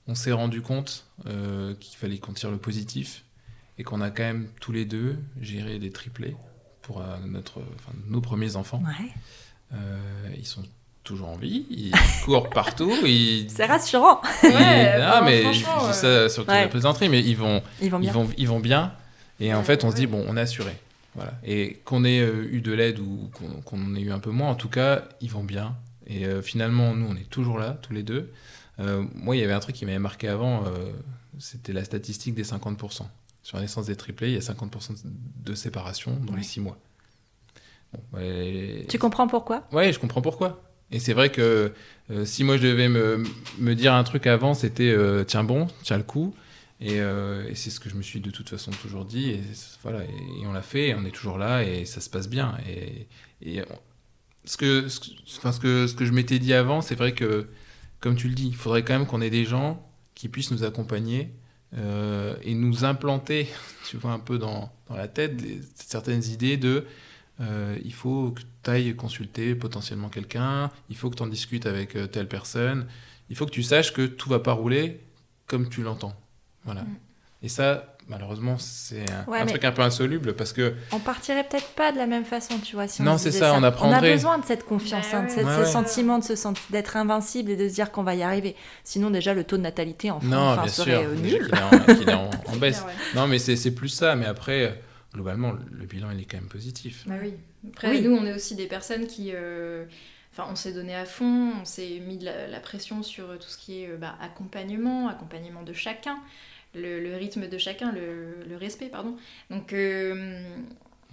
on s'est rendu compte euh, qu'il fallait qu'on tire le positif et qu'on a quand même tous les deux géré des triplés pour euh, notre, enfin, nos premiers enfants. Ouais. Euh, ils sont toujours en vie, ils courent partout. Ils... C'est rassurant. Ouais, ah, bah, mais je dis ça sur toute ouais. la plaisanterie, mais ils vont, Ils vont ils bien. vont, ils vont bien. Et en Ouais, fait, on se dit, bon, on est assuré. Voilà. Et qu'on ait euh, eu de l'aide ou qu'on en ait eu un peu moins, en tout cas, ils vont bien. Et euh, finalement, nous, on est toujours là, tous les deux. Euh, moi, il y avait un truc qui m'avait marqué avant, euh, c'était la statistique des 50%. Sur la naissance des triplés, il y a 50% de séparation dans les 6 mois. Bon, ouais, Tu comprends pourquoi? Ouais, je comprends pourquoi. Et c'est vrai que euh, si moi je devais me, dire un truc avant, c'était euh, tiens bon, tiens le coup. Et, euh, et c'est ce que je me suis de toute façon toujours dit. Et voilà, et, on l'a fait, on est toujours là, et ça se passe bien. Et, ce, que, enfin, ce, que, je m'étais dit avant, c'est vrai que, comme tu le dis, il faudrait quand même qu'on ait des gens qui puissent nous accompagner et nous implanter, tu vois, un peu dans, la tête certaines idées de euh, il faut que tu ailles consulter potentiellement quelqu'un, il faut que tu en discutes avec euh, telle personne, il faut que tu saches que tout va pas rouler comme tu l'entends. Voilà. Mm. Et ça, malheureusement, c'est un, Ouais, un mais- truc un peu insoluble parce que On partirait peut-être pas de la même façon, tu vois. Si on Non, c'est disait ça, on On a apprendrait. besoin de cette confiance, Bah hein, de ouais. ce ouais. sentiment de se sentir d'être invincible et de se dire qu'on va y arriver. Sinon, déjà, le taux de natalité en France non, enfin, bien serait sûr, euh, nul. est en, baisse. clair, ouais. Non, mais c'est c'est plus ça. Mais après, euh, globalement, le bilan, il est quand même positif. Bah oui. Après, Oui. nous, on est aussi des personnes qui. euh, Enfin, on s'est donné à fond, on s'est mis de la, la pression sur tout ce qui est euh, bah, accompagnement, accompagnement de chacun, le, le rythme de chacun, le, le respect, pardon. Donc, euh,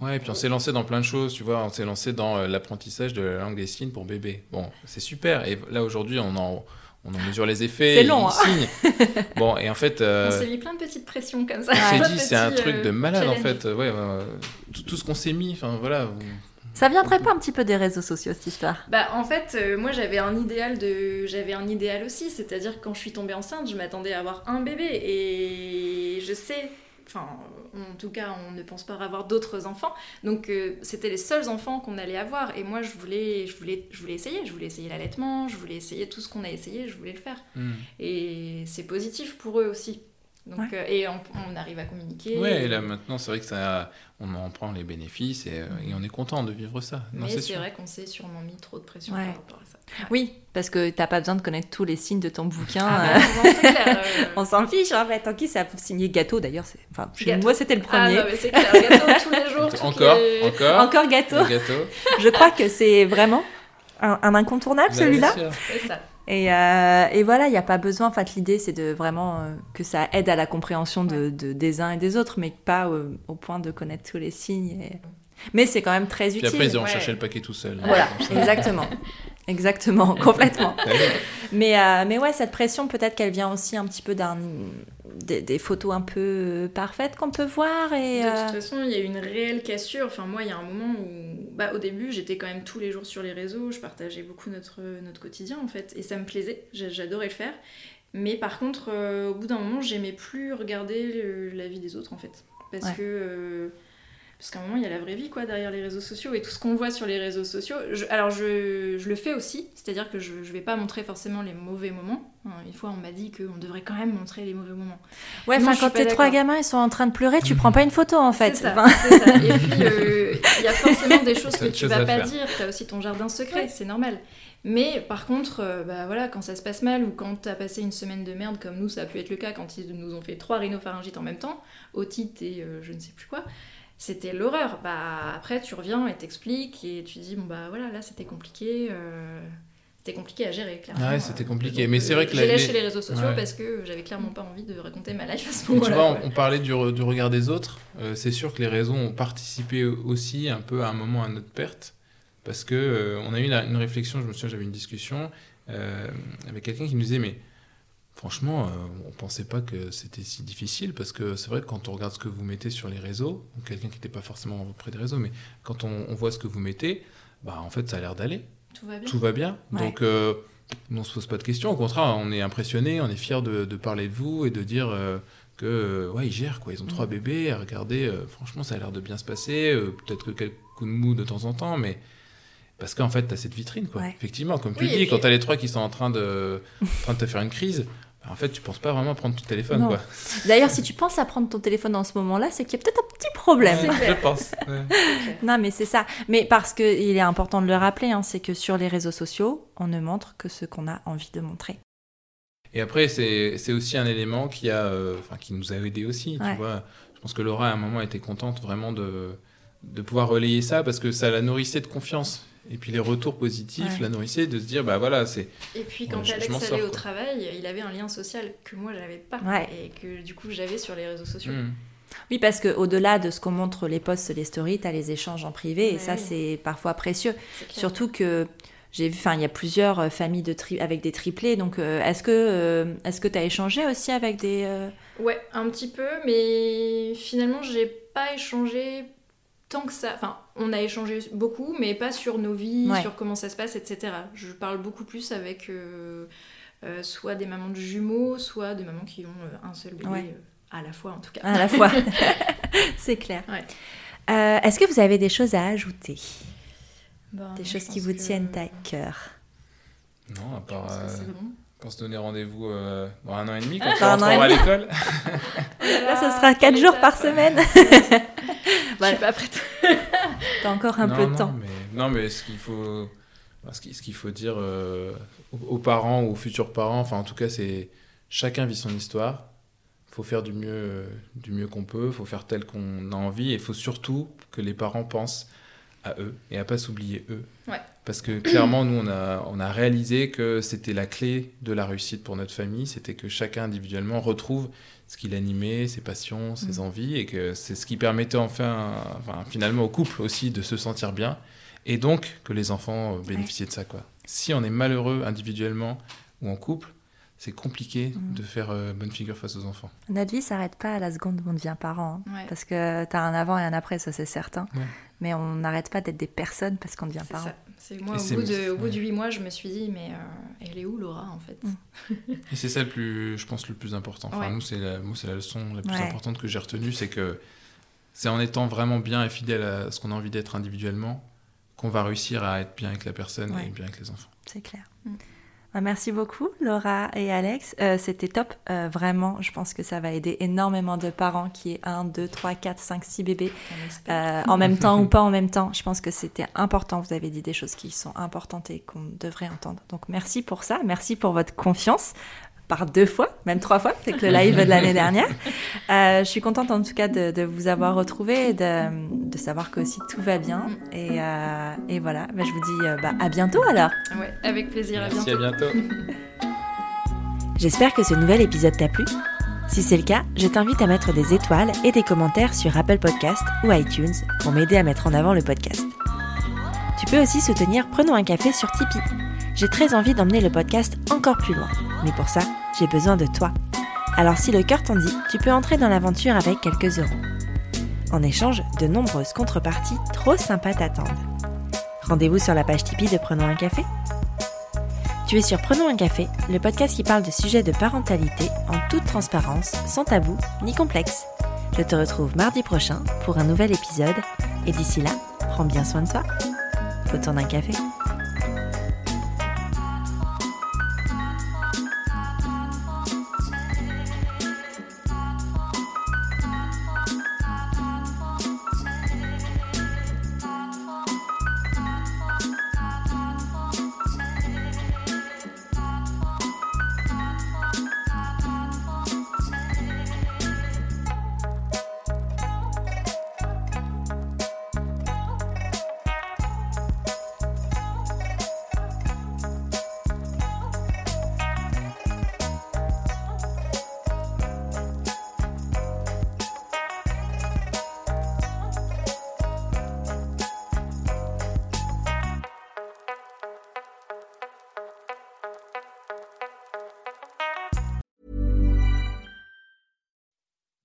Ouais, et puis on s'est lancé dans plein de choses, tu vois. On s'est lancé dans euh, l'apprentissage de la langue des signes pour bébé. Bon, c'est super. Et là, aujourd'hui, on en, on en mesure les effets. C'est long, signe. Bon, et en fait. euh, on s'est mis plein de petites pressions comme ça. on s'est dit, c'est un truc euh, de malade, en fait. Ouais, tout, tout ce qu'on s'est mis, enfin, voilà. Ça viendrait pas un petit peu des réseaux sociaux, cette histoire? Bah en fait, euh, moi j'avais un idéal de, j'avais un idéal aussi, c'est-à-dire que quand je suis tombée enceinte, je m'attendais à avoir un bébé et je sais, enfin en tout cas on ne pense pas avoir d'autres enfants, donc euh, c'était les seuls enfants qu'on allait avoir et moi je voulais, je voulais, je voulais essayer, je voulais essayer l'allaitement, je voulais essayer tout ce qu'on a essayé, je voulais le faire Hmm. et c'est positif pour eux aussi. Donc, Ouais. euh, et on, on arrive à communiquer. Ouais, et là maintenant, c'est vrai que ça, on en prend les bénéfices et, euh, et on est content de vivre ça. Non, Mais c'est vrai qu'on s'est sûrement mis trop de pression Ouais. par rapport à. Oui, parce que t'as pas besoin de connaître tous les signes de ton bouquin. Ah, euh, bah, clair. euh, On s'en fiche, en fait. Tant qu'il ça a signé gâteau, d'ailleurs. Enfin, Gâteau. moi, c'était le Ah premier. non, mais c'est clair, gâteau tous les jours. toutes Encore, les- encore, Encore gâteau. Je crois que c'est vraiment un, un incontournable, Bah, celui-là. Et, euh, et voilà, il n'y a pas besoin. En fait, l'idée, c'est de vraiment euh, que ça aide à la compréhension de, de- des uns et des autres, mais pas euh, au point de connaître tous les signes. et- Mais c'est quand même très Puis utile. après, ils ont ouais. cherché le paquet tout seul. Voilà, exactement. Exactement, complètement. Mais, euh, mais ouais, cette pression, peut-être qu'elle vient aussi un petit peu d'un, des, des photos un peu euh, parfaites qu'on peut voir. Et, De euh, toute façon, il y a eu une réelle cassure. Enfin, moi, il y a un moment où, bah, au début, j'étais quand même tous les jours sur les réseaux. Je partageais beaucoup notre, notre quotidien, en fait. Et ça me plaisait. J'a- J'adorais le faire. Mais par contre, euh, au bout d'un moment, j'aimais plus regarder le- la vie des autres, en fait. Parce Ouais. que. Parce qu'à un moment, il y a la vraie vie, quoi, derrière les réseaux sociaux. Et tout ce qu'on voit sur les réseaux sociaux. je- alors, je, je le fais aussi. C'est-à-dire que je, je vais pas montrer forcément les mauvais moments. Hein, Une fois, on m'a dit qu'on devrait quand même montrer les mauvais moments. ouais, enfin, quand tes trois gamins ils sont en train de pleurer, tu prends pas une photo en fait. C'est ça, Enfin, c'est ça. Et puis, euh, il y a forcément des choses que tu chose vas pas faire. dire. T'as aussi ton jardin secret, Ouais. c'est normal. Mais par contre, euh, bah voilà, quand ça se passe mal ou quand t'as passé une semaine de merde comme nous, ça a pu être le cas quand ils nous ont fait trois rhinopharyngites en même temps, otite et euh, je ne sais plus quoi, c'était l'horreur. Bah après, tu reviens et t'expliques et tu dis bon bah voilà, là c'était compliqué. euh, C'était compliqué à gérer, clairement. Ouais, c'était compliqué. Donc, Mais c'est vrai que J'ai lâché les- les réseaux sociaux Ouais. parce que j'avais clairement pas envie de raconter ma life à ce Mais tu moment-là. vois, on, on parlait du, re- du regard des autres. Euh, c'est sûr que les réseaux ont participé aussi un peu à un moment à notre perte. Parce que euh, on a eu la- une réflexion, je me souviens, j'avais une discussion euh, avec quelqu'un qui nous disait Mais franchement, euh, on pensait pas que c'était si difficile. Parce que c'est vrai que quand on regarde ce que vous mettez sur les réseaux, quelqu'un qui n'était pas forcément auprès des réseaux, mais quand on, on voit ce que vous mettez, bah en fait, ça a l'air d'aller Tout va bien. tout va bien. Ouais. Donc, euh, on ne se pose pas de questions. Au contraire, on est impressionné, on est fier de, de parler de vous et de dire euh, que, euh, ouais, ils gèrent, quoi. Ils ont Mm. trois bébés. Regardez, euh, franchement, ça a l'air de bien se passer. Peut-être que quelques coups de mou de temps en temps, mais. Parce qu'en fait, tu as cette vitrine, quoi. Ouais. Effectivement, comme tu Oui, dis, puis- quand tu as les trois qui sont en train de, en train de te faire une crise, en fait, tu penses pas vraiment à prendre ton téléphone, Non. quoi. D'ailleurs, si tu penses à prendre ton téléphone en ce moment-là, c'est qu'il y a peut-être un petit problème. Je pense. ouais. Non, mais c'est ça. Mais parce qu'il est important de le rappeler, hein, c'est que sur les réseaux sociaux, on ne montre que ce qu'on a envie de montrer. Et après, c'est c'est aussi un élément qui, a, euh, enfin, qui nous a aidé aussi. Ouais. Tu vois. Je pense que Laura, à un moment, était contente vraiment de, de pouvoir relayer ça parce que ça la nourrissait de confiance. Et puis les retours positifs Ouais. la nourrissaient de se dire, bah voilà, c'est. Et puis quand Ouais, Alex allait sors, au quoi. travail, il avait un lien social que moi j'avais pas Ouais. et que du coup j'avais sur les réseaux sociaux. Hmm. Oui, parce qu'au-delà de ce qu'on montre les posts, les stories, tu as les échanges en privé, et ça, oui. c'est parfois précieux. Surtout que j'ai vu, enfin, il y a plusieurs euh, familles de tri avec des triplés, donc euh, est-ce que euh, est-ce que tu as échangé aussi avec des... euh, Ouais, un petit peu, mais finalement, j'ai pas échangé tant que ça. Enfin, on a échangé beaucoup, mais pas sur nos vies, Ouais. sur comment ça se passe, etc. Je parle beaucoup plus avec euh, euh, soit des mamans de jumeaux, soit des mamans qui ont euh, un seul bébé Ouais. euh, à la fois, en tout cas. à la fois C'est clair. Ouais. Euh, est-ce que vous avez des choses à ajouter? Ben, Des choses qui vous que- tiennent à cœur? Non, à je part pense que qu'on se donnait rendez-vous euh, dans un an et demi quand on et rentrera à l'école. Là, ce sera 4 jours par semaine. Je suis pas prête. T'as encore un non, peu de non, temps. Mais, non, mais ce qu'il faut, ce qu'il faut dire euh, aux, parents ou aux futurs parents, enfin en tout cas, c'est chacun vit son histoire. Il faut faire du mieux, euh, du mieux qu'on peut. Il faut faire tel qu'on a envie. Et il faut surtout que les parents pensent à eux et à pas s'oublier eux. Ouais. Parce que clairement, nous, on a, on a réalisé que c'était la clé de la réussite pour notre famille. C'était que chacun individuellement retrouve ce qui l'animait, ses passions, ses Mm. envies, et que c'est ce qui permettait enfin, enfin, finalement au couple aussi de se sentir bien, et donc que les enfants euh, bénéficiaient de ça. Quoi. Si on est malheureux individuellement ou en couple, c'est compliqué Mm. de faire euh, bonne figure face aux enfants. Notre vie s'arrête pas à la seconde où on devient parent. hein. Ouais. Parce que t'as un avant et un après, ça c'est certain. Ouais. Mais on n'arrête pas d'être des personnes parce qu'on devient parent. ça. C'est moi au bout, de, au bout ouais. de 8 mois, je me suis dit mais euh, elle est où Laura en fait Mm. Et c'est ça le plus, je pense, le plus important. Enfin, Ouais. nous, c'est la, moi, c'est la leçon la plus Ouais. importante que j'ai retenue, c'est que c'est en étant vraiment bien et fidèle à ce qu'on a envie d'être individuellement qu'on va réussir à être bien avec la personne Ouais. et bien avec les enfants. C'est clair. Mm. Bah, Merci beaucoup, Laura et Alex. Euh, C'était top. Euh, vraiment, je pense que ça va aider énormément de parents qui aient 1, 2, 3, 4, 5, 6 bébés euh, en même temps ou pas en même temps. Je pense que c'était important. Vous avez dit des choses qui sont importantes et qu'on devrait entendre. Donc merci pour ça. Merci pour votre confiance. Par deux fois, même trois fois, c'est que le live de l'année dernière. Euh, je suis contente en tout cas de, de vous avoir retrouvé et de, de savoir que aussi tout va bien. Et, euh, et voilà, Bah, je vous dis euh, bah, à bientôt alors. Ouais, avec plaisir. À Merci, bientôt. à bientôt. J'espère que ce nouvel épisode t'a plu. Si c'est le cas, je t'invite à mettre des étoiles et des commentaires sur Apple Podcast ou iTunes pour m'aider à mettre en avant le podcast. Tu peux aussi soutenir Prenons un café sur Tipeee. J'ai très envie d'emmener le podcast encore plus loin, mais pour ça, j'ai besoin de toi. Alors si le cœur t'en dit, tu peux entrer dans l'aventure avec quelques euros. En échange, de nombreuses contreparties trop sympas t'attendent. Rendez-vous sur la page Tipeee de Prenons un café tu es sur Prenons un café, le podcast qui parle de sujets de parentalité en toute transparence, sans tabou ni complexe. Je te retrouve mardi prochain pour un nouvel épisode et d'ici là, prends bien soin de toi. Autour d'un café.